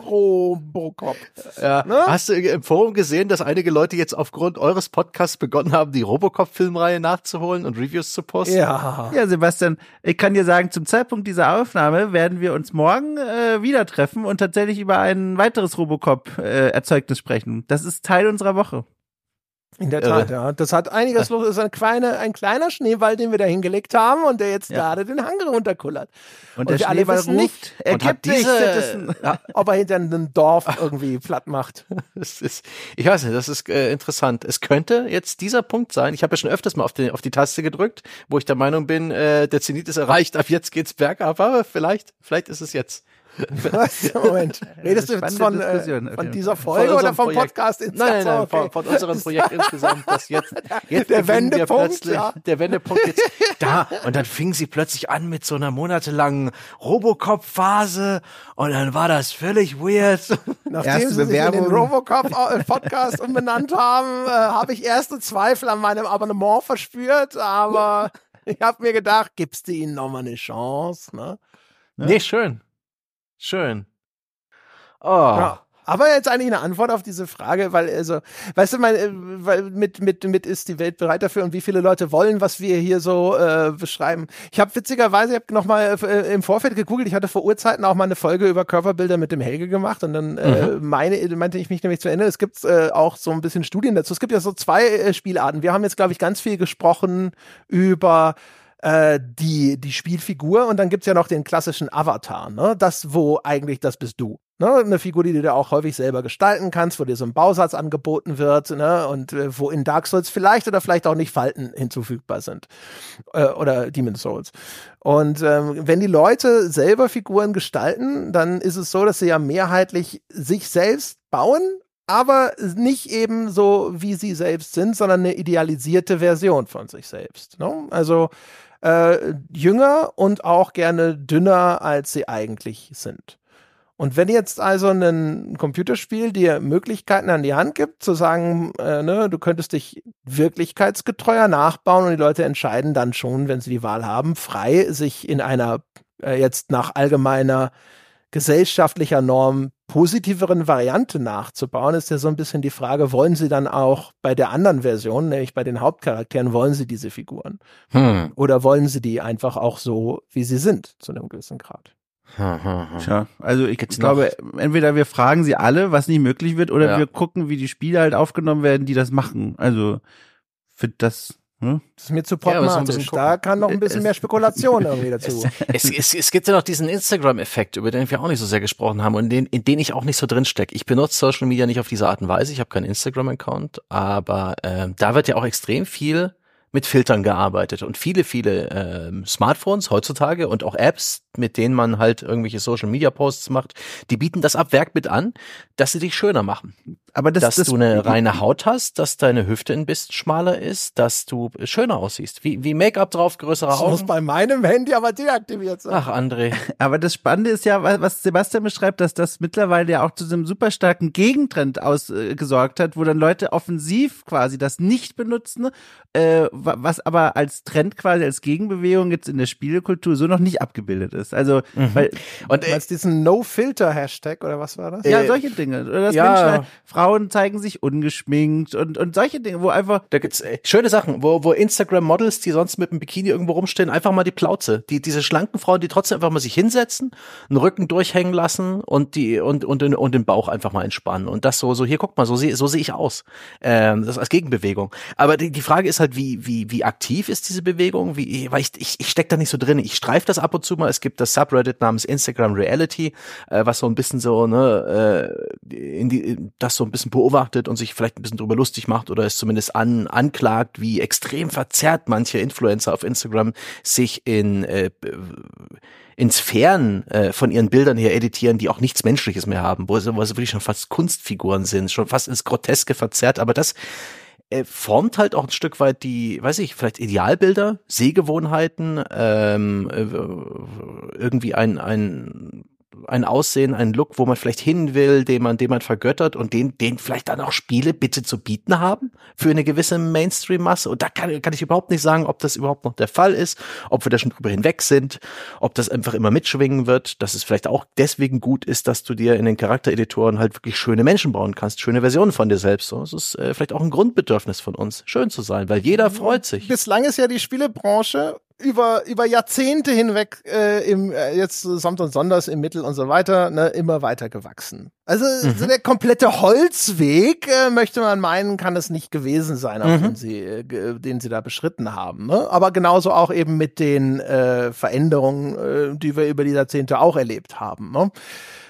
Robocop. Ja. Ne? Hast du im Forum gesehen, dass einige Leute jetzt aufgrund eures Podcasts begonnen haben, die Robocop-Filmreihe nachzuholen und Reviews zu posten? Ja. Ja, Sebastian, ich kann dir sagen, zum Zeitpunkt dieser Aufnahme werden wir uns morgen äh, wieder treffen und tatsächlich über ein weiteres Robocop-Erzeugnis äh, sprechen. Das ist Teil unserer Woche. In der Tat, Irre. ja. Das hat einiges los. Das ist ein kleiner, ein kleiner Schneeball, den wir da hingelegt haben und der jetzt ja. gerade den Hang runterkullert. Und, und der Schneeball ruft, nicht, er und gibt diese, nicht, ja, ob er hinter einem Dorf irgendwie platt macht. Das ist, ich weiß nicht, das ist äh, interessant. Es könnte jetzt dieser Punkt sein. Ich habe ja schon öfters mal auf die, auf die Taste gedrückt, wo ich der Meinung bin, äh, der Zenit ist erreicht, ab jetzt geht's bergab, aber vielleicht, vielleicht ist es jetzt. Was? Moment. Redest du jetzt von, äh, von dieser Folge oder vom Projekt. Podcast Nein, nein, nein, okay. von, von unserem Projekt insgesamt, das jetzt, jetzt Der Wendepunkt, plötzlich, ja. der Wendepunkt jetzt da und dann fing sie plötzlich an mit so einer monatelangen Robocop-Phase und dann war das völlig weird. Nachdem Erste sie sich in den. Robocop-Podcast umbenannt haben, äh, habe ich erste Zweifel an meinem Abonnement verspürt, aber ich habe mir gedacht, gibst du ihnen nochmal eine Chance, ne? Nee, schön. Schön. Oh. Ja. Aber jetzt eigentlich eine Antwort auf diese Frage, weil also, weißt du, mein, äh, weil mit mit mit ist die Welt bereit dafür und wie viele Leute wollen, was wir hier so äh, beschreiben. Ich habe witzigerweise, ich habe noch mal äh, im Vorfeld gegoogelt. Ich hatte vor Urzeiten auch mal eine Folge über Körperbilder mit dem Helge gemacht und dann äh, meine meinte ich mich nämlich zu Ende. Es gibt äh, auch so ein bisschen Studien dazu. Es gibt ja so zwei äh, Spielarten. Wir haben jetzt glaube ich ganz viel gesprochen über äh, die, die Spielfigur und dann gibt's ja noch den klassischen Avatar, ne? Das, wo eigentlich das bist du. Ne? Eine Figur, die du dir auch häufig selber gestalten kannst, wo dir so ein Bausatz angeboten wird, ne? Und äh, wo in Dark Souls vielleicht oder vielleicht auch nicht Falten hinzufügbar sind. Äh, oder Demon's Souls. Und ähm, wenn die Leute selber Figuren gestalten, dann ist es so, dass sie ja mehrheitlich sich selbst bauen, aber nicht eben so, wie sie selbst sind, sondern eine idealisierte Version von sich selbst. Ne? Also äh, jünger und auch gerne dünner, als sie eigentlich sind. Und wenn jetzt also ein Computerspiel dir Möglichkeiten an die Hand gibt, zu sagen, äh, ne, du könntest dich wirklichkeitsgetreuer nachbauen und die Leute entscheiden dann schon, wenn sie die Wahl haben, frei sich in einer äh, jetzt nach allgemeiner gesellschaftlicher Norm positiveren Variante nachzubauen, ist ja so ein bisschen die Frage, wollen sie dann auch bei der anderen Version, nämlich bei den Hauptcharakteren, wollen sie diese Figuren? Hm. Oder wollen sie die einfach auch so, wie sie sind, zu einem gewissen Grad? Hm, hm, hm. Tja, also ich Gibt's glaube, entweder wir fragen sie alle, was nicht möglich wird, oder Ja. wir gucken, wie die Spiele halt aufgenommen werden, die das machen. Also für das, hm? Das ist mir zu Ja, bisschen pragmatisch. gucken. da kann noch ein bisschen Es- mehr Spekulation irgendwie dazu. Es, es, es gibt ja noch diesen Instagram-Effekt, über den wir auch nicht so sehr gesprochen haben und den, in den ich auch nicht so drin stecke. Ich benutze Social Media nicht auf diese Art und Weise. Ich habe keinen Instagram-Account, aber ähm, da wird ja auch extrem viel mit Filtern gearbeitet und viele, viele ähm, Smartphones heutzutage und auch Apps, mit denen man halt irgendwelche Social Media Posts macht, die bieten das ab Werk mit an, dass sie dich schöner machen. Aber das, dass das du eine reine Haut hast, dass deine Hüfte ein bisschen schmaler ist, dass du schöner aussiehst. Wie, wie Make-up drauf, größere Das muss Augen. bei meinem Handy aber deaktiviert sein. Ach, André. Aber das Spannende ist ja, wa- was Sebastian beschreibt, dass das mittlerweile ja auch zu einem super starken Gegentrend ausgesorgt äh, hat, wo dann Leute offensiv quasi das nicht benutzen, äh, was aber als Trend quasi als Gegenbewegung jetzt in der Spielekultur so noch nicht abgebildet ist. Also, weil, Und äh, meinst diesen No-Filter-Hashtag oder was war das? ja, Äh, solche Dinge. Oder dass ja. Menschen, halt- Frauen zeigen sich ungeschminkt und, und solche Dinge, wo einfach, Da gibt's äh, schöne Sachen, wo, wo Instagram-Models, die sonst mit einem Bikini irgendwo rumstehen, einfach mal die Plauze. Die, diese schlanken Frauen, die trotzdem einfach mal sich hinsetzen, einen Rücken durchhängen lassen und die, und, und, den- und den Bauch einfach mal entspannen. Und das so, so, hier, guck mal, so sehe, so sehe ich aus. Ähm, das als Gegenbewegung. Aber die, die Frage ist halt, wie, wie, wie aktiv ist diese Bewegung? Wie, weil ich, ich, ich steck da nicht so drin. Ich streife das ab und zu mal. Es gibt das Subreddit namens Instagram Reality, äh, was so ein bisschen so, ne, äh, in die, das so ein bisschen beobachtet und sich vielleicht ein bisschen drüber lustig macht oder es zumindest an, anklagt, wie extrem verzerrt manche Influencer auf Instagram sich in, äh, in Sphären äh, von ihren Bildern her editieren, die auch nichts Menschliches mehr haben, wo sie, wo sie wirklich schon fast Kunstfiguren sind, schon fast ins Groteske verzerrt, aber das äh, formt halt auch ein Stück weit die, weiß ich, vielleicht Idealbilder, Sehgewohnheiten, ähm, äh, irgendwie ein, ein ein Aussehen, ein Look, wo man vielleicht hin will, den man, den man vergöttert und den, den vielleicht dann auch Spiele bitte zu bieten haben für eine gewisse Mainstream-Masse. Und da kann, kann ich überhaupt nicht sagen, ob das überhaupt noch der Fall ist, ob wir da schon drüber hinweg sind, ob das einfach immer mitschwingen wird, dass es vielleicht auch deswegen gut ist, dass du dir in den Charaktereditoren halt wirklich schöne Menschen bauen kannst, schöne Versionen von dir selbst. So, es ist äh, vielleicht auch ein Grundbedürfnis von uns, schön zu sein, weil jeder freut sich. Bislang ist ja die Spielebranche über, über Jahrzehnte hinweg äh, im äh, jetzt samt und sonders im Mittel und so weiter ne, immer weiter gewachsen. Also Mhm. so der komplette Holzweg, äh, möchte man meinen, kann es nicht gewesen sein, auf Mhm. den, sie, äh, den sie da beschritten haben. Ne? Aber genauso auch eben mit den äh, Veränderungen, äh, die wir über die Jahrzehnte auch erlebt haben. Ne?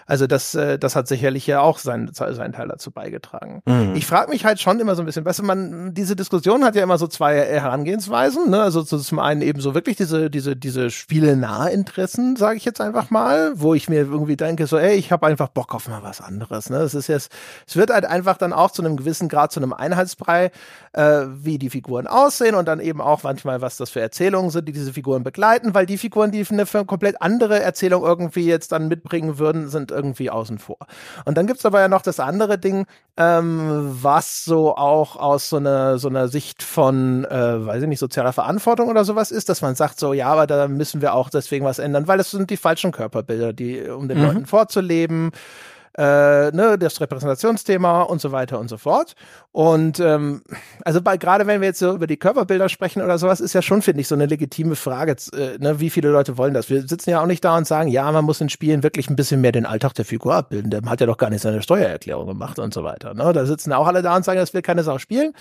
Also das, äh, das hat sicherlich ja auch seinen, seinen Teil dazu beigetragen. Mhm. Ich frage mich halt schon immer so ein bisschen, weißt du, man, diese Diskussion hat ja immer so zwei Herangehensweisen, ne? Also so zum einen eben so wirklich diese, diese, diese Spiele-Nah-Interessen, sage ich jetzt einfach mal, wo ich mir irgendwie denke, so, ey, ich habe einfach Bock auf mal was anderes. Ne? Es ist jetzt, es wird halt einfach dann auch zu einem gewissen Grad zu einem Einheitsbrei, äh, wie die Figuren aussehen und dann eben auch manchmal, was das für Erzählungen sind, die diese Figuren begleiten, weil die Figuren, die eine komplett andere Erzählung irgendwie jetzt dann mitbringen würden, sind irgendwie außen vor. Und dann gibt's aber ja noch das andere Ding, ähm, was so auch aus so einer so einer Sicht von, äh, weiß ich nicht, sozialer Verantwortung oder sowas ist, dass man sagt so, ja, aber da müssen wir auch deswegen was ändern, weil es sind die falschen Körperbilder, die um den Mhm. Leuten vorzuleben, äh, ne, das Repräsentationsthema und so weiter und so fort. Und ähm, also bei, gerade wenn wir jetzt so über die Körperbilder sprechen oder sowas, ist ja schon, finde ich, so eine legitime Frage, äh, ne, wie viele Leute wollen das? Wir sitzen ja auch nicht da und sagen, ja, man muss in Spielen wirklich ein bisschen mehr den Alltag der Figur abbilden. Der hat ja doch gar nicht seine Steuererklärung gemacht und so weiter. Ne? Da sitzen auch alle da und sagen, das will keine Sau spielen.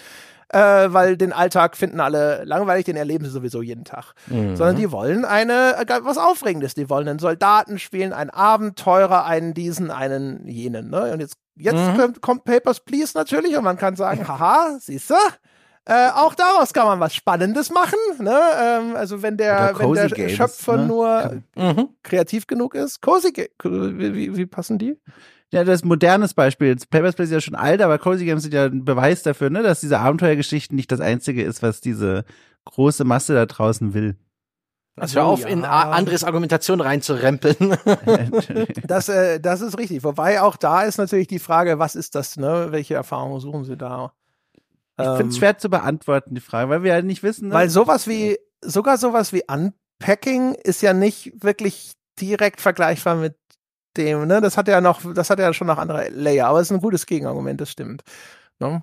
Äh, weil den Alltag finden alle langweilig, den erleben sie sowieso jeden Tag. Mhm. Sondern die wollen eine äh, was Aufregendes. Die wollen einen Soldaten spielen, einen Abenteurer, einen diesen, einen jenen. Ne? Und jetzt, jetzt Mhm. kommt, kommt Papers, Please natürlich und man kann sagen, haha, siehst du? Äh, auch daraus kann man was Spannendes machen. Ne? Ähm, also wenn der, wenn der Games, Schöpfer ne? nur Mhm. kreativ genug ist. Cozy wie, wie, wie passen die? Ja, das ist ein modernes Beispiel. Papers, Please ist ja schon alt, aber Cozy Games sind ja ein Beweis dafür, ne, dass diese Abenteuergeschichten nicht das einzige ist, was diese große Masse da draußen will. Also hör auf, in A- Andres Argumentation reinzurempeln. Das, äh, das ist richtig. Wobei auch da ist natürlich die Frage, was ist das, ne? Welche Erfahrungen suchen sie da? Ich finde es Ähm, schwer zu beantworten, die Frage, weil wir ja nicht wissen, ne? Weil sowas wie, sogar sowas wie Unpacking ist ja nicht wirklich direkt vergleichbar mit dem, ne? Das hat ja noch, das hat ja schon noch andere Layer, aber es ist ein gutes Gegenargument, das stimmt. Ne?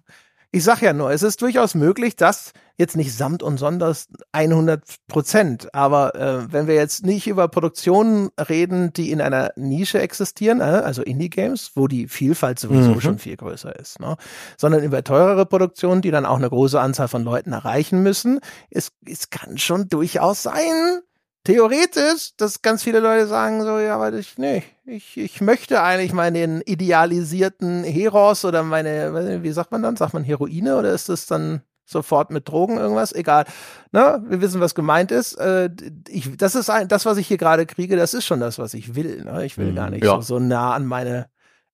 Ich sag ja nur, es ist durchaus möglich, dass jetzt nicht samt und sonders 100 Prozent, aber äh, wenn wir jetzt nicht über Produktionen reden, die in einer Nische existieren, äh, also Indie-Games, wo die Vielfalt sowieso Mhm. schon viel größer ist, ne? sondern über teurere Produktionen, die dann auch eine große Anzahl von Leuten erreichen müssen, es, es kann schon durchaus sein, theoretisch, dass ganz viele Leute sagen so, ja, aber ich, nee, ich, ich möchte eigentlich meinen idealisierten Heros oder meine, wie sagt man dann? Sagt man Heroine oder ist das dann sofort mit Drogen irgendwas? Egal. Ne? Wir wissen, was gemeint ist. Äh, ich, das ist ein, das, was ich hier gerade kriege, das ist schon das, was ich will. Ne? Ich will Mhm. gar nicht Ja. so, so nah an meine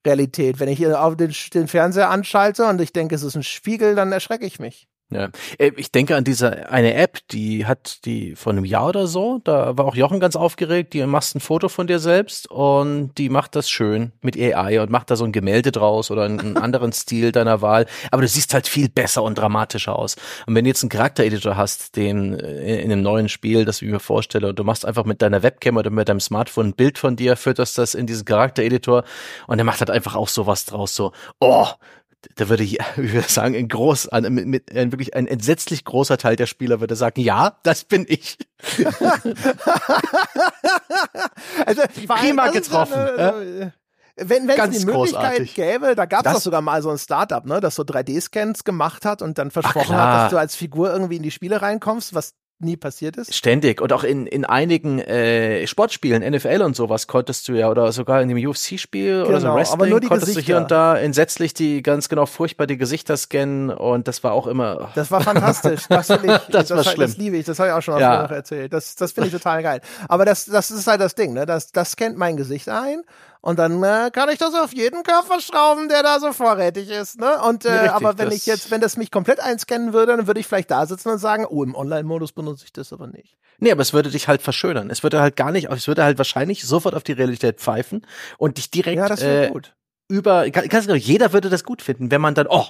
Realität. Wenn ich hier auf den, den Fernseher anschalte und ich denke, es ist ein Spiegel, dann erschrecke ich mich. Ja. Äh, Ich denke an diese eine App, die hat die vor einem Jahr oder so, da war auch Jochen ganz aufgeregt, die machst ein Foto von dir selbst und die macht das schön mit AI und macht da so ein Gemälde draus oder einen, anderen Stil deiner Wahl, aber du siehst halt viel besser und dramatischer aus. Und wenn du jetzt einen Charaktereditor hast, den äh, in einem neuen Spiel, das ich mir vorstelle, und du machst einfach mit deiner Webcam oder mit deinem Smartphone ein Bild von dir, fütterst das in diesen Charaktereditor und der macht halt einfach auch sowas draus, so, oh, da würde ich, ich würde sagen, ein groß, ein, mit, ein wirklich ein entsetzlich großer Teil der Spieler würde sagen, ja, das bin ich. also, Prima getroffen, eine- Wenn wenn es die Möglichkeit großartig. gäbe, da gab es doch sogar mal so ein Startup, ne, das so 3D-Scans gemacht hat und dann versprochen hat, dass du als Figur irgendwie in die Spiele reinkommst, was nie passiert ist. Ständig. Und auch in, in einigen äh, Sportspielen, NFL und sowas, konntest du ja, oder sogar in dem UFC-Spiel oder so Genau, Wrestling, aber nur die konntest du hier Gesichter. und da entsetzlich die ganz genau furchtbar die Gesichter scannen und das war auch immer. Das war fantastisch. Das will ich. Das war das, schlimm. das liebe ich. Das habe ich auch schon ja. erzählt. Das, das finde ich total geil. Aber das, das ist halt das Ding. Ne? Das, das scannt mein Gesicht ein und dann äh, kann ich das auf jeden Körper schrauben, der da so vorrätig ist. Ne? Und äh, richtig, aber wenn ich jetzt, wenn das mich komplett einscannen würde, dann würde ich vielleicht da sitzen und sagen, oh, im Online-Modus benutze ich das aber nicht. Nee, aber es würde dich halt verschönern. Es würde halt gar nicht, es würde halt wahrscheinlich sofort auf die Realität pfeifen und dich direkt Ja, das wäre äh, gut. über, ganz genau, jeder würde das gut finden, wenn man dann, oh,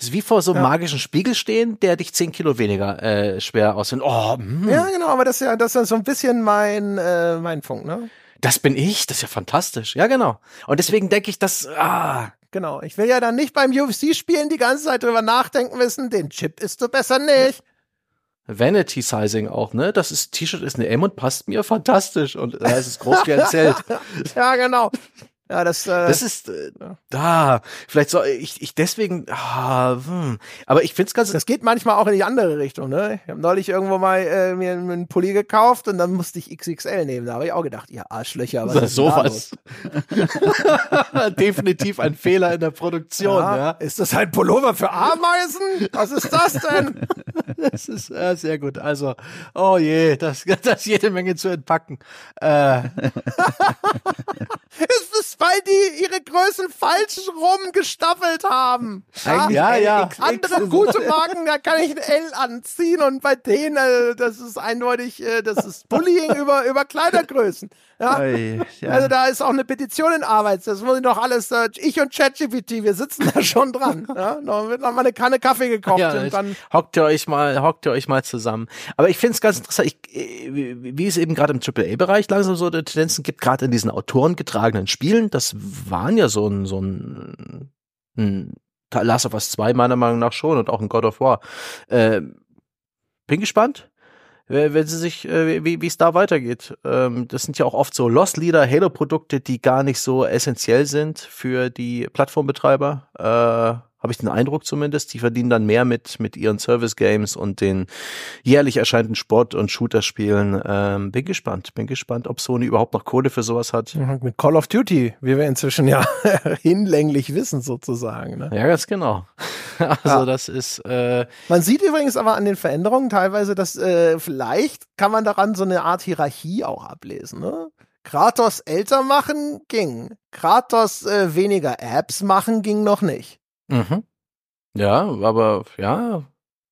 ist wie vor so einem Ja. magischen Spiegel stehen, der dich zehn Kilo weniger äh, schwer aussehen. Oh, hm, Ja, genau, aber das ist ja, das ist so ein bisschen mein, äh, mein Funk, ne? Das bin ich, das ist ja fantastisch. Ja, genau. Und deswegen denke ich, dass, ah, Genau. Ich will ja dann nicht beim UFC-Spielen die ganze Zeit drüber nachdenken müssen, den Chip isst du besser nicht. Vanity Sizing auch, ne? Das ist T-Shirt ist eine M und passt mir fantastisch und da ist es groß wie ein Zelt. Ja, genau. Ja, das, äh, Das ist äh, da. Vielleicht soll ich, ich deswegen. Ah, hm. Aber ich find's ganz. das geht manchmal auch in die andere Richtung, ne? Ich habe neulich irgendwo mal äh, mir einen Pulli gekauft und dann musste ich XXL nehmen. Da habe ich auch gedacht, ihr Arschlöcher, was ist sowas. Definitiv ein Fehler in der Produktion, Ja, ja. Ist das ein Pullover für Ameisen? Was ist das denn? Das ist äh, sehr gut. Also, oh je, das, das ist jede Menge zu entpacken. Äh, Es weil die ihre Größen falsch rum gestaffelt haben. Ja, ja. LXX Andere gute Marken, da kann ich ein L anziehen und bei denen, äh, das ist eindeutig, äh, das ist Bullying über, über Kleidergrößen. Ja? Ui, ja. Also da ist auch eine Petition in Arbeit. Das muss ich doch alles, äh, ich und ChatGPT, wir sitzen da schon dran. Ja? Noch wird noch mal eine Kanne Kaffee gekocht ja, und dann hockt ihr euch mal, hockt ihr euch mal zusammen. Aber ich finde es ganz interessant, ich, wie es eben gerade im AAA-Bereich langsam so die Tendenzen gibt, gerade in diesen autorengetragenen Spielen, das waren ja so ein, so ein, ein Last of Us 2 meiner Meinung nach schon und auch ein God of War. Äh, bin gespannt. äh, Wenn sie sich, äh, wie wie es da weitergeht. Ähm, das sind ja auch oft so Lost Leader, Halo-Produkte, die gar nicht so essentiell sind für die Plattformbetreiber. Habe ich den Eindruck zumindest. Die verdienen dann mehr mit, mit ihren Service-Games und den jährlich erscheinenden Sport- und Shooter-Spielen. Ähm, bin gespannt. Bin gespannt, ob Sony überhaupt noch Kohle für sowas hat. mit Call of Duty, wie wir inzwischen ja hinlänglich wissen sozusagen. Ne? Ja, ganz genau. Also Ja. das ist äh, Man sieht übrigens aber an den Veränderungen teilweise, dass äh, vielleicht kann man daran so eine Art Hierarchie auch ablesen. Ne? Kratos älter machen ging. Kratos äh, weniger Apps machen ging noch nicht. Mhm. Ja, aber ja,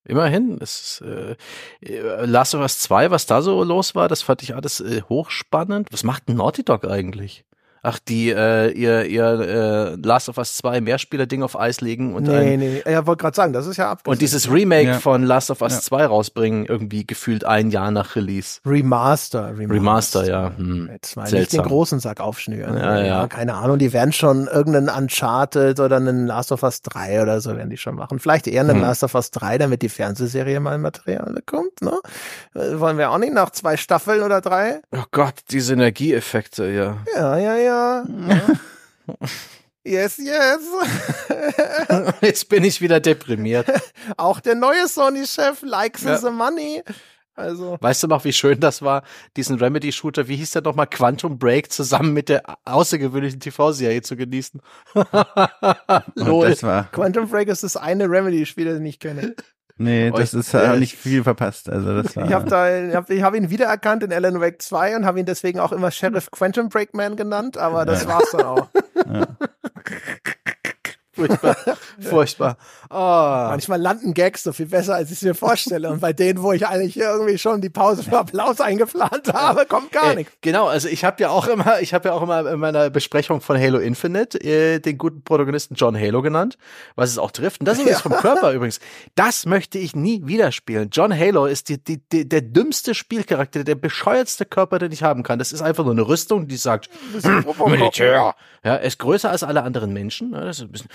immerhin. Es ist, äh, äh, Last of Us 2, was da so los war, das fand ich alles äh, hochspannend. Was macht Naughty Dog eigentlich? Ach, die äh, ihr, ihr äh, Last of Us 2 Mehrspieler-Ding auf Eis legen und nee, ein, nee. Ja, wollte gerade sagen, das ist ja abgesetzt. und dieses Remake Ja. von Last of Us Ja. 2 rausbringen, irgendwie gefühlt ein Jahr nach Release. Remaster. Remaster, Remaster, ja. Hm. Jetzt mal nicht den Seltsam. großen Sack aufschnüren. Ja, ja. Keine Ahnung, die werden schon irgendeinen Uncharted oder einen Last of Us 3 oder so werden die schon machen. Vielleicht eher einen Hm. Last of Us 3, damit die Fernsehserie mal in Material bekommt, ne? Äh, Wollen wir auch nicht nach zwei Staffeln oder drei? Oh Gott, die Synergieeffekte, ja. Ja, ja, ja. Yes, yes. Jetzt bin ich wieder deprimiert. Auch der neue Sony-Chef likes Ja. the money. Also, Weißt du noch, wie schön das war, diesen Remedy-Shooter, wie hieß der nochmal, Quantum Break zusammen mit der außergewöhnlichen TV-Serie zu genießen? Und Lol. das war, Quantum Break ist das eine Remedy-Spiel, das ich nicht kenne. Nee, das ist äh, nicht viel verpasst. Also das war, Ich habe da, ich hab ihn wiedererkannt in Alan Wake 2 und habe ihn deswegen auch immer Sheriff Quantum Breakman genannt, aber das war's dann auch. Furchtbar. Furchtbar. Oh. Manchmal landen Gags so viel besser, als ich es mir vorstelle. Und bei denen, wo ich eigentlich irgendwie schon die Pause für Applaus eingeplant habe, kommt gar Äh, nichts. Genau, also ich habe ja auch immer, ich habe ja auch immer in meiner Besprechung von Halo Infinite äh, den guten Protagonisten John Halo genannt, was es auch trifft. Und das ist übrigens vom Körper übrigens. Das möchte ich nie wieder spielen. John Halo ist die, die, die, der dümmste Spielcharakter, der bescheuertste Körper, den ich haben kann. Das ist einfach nur eine Rüstung, die sagt, Militär. Ja, er ist größer als alle anderen Menschen. Ja, das ist ein bisschen,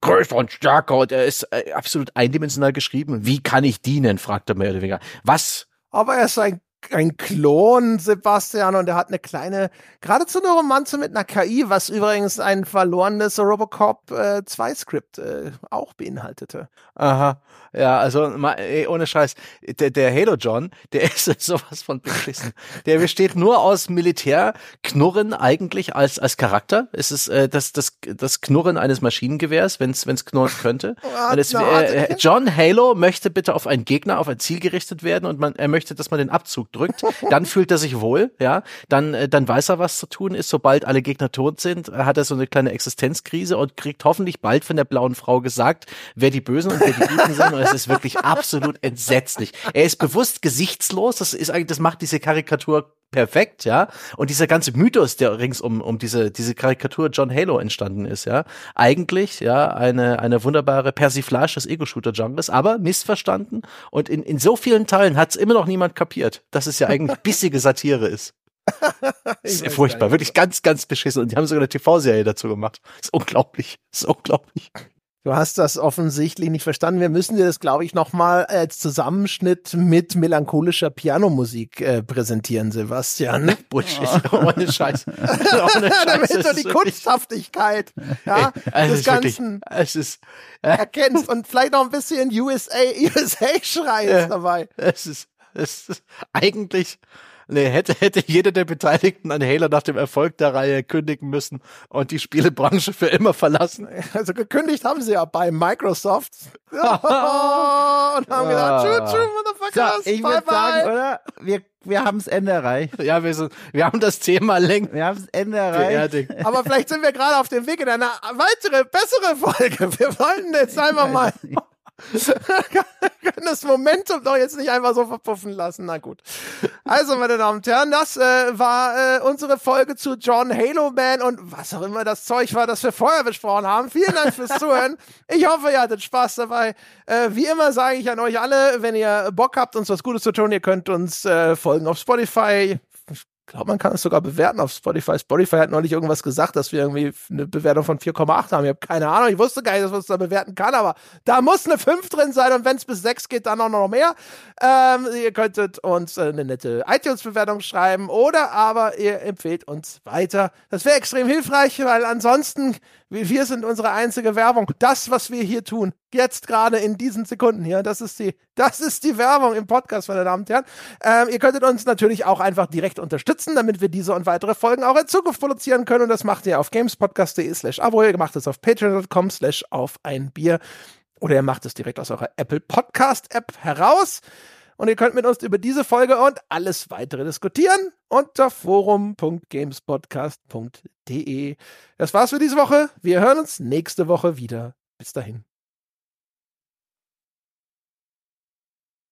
größer und stärker und er ist äh, absolut eindimensional geschrieben. Wie kann ich dienen? fragt er mehr oder weniger. Was? Aber er ist ein, ein Klon, Sebastian, und er hat eine kleine, geradezu eine Romanze mit einer KI, was übrigens ein verlorenes Robocop äh, 2 Skript äh, auch beinhaltete. Aha. Ja, also mal, ey, ohne Scheiß, der, der Halo John, der ist sowas von beschissen. Der besteht nur aus Militärknurren eigentlich als als Charakter. Es ist äh, das das das Knurren eines Maschinengewehrs, wenn es knurren könnte. Na, äh. John Halo möchte bitte auf einen Gegner, auf ein Ziel gerichtet werden und man er möchte, dass man den Abzug drückt. Dann fühlt er sich wohl, ja. Dann äh, dann weiß er, was zu tun ist. Sobald alle Gegner tot sind, äh, hat er so eine kleine Existenzkrise und kriegt hoffentlich bald von der blauen Frau gesagt, wer die Bösen und wer die Guten sind. Und es ist wirklich absolut entsetzlich. Er ist bewusst gesichtslos. Das ist eigentlich, das macht diese Karikatur perfekt, ja. Und dieser ganze Mythos, der rings um, um diese, diese Karikatur John Halo entstanden ist, ja. Eigentlich, ja, eine, eine wunderbare Persiflage des Ego-Shooter-Genres, aber missverstanden. Und in, in so vielen Teilen hat es immer noch niemand kapiert, dass es ja eigentlich bissige Satire ist. Ist furchtbar, wirklich ganz, ganz beschissen. Und die haben sogar eine TV-Serie dazu gemacht. Ist unglaublich. Ist unglaublich. Du hast das offensichtlich nicht verstanden. Wir müssen dir das, glaube ich, nochmal als Zusammenschnitt mit melancholischer Pianomusik äh, präsentieren, Sebastian. Bullshit, ohne Scheiß. Ohne Scheiß. Damit du ist die Kunsthaftigkeit ja, Ey, es des ist wirklich- Ganzen Es ist, erkennst und vielleicht noch ein bisschen USA, USA schreist Ja. dabei. es ist, es ist eigentlich, nee, hätte, hätte jeder der Beteiligten an Halo nach dem Erfolg der Reihe kündigen müssen und die Spielebranche für immer verlassen. Also gekündigt haben sie ja bei Microsoft. und haben gesagt, tschüss, tschüss, So, Motherfuckers, ich bye würde sagen, bye. oder? Wir, wir haben das Ende erreicht. Ja, wir, sind, wir haben das Thema längst Wir haben das Ende erreicht. Aber vielleicht sind wir gerade auf dem Weg in eine weitere, bessere Folge. Wir wollten jetzt einfach mal können das Momentum doch jetzt nicht einfach so verpuffen lassen. Na gut. Also, meine Damen und Herren, das äh, war äh, unsere Folge zu John Halo Man und was auch immer das Zeug war, das wir vorher besprochen haben. Vielen Dank fürs Zuhören. Ich hoffe, ihr hattet Spaß dabei. Äh, wie immer sage ich an euch alle, wenn ihr Bock habt, uns was Gutes zu tun, ihr könnt uns äh, folgen auf Spotify. Glaube, man kann es sogar bewerten auf Spotify. Spotify hat neulich irgendwas gesagt, dass wir irgendwie eine Bewertung von 4,8 haben. Ich habe keine Ahnung. Ich wusste gar nicht, dass man es da bewerten kann, aber da muss eine 5 drin sein und wenn es bis 6 geht, dann auch noch mehr. Ähm, ihr könntet uns äh, eine nette iTunes-Bewertung schreiben oder aber ihr empfehlt uns weiter. Das wäre extrem hilfreich, weil ansonsten, wir sind unsere einzige Werbung. Das, was wir hier tun, jetzt gerade in diesen Sekunden hier, das ist die, das ist die Werbung im Podcast, meine Damen und Herren. Ähm, ihr könntet uns natürlich auch einfach direkt unterstützen, damit wir diese und weitere Folgen auch in Zukunft produzieren können. Und das macht ihr auf gamespodcast.de slash abo. Ihr macht es auf patreon.com slash auf ein Bier. Oder ihr macht es direkt aus eurer Apple Podcast App heraus. Und ihr könnt mit uns über diese Folge und alles weitere diskutieren unter forum.gamespodcast.de. Das war's für diese Woche. Wir hören uns nächste Woche wieder. Bis dahin.